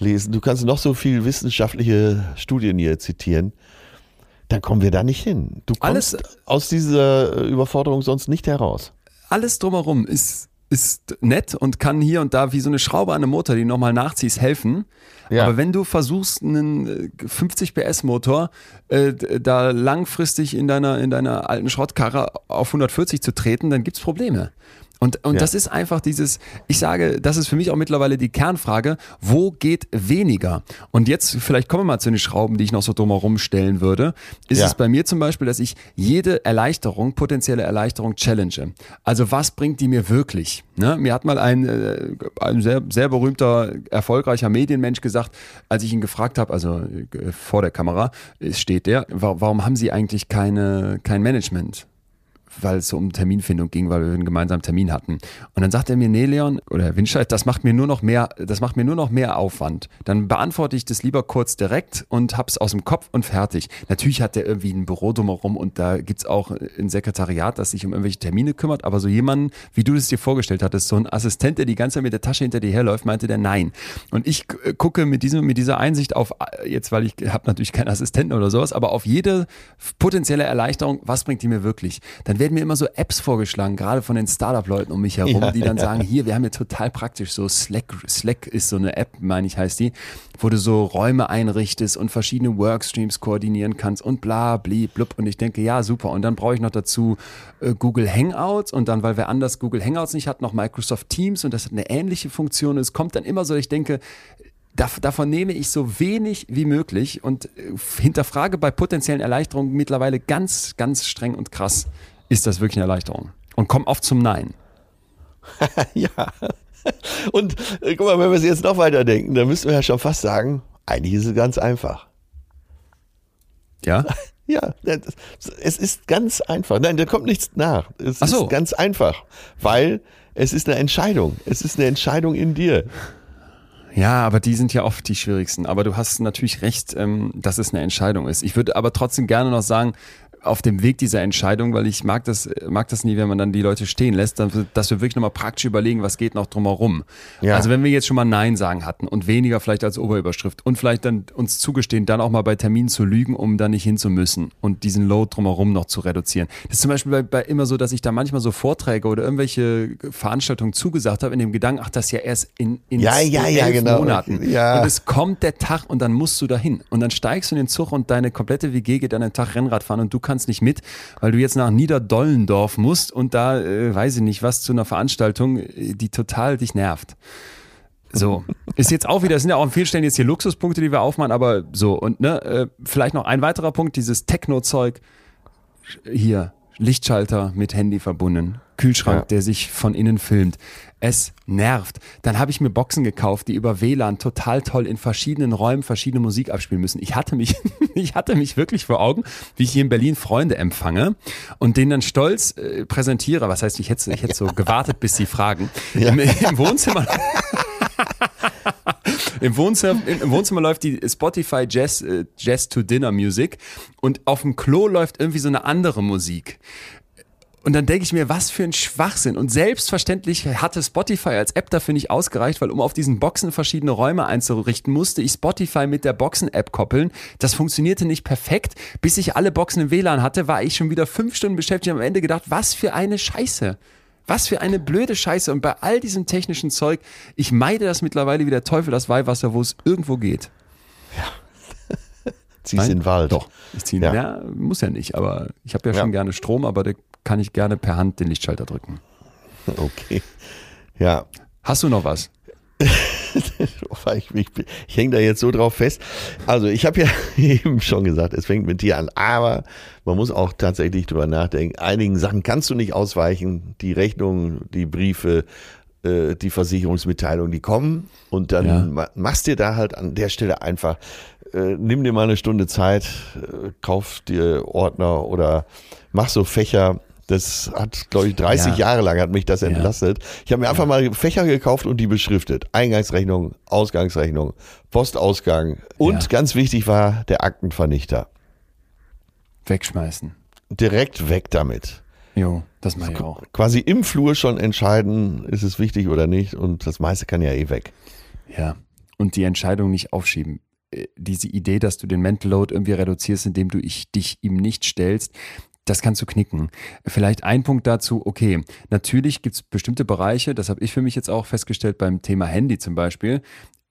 lesen. Du kannst noch so viel wissenschaftliche Studien hier zitieren. Dann kommen wir da nicht hin. Du kommst
Alles-
aus dieser Überforderung sonst nicht heraus.
alles drumherum ist, ist nett und kann hier und da wie so eine Schraube an einem Motor, die du nochmal nachziehst, helfen.
Ja.
Aber wenn du versuchst, einen äh, 50 PS Motor äh, da langfristig in deiner, in deiner alten Schrottkarre auf 140 zu treten, dann gibt's Probleme. Und, und
Ja.
das ist einfach dieses, ich sage, das ist für mich auch mittlerweile die Kernfrage, wo geht weniger? Und jetzt, vielleicht kommen wir mal zu den Schrauben, die ich noch so drumherum stellen würde, ist
Ja.
es bei mir zum Beispiel, dass ich jede Erleichterung, potenzielle Erleichterung challenge. Also was bringt die mir wirklich? Ne? Mir hat mal ein, äh, ein sehr, sehr berühmter, erfolgreicher Medienmensch gesagt, als ich ihn gefragt habe, also äh, vor der Kamera steht der, wa warum haben Sie eigentlich keine, kein Management? Weil es so um Terminfindung ging, weil wir einen gemeinsamen Termin hatten. Und dann sagt er mir, nee, Leon, oder Herr Winscheid, das macht mir nur noch mehr, das macht mir nur noch mehr Aufwand. Dann beantworte ich das lieber kurz direkt und hab's aus dem Kopf und fertig. Natürlich hat der irgendwie ein Büro drumherum und da gibt's auch ein Sekretariat, das sich um irgendwelche Termine kümmert, aber so jemanden, wie du es dir vorgestellt hattest, so ein Assistent, der die ganze Zeit mit der Tasche hinter dir herläuft, meinte der nein. Und ich äh, gucke mit diesem, mit dieser Einsicht auf, äh, jetzt, weil ich habe natürlich keinen Assistenten oder sowas, aber auf jede potenzielle Erleichterung, was bringt die mir wirklich? Dann werden mir immer so Apps vorgeschlagen, gerade von den Startup-Leuten um mich herum,
Ja,
die dann
ja.
sagen, hier, wir haben ja total praktisch so Slack, Slack ist so eine App, meine ich, heißt die, wo du so Räume einrichtest und verschiedene Workstreams koordinieren kannst und bla, bli, blub. Und ich denke, ja, super. Und dann brauche ich noch dazu äh, Google Hangouts und dann, weil wer anders Google Hangouts nicht hat, noch Microsoft Teams und das hat eine ähnliche Funktion. Es kommt dann immer so, ich denke, Dav- Davon nehme ich so wenig wie möglich und äh, hinterfrage bei potenziellen Erleichterungen mittlerweile ganz, ganz streng und krass, ist das wirklich eine Erleichterung? Und komm oft zum Nein. (laughs)
ja. Und äh, guck mal, wenn wir es jetzt noch weiterdenken, dann müssten wir ja schon fast sagen, eigentlich ist es ganz einfach.
Ja? (laughs)
Ja, es ist ganz einfach. Nein, da kommt nichts nach. Es
Ach so.
ist ganz einfach, weil es ist eine Entscheidung. Es ist eine Entscheidung in dir.
Ja, aber die sind ja oft die schwierigsten. Aber du hast natürlich recht, ähm, dass es eine Entscheidung ist. Ich würde aber trotzdem gerne noch sagen, auf dem Weg dieser Entscheidung, weil ich mag das, mag das nie, wenn man dann die Leute stehen lässt, dass wir- wirklich nochmal praktisch überlegen, was geht noch drumherum.
Ja.
Also wenn wir jetzt schon mal Nein sagen hatten und weniger vielleicht als Oberüberschrift und vielleicht dann uns zugestehen, dann auch mal bei Terminen zu lügen, um da nicht hin zu müssen und diesen Load drumherum noch zu reduzieren. Das ist zum Beispiel bei, bei immer so, dass ich da manchmal so Vorträge oder irgendwelche Veranstaltungen zugesagt habe in dem Gedanken, ach, das ist ja erst in, in
Ja, ja, ja,
elf
genau.
Monaten.
Ja.
Und es kommt der Tag und dann musst du dahin. Und dann steigst du in den Zug und deine komplette WG geht an den Tag Rennrad fahren und du kannst nicht mit, weil du jetzt nach Niederdollendorf musst und da, äh, weiß ich nicht, was zu einer Veranstaltung, äh, die total dich nervt. So, (laughs) ist jetzt auch wieder, es sind ja auch an vielen Stellen jetzt hier Luxuspunkte, die wir aufmachen, aber so, und ne, äh, vielleicht noch ein weiterer Punkt, dieses Techno-Zeug, hier, Lichtschalter mit Handy verbunden, Kühlschrank,
Ja.
der sich von innen filmt. Es nervt. Dann habe ich mir Boxen gekauft, die über WLAN total toll in verschiedenen Räumen verschiedene Musik abspielen müssen. Ich hatte mich, (laughs) ich hatte mich wirklich vor Augen, wie ich hier in Berlin Freunde empfange und denen dann stolz äh, präsentiere. Was heißt, ich hätte, ich hätte so (laughs) gewartet, bis sie fragen. Im, Im Wohnzimmer. (laughs) Im Wohnzimmer, im, im Wohnzimmer läuft die Spotify Jazz, äh, Jazz to Dinner Music und auf dem Klo läuft irgendwie so eine andere Musik. Und dann denke ich mir, was für ein Schwachsinn. Und selbstverständlich hatte Spotify als App dafür nicht ausgereicht, weil um auf diesen Boxen verschiedene Räume einzurichten, musste ich Spotify mit der Boxen-App koppeln. Das funktionierte nicht perfekt. Bis ich alle Boxen im WLAN hatte, war ich schon wieder fünf Stunden beschäftigt und am Ende gedacht, was für eine Scheiße. Was für eine blöde Scheiße. Und bei all diesem technischen Zeug, ich meide das mittlerweile wie der Teufel das Weihwasser, wo es irgendwo geht. (laughs)
Zieh's in den Wald.
Doch, ich ziehe
Ja.
ja. muss ja nicht, aber ich habe ja,
Ja.
schon gerne Strom, aber da kann ich gerne per Hand den Lichtschalter drücken.
Okay. Ja.
Hast du noch was? (laughs)
ich, ich, ich hänge da jetzt so drauf fest. Also ich habe ja (laughs) eben schon gesagt, es fängt mit dir an, aber man muss auch tatsächlich drüber nachdenken. Einigen Sachen kannst du nicht ausweichen. Die Rechnungen, die Briefe, äh, die Versicherungsmitteilungen, die kommen und dann
Ja.
machst dir da halt an der Stelle einfach, äh, nimm dir mal eine Stunde Zeit, äh, kauf dir Ordner oder mach so Fächer. Das hat, glaube ich, 30
Ja.
Jahre lang hat mich das entlastet. Ich habe mir einfach mal Fächer gekauft und die beschriftet. Eingangsrechnung, Ausgangsrechnung, Postausgang und
Ja.
ganz wichtig war der Aktenvernichter.
Wegschmeißen.
Direkt weg damit.
Jo, das mache ich auch.
Quasi im Flur schon entscheiden, ist es wichtig oder nicht und das meiste kann ja eh weg.
Ja. Und die Entscheidung nicht aufschieben. Äh, Diese Idee, dass du den Mental Load irgendwie reduzierst, indem du ich, dich ihm nicht stellst, das kannst du knicken. Vielleicht ein Punkt dazu, okay, natürlich gibt es bestimmte Bereiche, das habe ich für mich jetzt auch festgestellt beim Thema Handy zum Beispiel.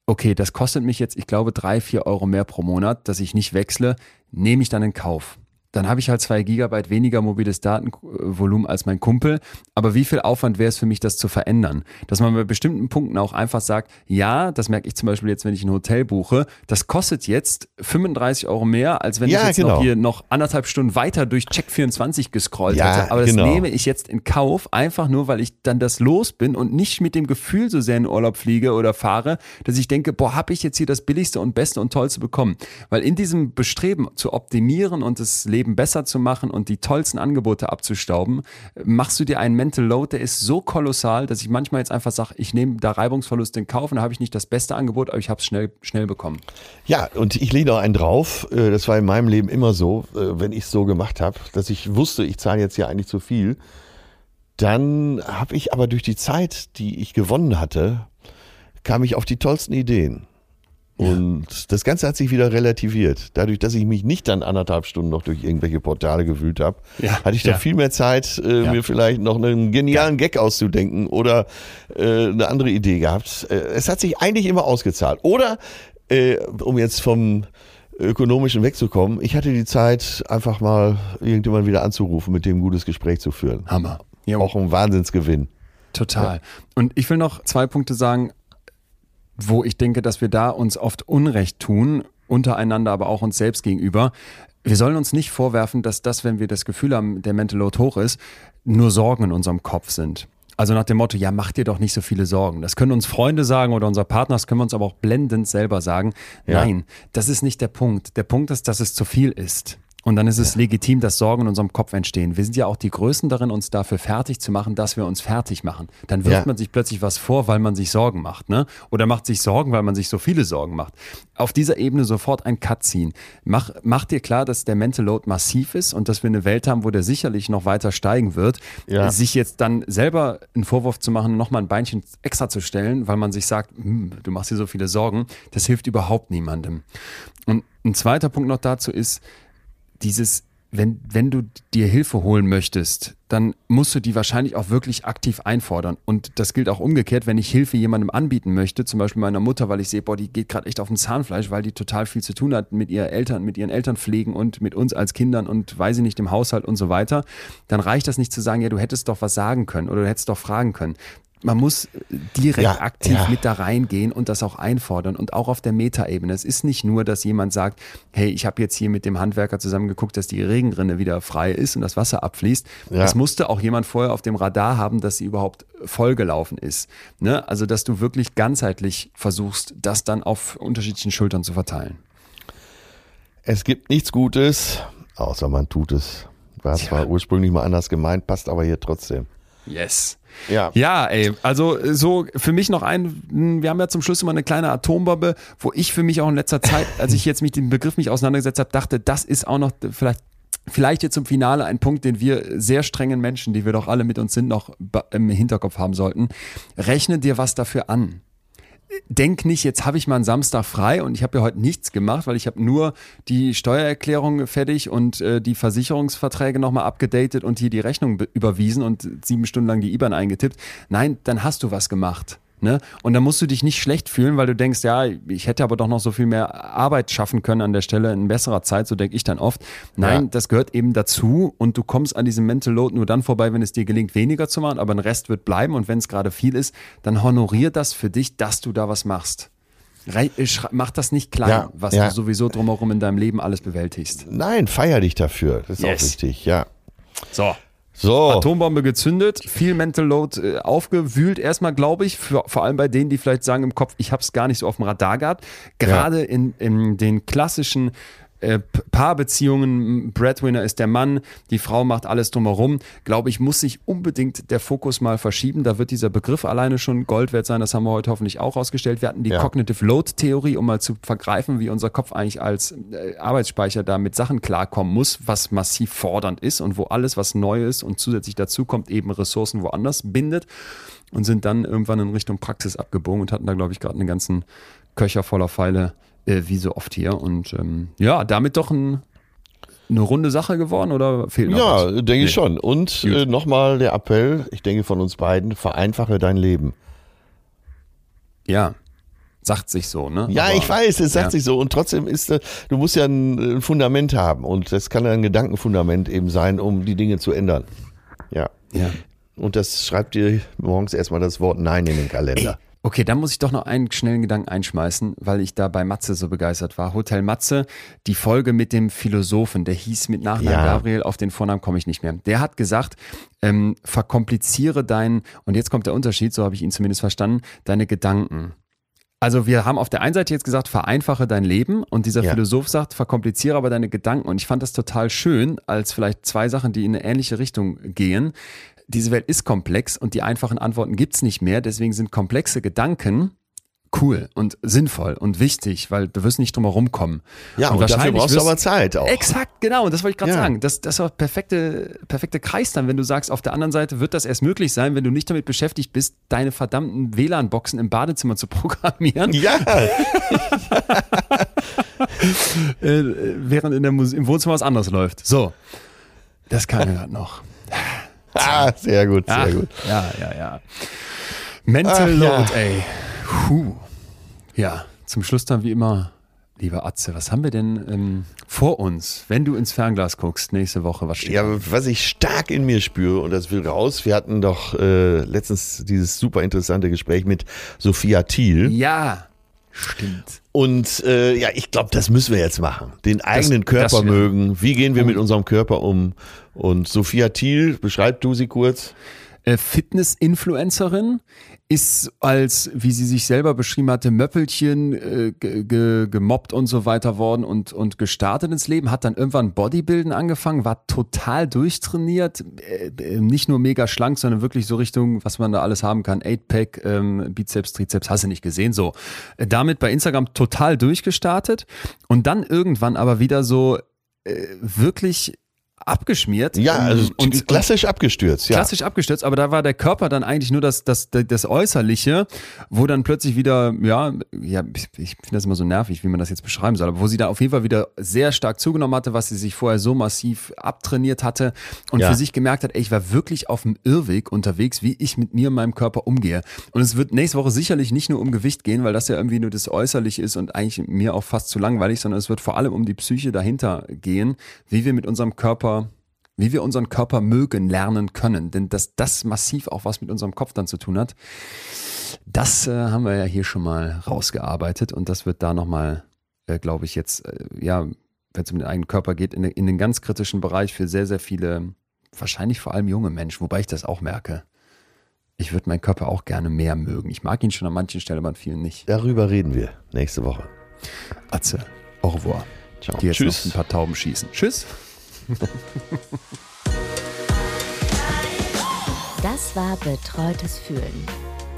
Okay, das kostet mich jetzt, ich glaube, drei, vier Euro mehr pro Monat, dass ich nicht wechsle, nehme ich dann in Kauf. Dann habe ich halt zwei Gigabyte weniger mobiles Datenvolumen als mein Kumpel. Aber wie viel Aufwand wäre es für mich, das zu verändern? Dass man bei bestimmten Punkten auch einfach sagt, ja, das merke ich zum Beispiel jetzt, wenn ich ein Hotel buche, das kostet jetzt 35 Euro mehr, als wenn
Ja,
ich jetzt
genau.
noch hier noch anderthalb Stunden weiter durch Check24 gescrollt
Ja,
hätte. Aber das
genau.
nehme ich jetzt in Kauf, einfach nur, weil ich dann das los bin und nicht mit dem Gefühl so sehr in Urlaub fliege oder fahre, dass ich denke, boah, habe ich jetzt hier das billigste und beste und tollste bekommen. Weil in diesem Bestreben zu optimieren und das Leben besser zu machen und die tollsten Angebote abzustauben, machst du dir einen Mental Load, der ist so kolossal, dass ich manchmal jetzt einfach sage, ich nehme da Reibungsverlust in Kauf und da habe ich nicht das beste Angebot, aber ich habe es schnell, schnell bekommen.
Ja, und ich lege noch einen drauf. Äh, Das war in meinem Leben immer so, äh, wenn ich es so gemacht habe, dass ich wusste, ich zahle jetzt hier eigentlich zu viel. Dann habe ich aber durch die Zeit, die ich gewonnen hatte, kam ich auf die tollsten Ideen. Und das Ganze hat sich wieder relativiert. Dadurch, dass ich mich nicht dann anderthalb Stunden noch durch irgendwelche Portale gewühlt habe,
Ja,
hatte ich doch
ja.
viel mehr Zeit, äh,
Ja.
mir vielleicht noch einen genialen Gag auszudenken oder äh, eine andere Idee gehabt. Äh, es hat sich eigentlich immer ausgezahlt. Oder, äh, um jetzt vom ökonomischen wegzukommen, ich hatte die Zeit, einfach mal irgendjemand wieder anzurufen, mit dem ein gutes Gespräch zu führen.
Hammer. Ja,
Auch ein Wahnsinnsgewinn.
Total. Und ich will noch zwei Punkte sagen, wo ich denke, dass wir da uns oft Unrecht tun, untereinander, aber auch uns selbst gegenüber. Wir sollen uns nicht vorwerfen, dass das, wenn wir das Gefühl haben, der Mental Load hoch ist, nur Sorgen in unserem Kopf sind. Also nach dem Motto, ja, mach dir doch nicht so viele Sorgen. Das können uns Freunde sagen oder unser Partner, das können wir uns aber auch blendend selber sagen.
Ja.
Nein, das ist nicht der Punkt. Der Punkt ist, dass es zu viel ist. Und dann ist es legitim, dass Sorgen in unserem Kopf entstehen. Wir sind ja auch die Größten darin, uns dafür fertig zu machen, dass wir uns fertig machen. Dann wirft
Ja.
man sich plötzlich was vor, weil man sich Sorgen macht, ne? Oder macht sich Sorgen, weil man sich so viele Sorgen macht. Auf dieser Ebene sofort ein Cut ziehen. Mach, mach dir klar, dass der Mental Load massiv ist und dass wir eine Welt haben, wo der sicherlich noch weiter steigen wird.
Ja.
Sich jetzt dann selber einen Vorwurf zu machen, nochmal ein Beinchen extra zu stellen, weil man sich sagt, hm, du machst dir so viele Sorgen, das hilft überhaupt niemandem. Und ein zweiter Punkt noch dazu ist, dieses, wenn, wenn du dir Hilfe holen möchtest, dann musst du die wahrscheinlich auch wirklich aktiv einfordern. Und das gilt auch umgekehrt, wenn ich Hilfe jemandem anbieten möchte, zum Beispiel meiner Mutter, weil ich sehe, boah, die geht gerade echt auf dem Zahnfleisch, weil die total viel zu tun hat mit ihren Eltern, mit ihren Eltern pflegen und mit uns als Kindern und weiß ich nicht, im Haushalt und so weiter, dann reicht das nicht zu sagen, ja, du hättest doch was sagen können oder du hättest doch fragen können. Man muss direkt
Ja,
aktiv
ja.
mit da reingehen und das auch einfordern und auch auf der Metaebene. Es ist nicht nur, dass jemand sagt, hey, ich habe jetzt hier mit dem Handwerker zusammen geguckt, dass die Regenrinne wieder frei ist und das Wasser abfließt.
Ja.
Es musste auch jemand vorher auf dem Radar haben, dass sie überhaupt vollgelaufen ist. Ne? Also, dass du wirklich ganzheitlich versuchst, das dann auf unterschiedlichen Schultern zu verteilen.
Es gibt nichts Gutes, außer man tut es. War zwar ursprünglich mal anders gemeint, passt aber hier trotzdem.
Yes.
Ja.
Ja, ey, also so für mich noch ein, hm, wir haben ja zum Schluss immer eine kleine Atombombe, wo ich für mich auch in letzter Zeit, als ich jetzt mit dem Begriff mich auseinandergesetzt habe, dachte, das ist auch noch vielleicht Vielleicht jetzt zum Finale ein Punkt, den wir sehr strengen Menschen, die wir doch alle mit uns sind, noch im Hinterkopf haben sollten. Rechne dir was dafür an. Denk nicht, jetzt habe ich mal einen Samstag frei und ich habe ja heute nichts gemacht, weil ich habe nur die Steuererklärung fertig und äh, die Versicherungsverträge nochmal abgedatet und hier die Rechnung be- überwiesen und sieben Stunden lang die IBAN eingetippt. Nein, dann hast du was gemacht. Ne? Und dann musst du dich nicht schlecht fühlen, weil du denkst, ja, ich hätte aber doch noch so viel mehr Arbeit schaffen können an der Stelle in besserer Zeit, so denke ich dann oft. Nein,
Ja.
das gehört eben dazu und du kommst an diesem Mental Load nur dann vorbei, wenn es dir gelingt, weniger zu machen, aber ein Rest wird bleiben und wenn es gerade viel ist, dann honorier das für dich, dass du da was machst. Äh, Mach das nicht klein,
Ja,
was
ja.
du sowieso drumherum in deinem Leben alles bewältigst.
Nein, feier dich dafür. Das ist
Yes.
auch wichtig, ja.
So.
So.
Atombombe gezündet, viel Mental Load äh, aufgewühlt, erstmal glaube ich, für, vor allem bei denen, die vielleicht sagen im Kopf, ich habe es gar nicht so auf dem Radar gehabt. Gerade in, in den klassischen äh, Paarbeziehungen, Breadwinner ist der Mann, die Frau macht alles drumherum, glaube ich, muss sich unbedingt der Fokus mal verschieben. Da wird dieser Begriff alleine schon Gold wert sein, das haben wir heute hoffentlich auch ausgestellt. Wir hatten die
Ja.
Cognitive Load Theorie, um mal zu vergreifen, wie unser Kopf eigentlich als äh, Arbeitsspeicher da mit Sachen klarkommen muss, was massiv fordernd ist und wo alles, was neu ist und zusätzlich dazu kommt, eben Ressourcen woanders bindet und sind dann irgendwann in Richtung Praxis abgebogen und hatten da, glaube ich, gerade einen ganzen Köcher voller Pfeile, äh, wie so oft hier. Und ähm, ja, damit doch ein, eine runde Sache geworden oder fehlt noch
Ja,
was?
denke
Nee.
ich schon. Und äh, nochmal der Appell, ich denke von uns beiden, vereinfache dein Leben.
Ja, sagt sich so, ne?
Ja,
Aber-
ich weiß, es sagt
ja.
sich so. Und trotzdem ist, äh, du musst ja ein, ein Fundament haben. Und das kann ein Gedankenfundament eben sein, um die Dinge zu ändern. Ja.
Ja.
Und das schreibt dir morgens erstmal das Wort Nein in den Kalender. (clears throat)
Okay, dann muss ich doch noch einen schnellen Gedanken einschmeißen, weil ich da bei Matze so begeistert war. Hotel Matze, die Folge mit dem Philosophen, der hieß mit Nachnamen
Ja.
Gabriel, auf den Vornamen komme ich nicht mehr. Der hat gesagt, ähm, verkompliziere dein, und jetzt kommt der Unterschied, so habe ich ihn zumindest verstanden, deine Gedanken. Also wir haben auf der einen Seite jetzt gesagt, vereinfache dein Leben und dieser
Ja.
Philosoph sagt, verkompliziere aber deine Gedanken. Und ich fand das total schön, als vielleicht zwei Sachen, die in eine ähnliche Richtung gehen. Diese Welt ist komplex und die einfachen Antworten gibt's nicht mehr. Deswegen sind komplexe Gedanken cool und sinnvoll und wichtig, weil du wirst nicht drum herum kommen.
Ja, und, dafür
wahrscheinlich
brauchst du aber Zeit auch.
Exakt, genau. Und das wollte ich gerade
Ja.
sagen. Das, das ist auch perfekte, perfekte Kreis dann, wenn du sagst, auf der anderen Seite wird das erst möglich sein, wenn du nicht damit beschäftigt bist, deine verdammten WLAN-Boxen im Badezimmer zu (laughs) programmieren,
Ja, (laughs)
äh, während in der Mus im Wohnzimmer was anderes läuft. So. Das kann ich gerade noch.
Ah, sehr gut, sehr
Ach,
gut.
Ja, ja, ja. Mental
Ach, ja.
Load, ey. Puh. Ja, zum Schluss dann wie immer, lieber Atze, was haben wir denn ähm, vor uns, wenn du ins Fernglas guckst nächste Woche? Was steht
Ja,
da?
was ich stark in mir spüre, und das will raus, wir hatten doch äh, letztens dieses super interessante Gespräch mit Sophia Thiel.
Ja, stimmt.
Und äh, ja, ich glaube, das müssen wir jetzt machen. Den eigenen Körper
das
mögen. Wie gehen wir mit unserem Körper um? Und Sophia Thiel, beschreib du sie kurz.
Äh, Fitness-Influencerin ist als, wie sie sich selber beschrieben hatte, Möppelchen äh, ge ge gemobbt und so weiter worden und, und gestartet ins Leben, hat dann irgendwann Bodybuilden angefangen, war total durchtrainiert, äh, äh, nicht nur mega schlank, sondern wirklich so Richtung, was man da alles haben kann, 8-Pack, ähm, Bizeps, Trizeps, hast du nicht gesehen, so. Äh, damit bei Instagram total durchgestartet und dann irgendwann aber wieder so äh, wirklich abgeschmiert.
Ja,
ähm,
also
und,
klassisch abgestürzt. Ja.
klassisch abgestürzt, aber da war der Körper dann eigentlich nur das, das, das Äußerliche, wo dann plötzlich wieder, ja, ja, ich ich finde das immer so nervig, wie man das jetzt beschreiben soll, aber wo sie da auf jeden Fall wieder sehr stark zugenommen hatte, was sie sich vorher so massiv abtrainiert hatte und
Ja.
für sich gemerkt hat, ey, ich war wirklich auf dem Irrweg unterwegs, wie ich mit mir und meinem Körper umgehe. Und es wird nächste Woche sicherlich nicht nur um Gewicht gehen, weil das ja irgendwie nur das Äußerliche ist und eigentlich mir auch fast zu langweilig, sondern es wird vor allem um die Psyche dahinter gehen, wie wir mit unserem Körper wie wir unseren Körper mögen lernen können. Denn dass das massiv auch was mit unserem Kopf dann zu tun hat, das äh, haben wir ja hier schon mal rausgearbeitet und das wird da nochmal, äh, glaube ich, jetzt, äh, ja, wenn es um den eigenen Körper geht, in, in den ganz kritischen Bereich für sehr, sehr viele, wahrscheinlich vor allem junge Menschen, wobei ich das auch merke. Ich würde meinen Körper auch gerne mehr mögen. Ich mag ihn schon an manchen Stellen, aber an vielen nicht.
Darüber reden wir nächste Woche.
Atze, au revoir.
Ciao.
Die jetzt
Tschüss.
noch ein paar Tauben schießen. Tschüss.
Das war Betreutes Fühlen.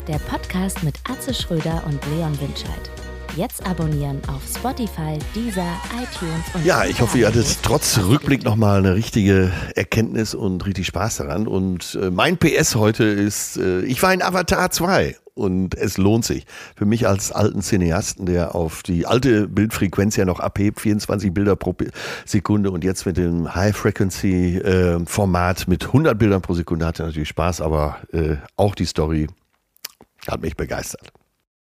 Der Podcast mit Atze Schröder und Leon Winscheid. Jetzt abonnieren auf Spotify, Deezer, iTunes und
Ja, ich hoffe, ihr hattet trotz Rückblick nochmal eine richtige Erkenntnis und richtig Spaß daran. Und äh, mein PS heute ist, äh, ich war in Avatar 2 und es lohnt sich. Für mich als alten Cineasten, der auf die alte Bildfrequenz ja noch abhebt, 24 Bilder pro Sekunde und jetzt mit dem High-Frequency-Format mit 100 Bildern pro Sekunde hatte natürlich Spaß, aber äh, auch die Story Hat mich begeistert.